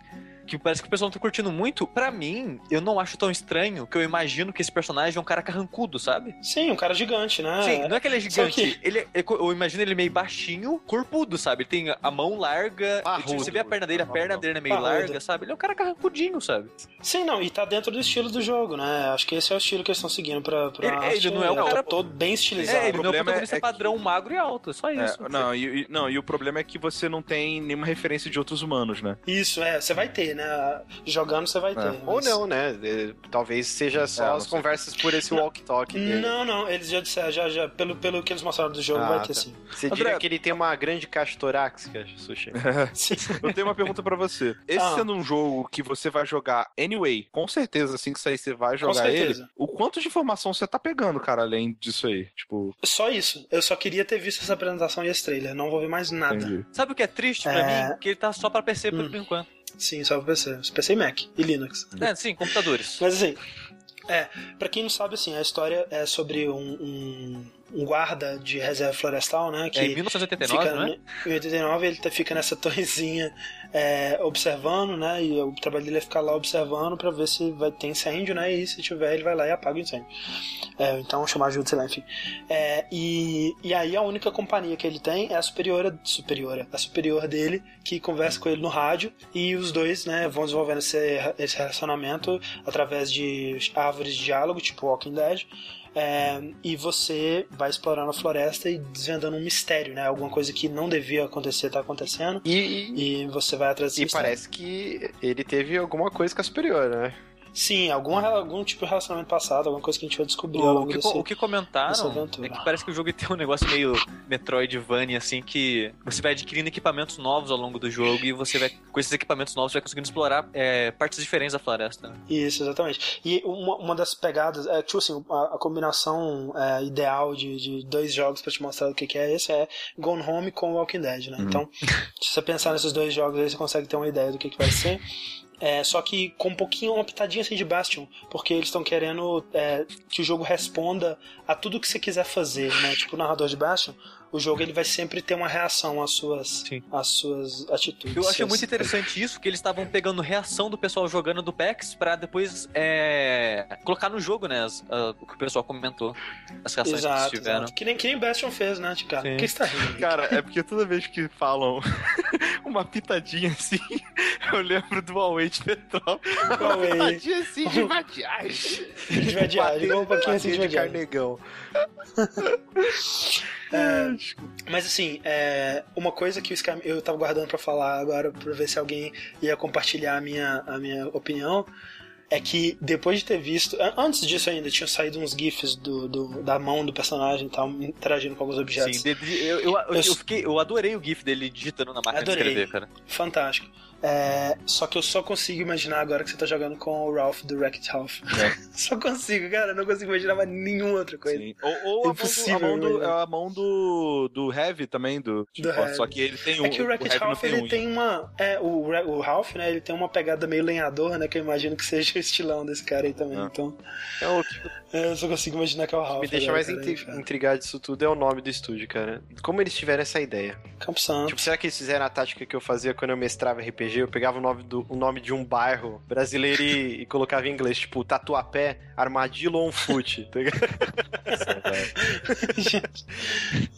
que parece que o pessoal não tá curtindo muito, para mim, eu não acho tão estranho que eu imagino que esse personagem é um cara carrancudo, sabe? Sim, um cara gigante, né? Sim, não é que ele é gigante. Que... Ele, é, eu imagino ele meio baixinho, corpudo, sabe? Ele tem a mão larga. Parrudo. Você vê a perna dele, a perna dele é meio Parrudo. larga, sabe? Ele é um cara carrancudinho, sabe? Sim, não, e tá dentro do estilo do jogo, né? Acho que esse é o estilo que eles estão seguindo pra, pra ele, arte. Ele não é o cara todo bem estilizado. É, ele não é o protagonista é, é padrão que... magro e alto, é só é, isso. É, não, e, não, e o problema é que você não tem nenhuma referência de outros humanos, né? Isso, é, você vai ter, né? jogando você vai é. ter. É. Mas... Ou não, né? Talvez seja só é, as conversas por esse walk-talk. Não, não, eles já disseram, já, já, pelo, pelo que eles mostraram do jogo, ah, vai ter tá. sim. Você André... diria que ele tem uma grande caixa torácica, Sushi? Eu tenho uma pergunta pra você. Esse ah. sendo um jogo que você vai jogar anyway, com certeza, assim que sair, você vai jogar ele. O quanto de informação você tá pegando, cara, além disso aí? Tipo. Só isso. Eu só queria ter visto essa apresentação e esse trailer. Não vou ver mais nada. Entendi. Sabe o que é triste pra é... mim? Que ele tá só pra PC por hum. enquanto. Sim, só pra PC. PC e Mac. E Linux. É, sim, computadores. Mas assim, é, pra quem não sabe, assim, a história é sobre um, um, um guarda de reserva florestal, né? Que é em 1989, fica, né? Em 89 ele tá, fica nessa torrezinha é, observando, né? E o trabalho dele é ficar lá observando para ver se vai ter incêndio, né? E se tiver, ele vai lá e apaga o incêndio. É, então chamar ajuda, sei lá, enfim. É, e, e aí a única companhia que ele tem é a superiora, superiora, a superior dele, que conversa com ele no rádio, e os dois, né, vão desenvolvendo esse, esse relacionamento através de árvores de diálogo, tipo Walking Dead. É, e você vai explorando a floresta e desvendando um mistério, né? Alguma coisa que não devia acontecer tá acontecendo. E, e você vai atrás E mistério. parece que ele teve alguma coisa com a superior, né? Sim, algum, algum tipo de relacionamento passado, alguma coisa que a gente vai descobrir. O, que, desse, o que comentaram é que parece que o jogo tem um negócio meio Metroidvania, assim, que você vai adquirindo equipamentos novos ao longo do jogo e você vai, com esses equipamentos novos, vai conseguindo explorar é, partes diferentes da floresta. Né? Isso, exatamente. E uma, uma das pegadas, é, tipo assim, a, a combinação é, ideal de, de dois jogos para te mostrar o que, que é esse é Gone Home com Walking Dead, né? Uhum. Então, se você pensar nesses dois jogos aí, você consegue ter uma ideia do que, que vai ser. É, só que com um pouquinho, uma pitadinha assim de Bastion, porque eles estão querendo é, que o jogo responda a tudo que você quiser fazer, né? Tipo o narrador de Bastion, o jogo ele vai sempre ter uma reação às suas, às suas atitudes. Eu achei muito interessante isso, que eles estavam pegando reação do pessoal jogando do PAX para depois é, colocar no jogo, né? As, a, o que o pessoal comentou. As reações exato, que tiveram. Exato. Que nem, que nem Bastion fez, né, cara? Sim. que está rindo? Cara, é porque toda vez que falam uma pitadinha assim, eu lembro do Await Petrol. Uma pitadinha assim de vadiagem. De vadiagem, um pouquinho assim de vadiagem. carnegão. É, mas assim, é, uma coisa que eu tava guardando para falar agora, pra ver se alguém ia compartilhar a minha, a minha opinião, é que depois de ter visto. Antes disso ainda, tinham saído uns GIFs do, do da mão do personagem e tal, interagindo com alguns objetos. Sim, eu, eu, eu, eu, fiquei, eu adorei o GIF dele digitando na máquina adorei. de escrever, cara. Fantástico. É, só que eu só consigo imaginar agora que você tá jogando com o Ralph do Wreck-It Ralph. É. só consigo, cara. Não consigo imaginar mais nenhuma outra coisa. Sim. Ou, ou a, mão do, a, mão do, a mão do, do Heavy também, do, tipo, do só que ele tem um. É que o Wreck-It Ralph ele tem uma. É, o, o Ralph, né? Ele tem uma pegada meio lenhador, né? Que eu imagino que seja o estilão desse cara aí também. É. Então. É o é, eu só consigo imaginar que é o Ralph. Me deixa mais intri intrigado disso tudo é o nome do estúdio, cara. Como eles tiveram essa ideia? Campo Santo. Tipo, será que eles fizeram a tática que eu fazia quando eu mestrava RPG? Eu pegava o nome, do, o nome de um bairro brasileiro e, e colocava em inglês, tipo, Tatuapé, Armadillo on Foot, tá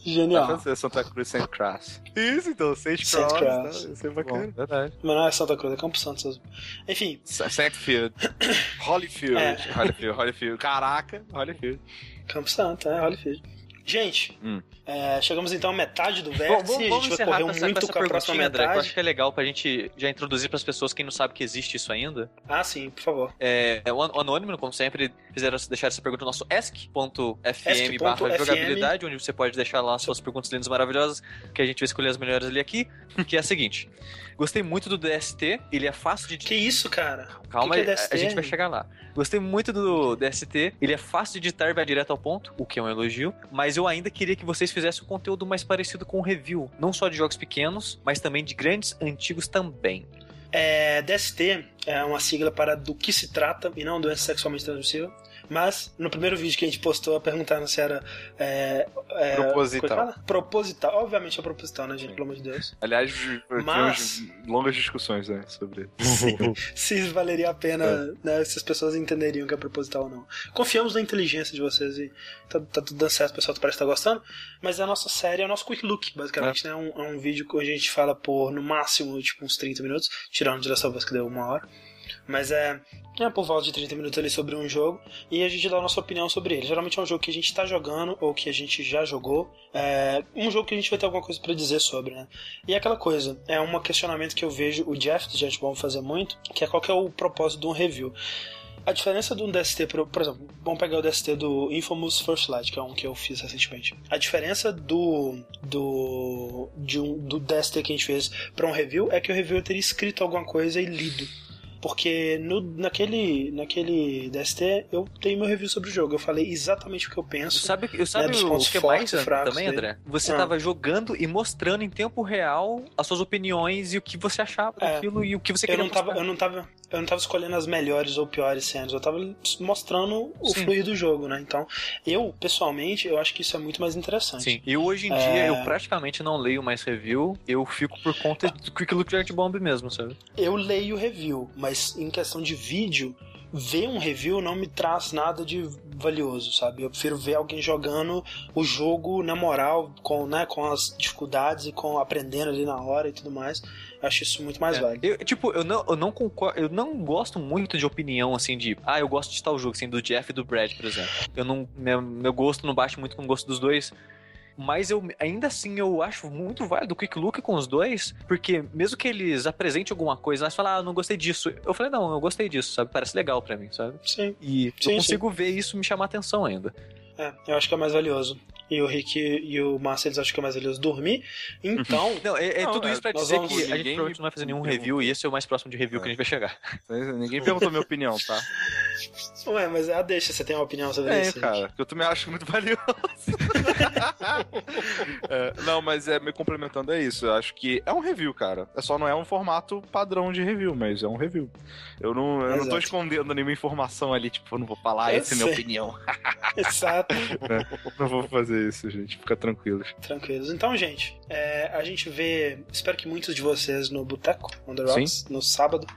Genial. Vai fazer Santa Cruz Saint Cross. Isso, então, Saint Cross. Saint Cross. Isso é bacana. Bom, verdade. Mas não é Santa Cruz, é Campo Santo. Enfim. Saint Field. Holyfield. É. Holyfield, Holyfield. Caraca, Holyfield. Campo Santo, é, Holyfield. Gente, hum. é, chegamos então à metade do vértice. Vamos, vamos a gente correu essa, muito com, com a próxima metade. André, eu acho que é legal pra gente já introduzir para as pessoas quem não sabe que existe isso ainda. Ah, sim, por favor. É, é o Anônimo, como sempre, fizeram deixar essa pergunta no nosso ask.fm barra jogabilidade, onde você pode deixar lá suas perguntas lindas maravilhosas, que a gente vai escolher as melhores ali aqui, que é a seguinte. Gostei muito do DST, ele é fácil de... Que isso, cara? Calma, que que é a gente vai chegar lá. Gostei muito do DST, ele é fácil de editar e vai direto ao ponto, o que é um elogio, mas eu ainda queria que vocês fizessem um conteúdo mais parecido com o review, não só de jogos pequenos, mas também de grandes antigos também. É, DST é uma sigla para do que se trata e não doença sexualmente transmissível. Mas no primeiro vídeo que a gente postou, perguntaram se era. É, é, proposital. Proposital. Obviamente é proposital, né, gente? Pelo amor de Deus. Aliás, Mas... longas discussões né, sobre. se valeria a pena, é. né, se as pessoas entenderiam que é proposital ou não. Confiamos na inteligência de vocês e tá, tá tudo dando certo, o pessoal parece estar tá gostando. Mas a nossa série é o nosso quick look, basicamente, é. né? Um, é um vídeo que a gente fala por no máximo tipo uns 30 minutos, tirando de dessa voz que deu uma hora. Mas é, é por volta de 30 minutos ali sobre um jogo e a gente dá a nossa opinião sobre ele. Geralmente é um jogo que a gente está jogando ou que a gente já jogou. É um jogo que a gente vai ter alguma coisa para dizer sobre, né? E é aquela coisa, é um questionamento que eu vejo o Jeff do Jet Bomb fazer muito, que é qual que é o propósito de um review. A diferença de um DST, por, exemplo, vamos pegar o DST do Infamous First Light, que é um que eu fiz recentemente. A diferença do do de um, do DST que a gente fez para um review é que o review teria escrito alguma coisa e lido. Porque no, naquele, naquele DST eu tenho meu review sobre o jogo. Eu falei exatamente o que eu penso. Sabe, eu sabe né, o que mais também, André? Você estava ah. jogando e mostrando em tempo real as suas opiniões e o que você achava é, daquilo e o que você queria eu não tava, Eu não tava eu não tava escolhendo as melhores ou piores cenas, eu tava mostrando o Sim. fluir do jogo, né? Então, eu, pessoalmente, eu acho que isso é muito mais interessante. Sim, e hoje em é... dia eu praticamente não leio mais review, eu fico por conta do Quick Look Art Bomb mesmo, sabe? Eu leio review, mas em questão de vídeo, ver um review não me traz nada de valioso, sabe? Eu prefiro ver alguém jogando o jogo na moral, com, né, com as dificuldades e com aprendendo ali na hora e tudo mais. Acho isso muito mais é. válido. Eu, tipo, eu não, eu não concordo, eu não gosto muito de opinião assim de, ah, eu gosto de tal jogo, assim, do Jeff e do Brad, por exemplo. Eu não, meu, meu gosto não bate muito com o gosto dos dois. Mas eu ainda assim eu acho muito válido o Quick Look com os dois, porque mesmo que eles apresentem alguma coisa, eles falam, ah, não gostei disso. Eu falei, não, eu gostei disso, sabe? Parece legal para mim, sabe? Sim. E sim, eu consigo sim. ver isso me chamar atenção ainda. É, eu acho que é mais valioso e o Rick e o Márcio eles acham que é mais valioso dormir. Então. Não, é, é não, tudo isso pra dizer vamos... que a gente provavelmente não vai fazer nenhum review e esse é o mais próximo de review é. que a gente vai chegar. Ninguém perguntou minha opinião, tá? Ué, mas ah, deixa, você tem uma opinião sobre é, isso? cara, que eu também acho muito valioso. é, não, mas é me complementando é isso. Eu acho que é um review, cara. É só não é um formato padrão de review, mas é um review. Eu não, eu não tô escondendo nenhuma informação ali, tipo, eu não vou falar, eu essa sei. é minha opinião. Exato. É, não vou fazer isso, gente. Fica tranquilos. Tranquilos. Então, gente, é, a gente vê. Espero que muitos de vocês no Boteco, on the Rocks, Sim. no sábado.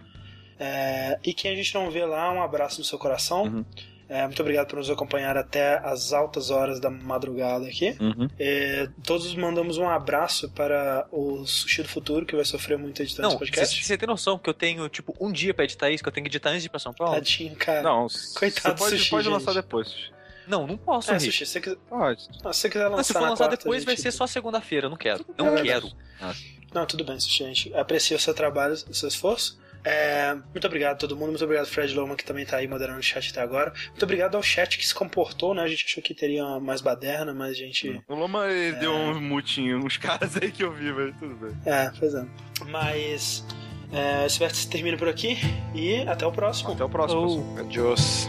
É, e quem a gente não vê lá, um abraço no seu coração. Uhum. É, muito obrigado por nos acompanhar até as altas horas da madrugada aqui. Uhum. É, todos mandamos um abraço para o Sushi do Futuro, que vai sofrer muito editando Não, esse podcast. Você tem noção que eu tenho, tipo, um dia pra editar isso, que eu tenho que editar antes de ir pra São Paulo? Tadinho, cara. Não, coitado você pode, sushi, pode lançar depois. Não, não posso, é, Sushi, se quiser... Pode. Não, se você quiser lançar Se for lançar quarta, depois, gente... vai ser só segunda-feira. Eu não quero. Não quero. Não, tudo bem, Sushi. A gente aprecia o seu trabalho, o seu esforço. É, muito obrigado a todo mundo, muito obrigado Fred Loma, que também tá aí moderando o chat até agora. Muito obrigado ao chat que se comportou, né? A gente achou que teria mais baderna, mas a gente. O Loma é... deu um mutinho, uns caras aí que eu vi, mas tudo bem. É, pois é. Mas. É, esse vértice termina por aqui e até o próximo. Até o próximo. Oh. Adiós.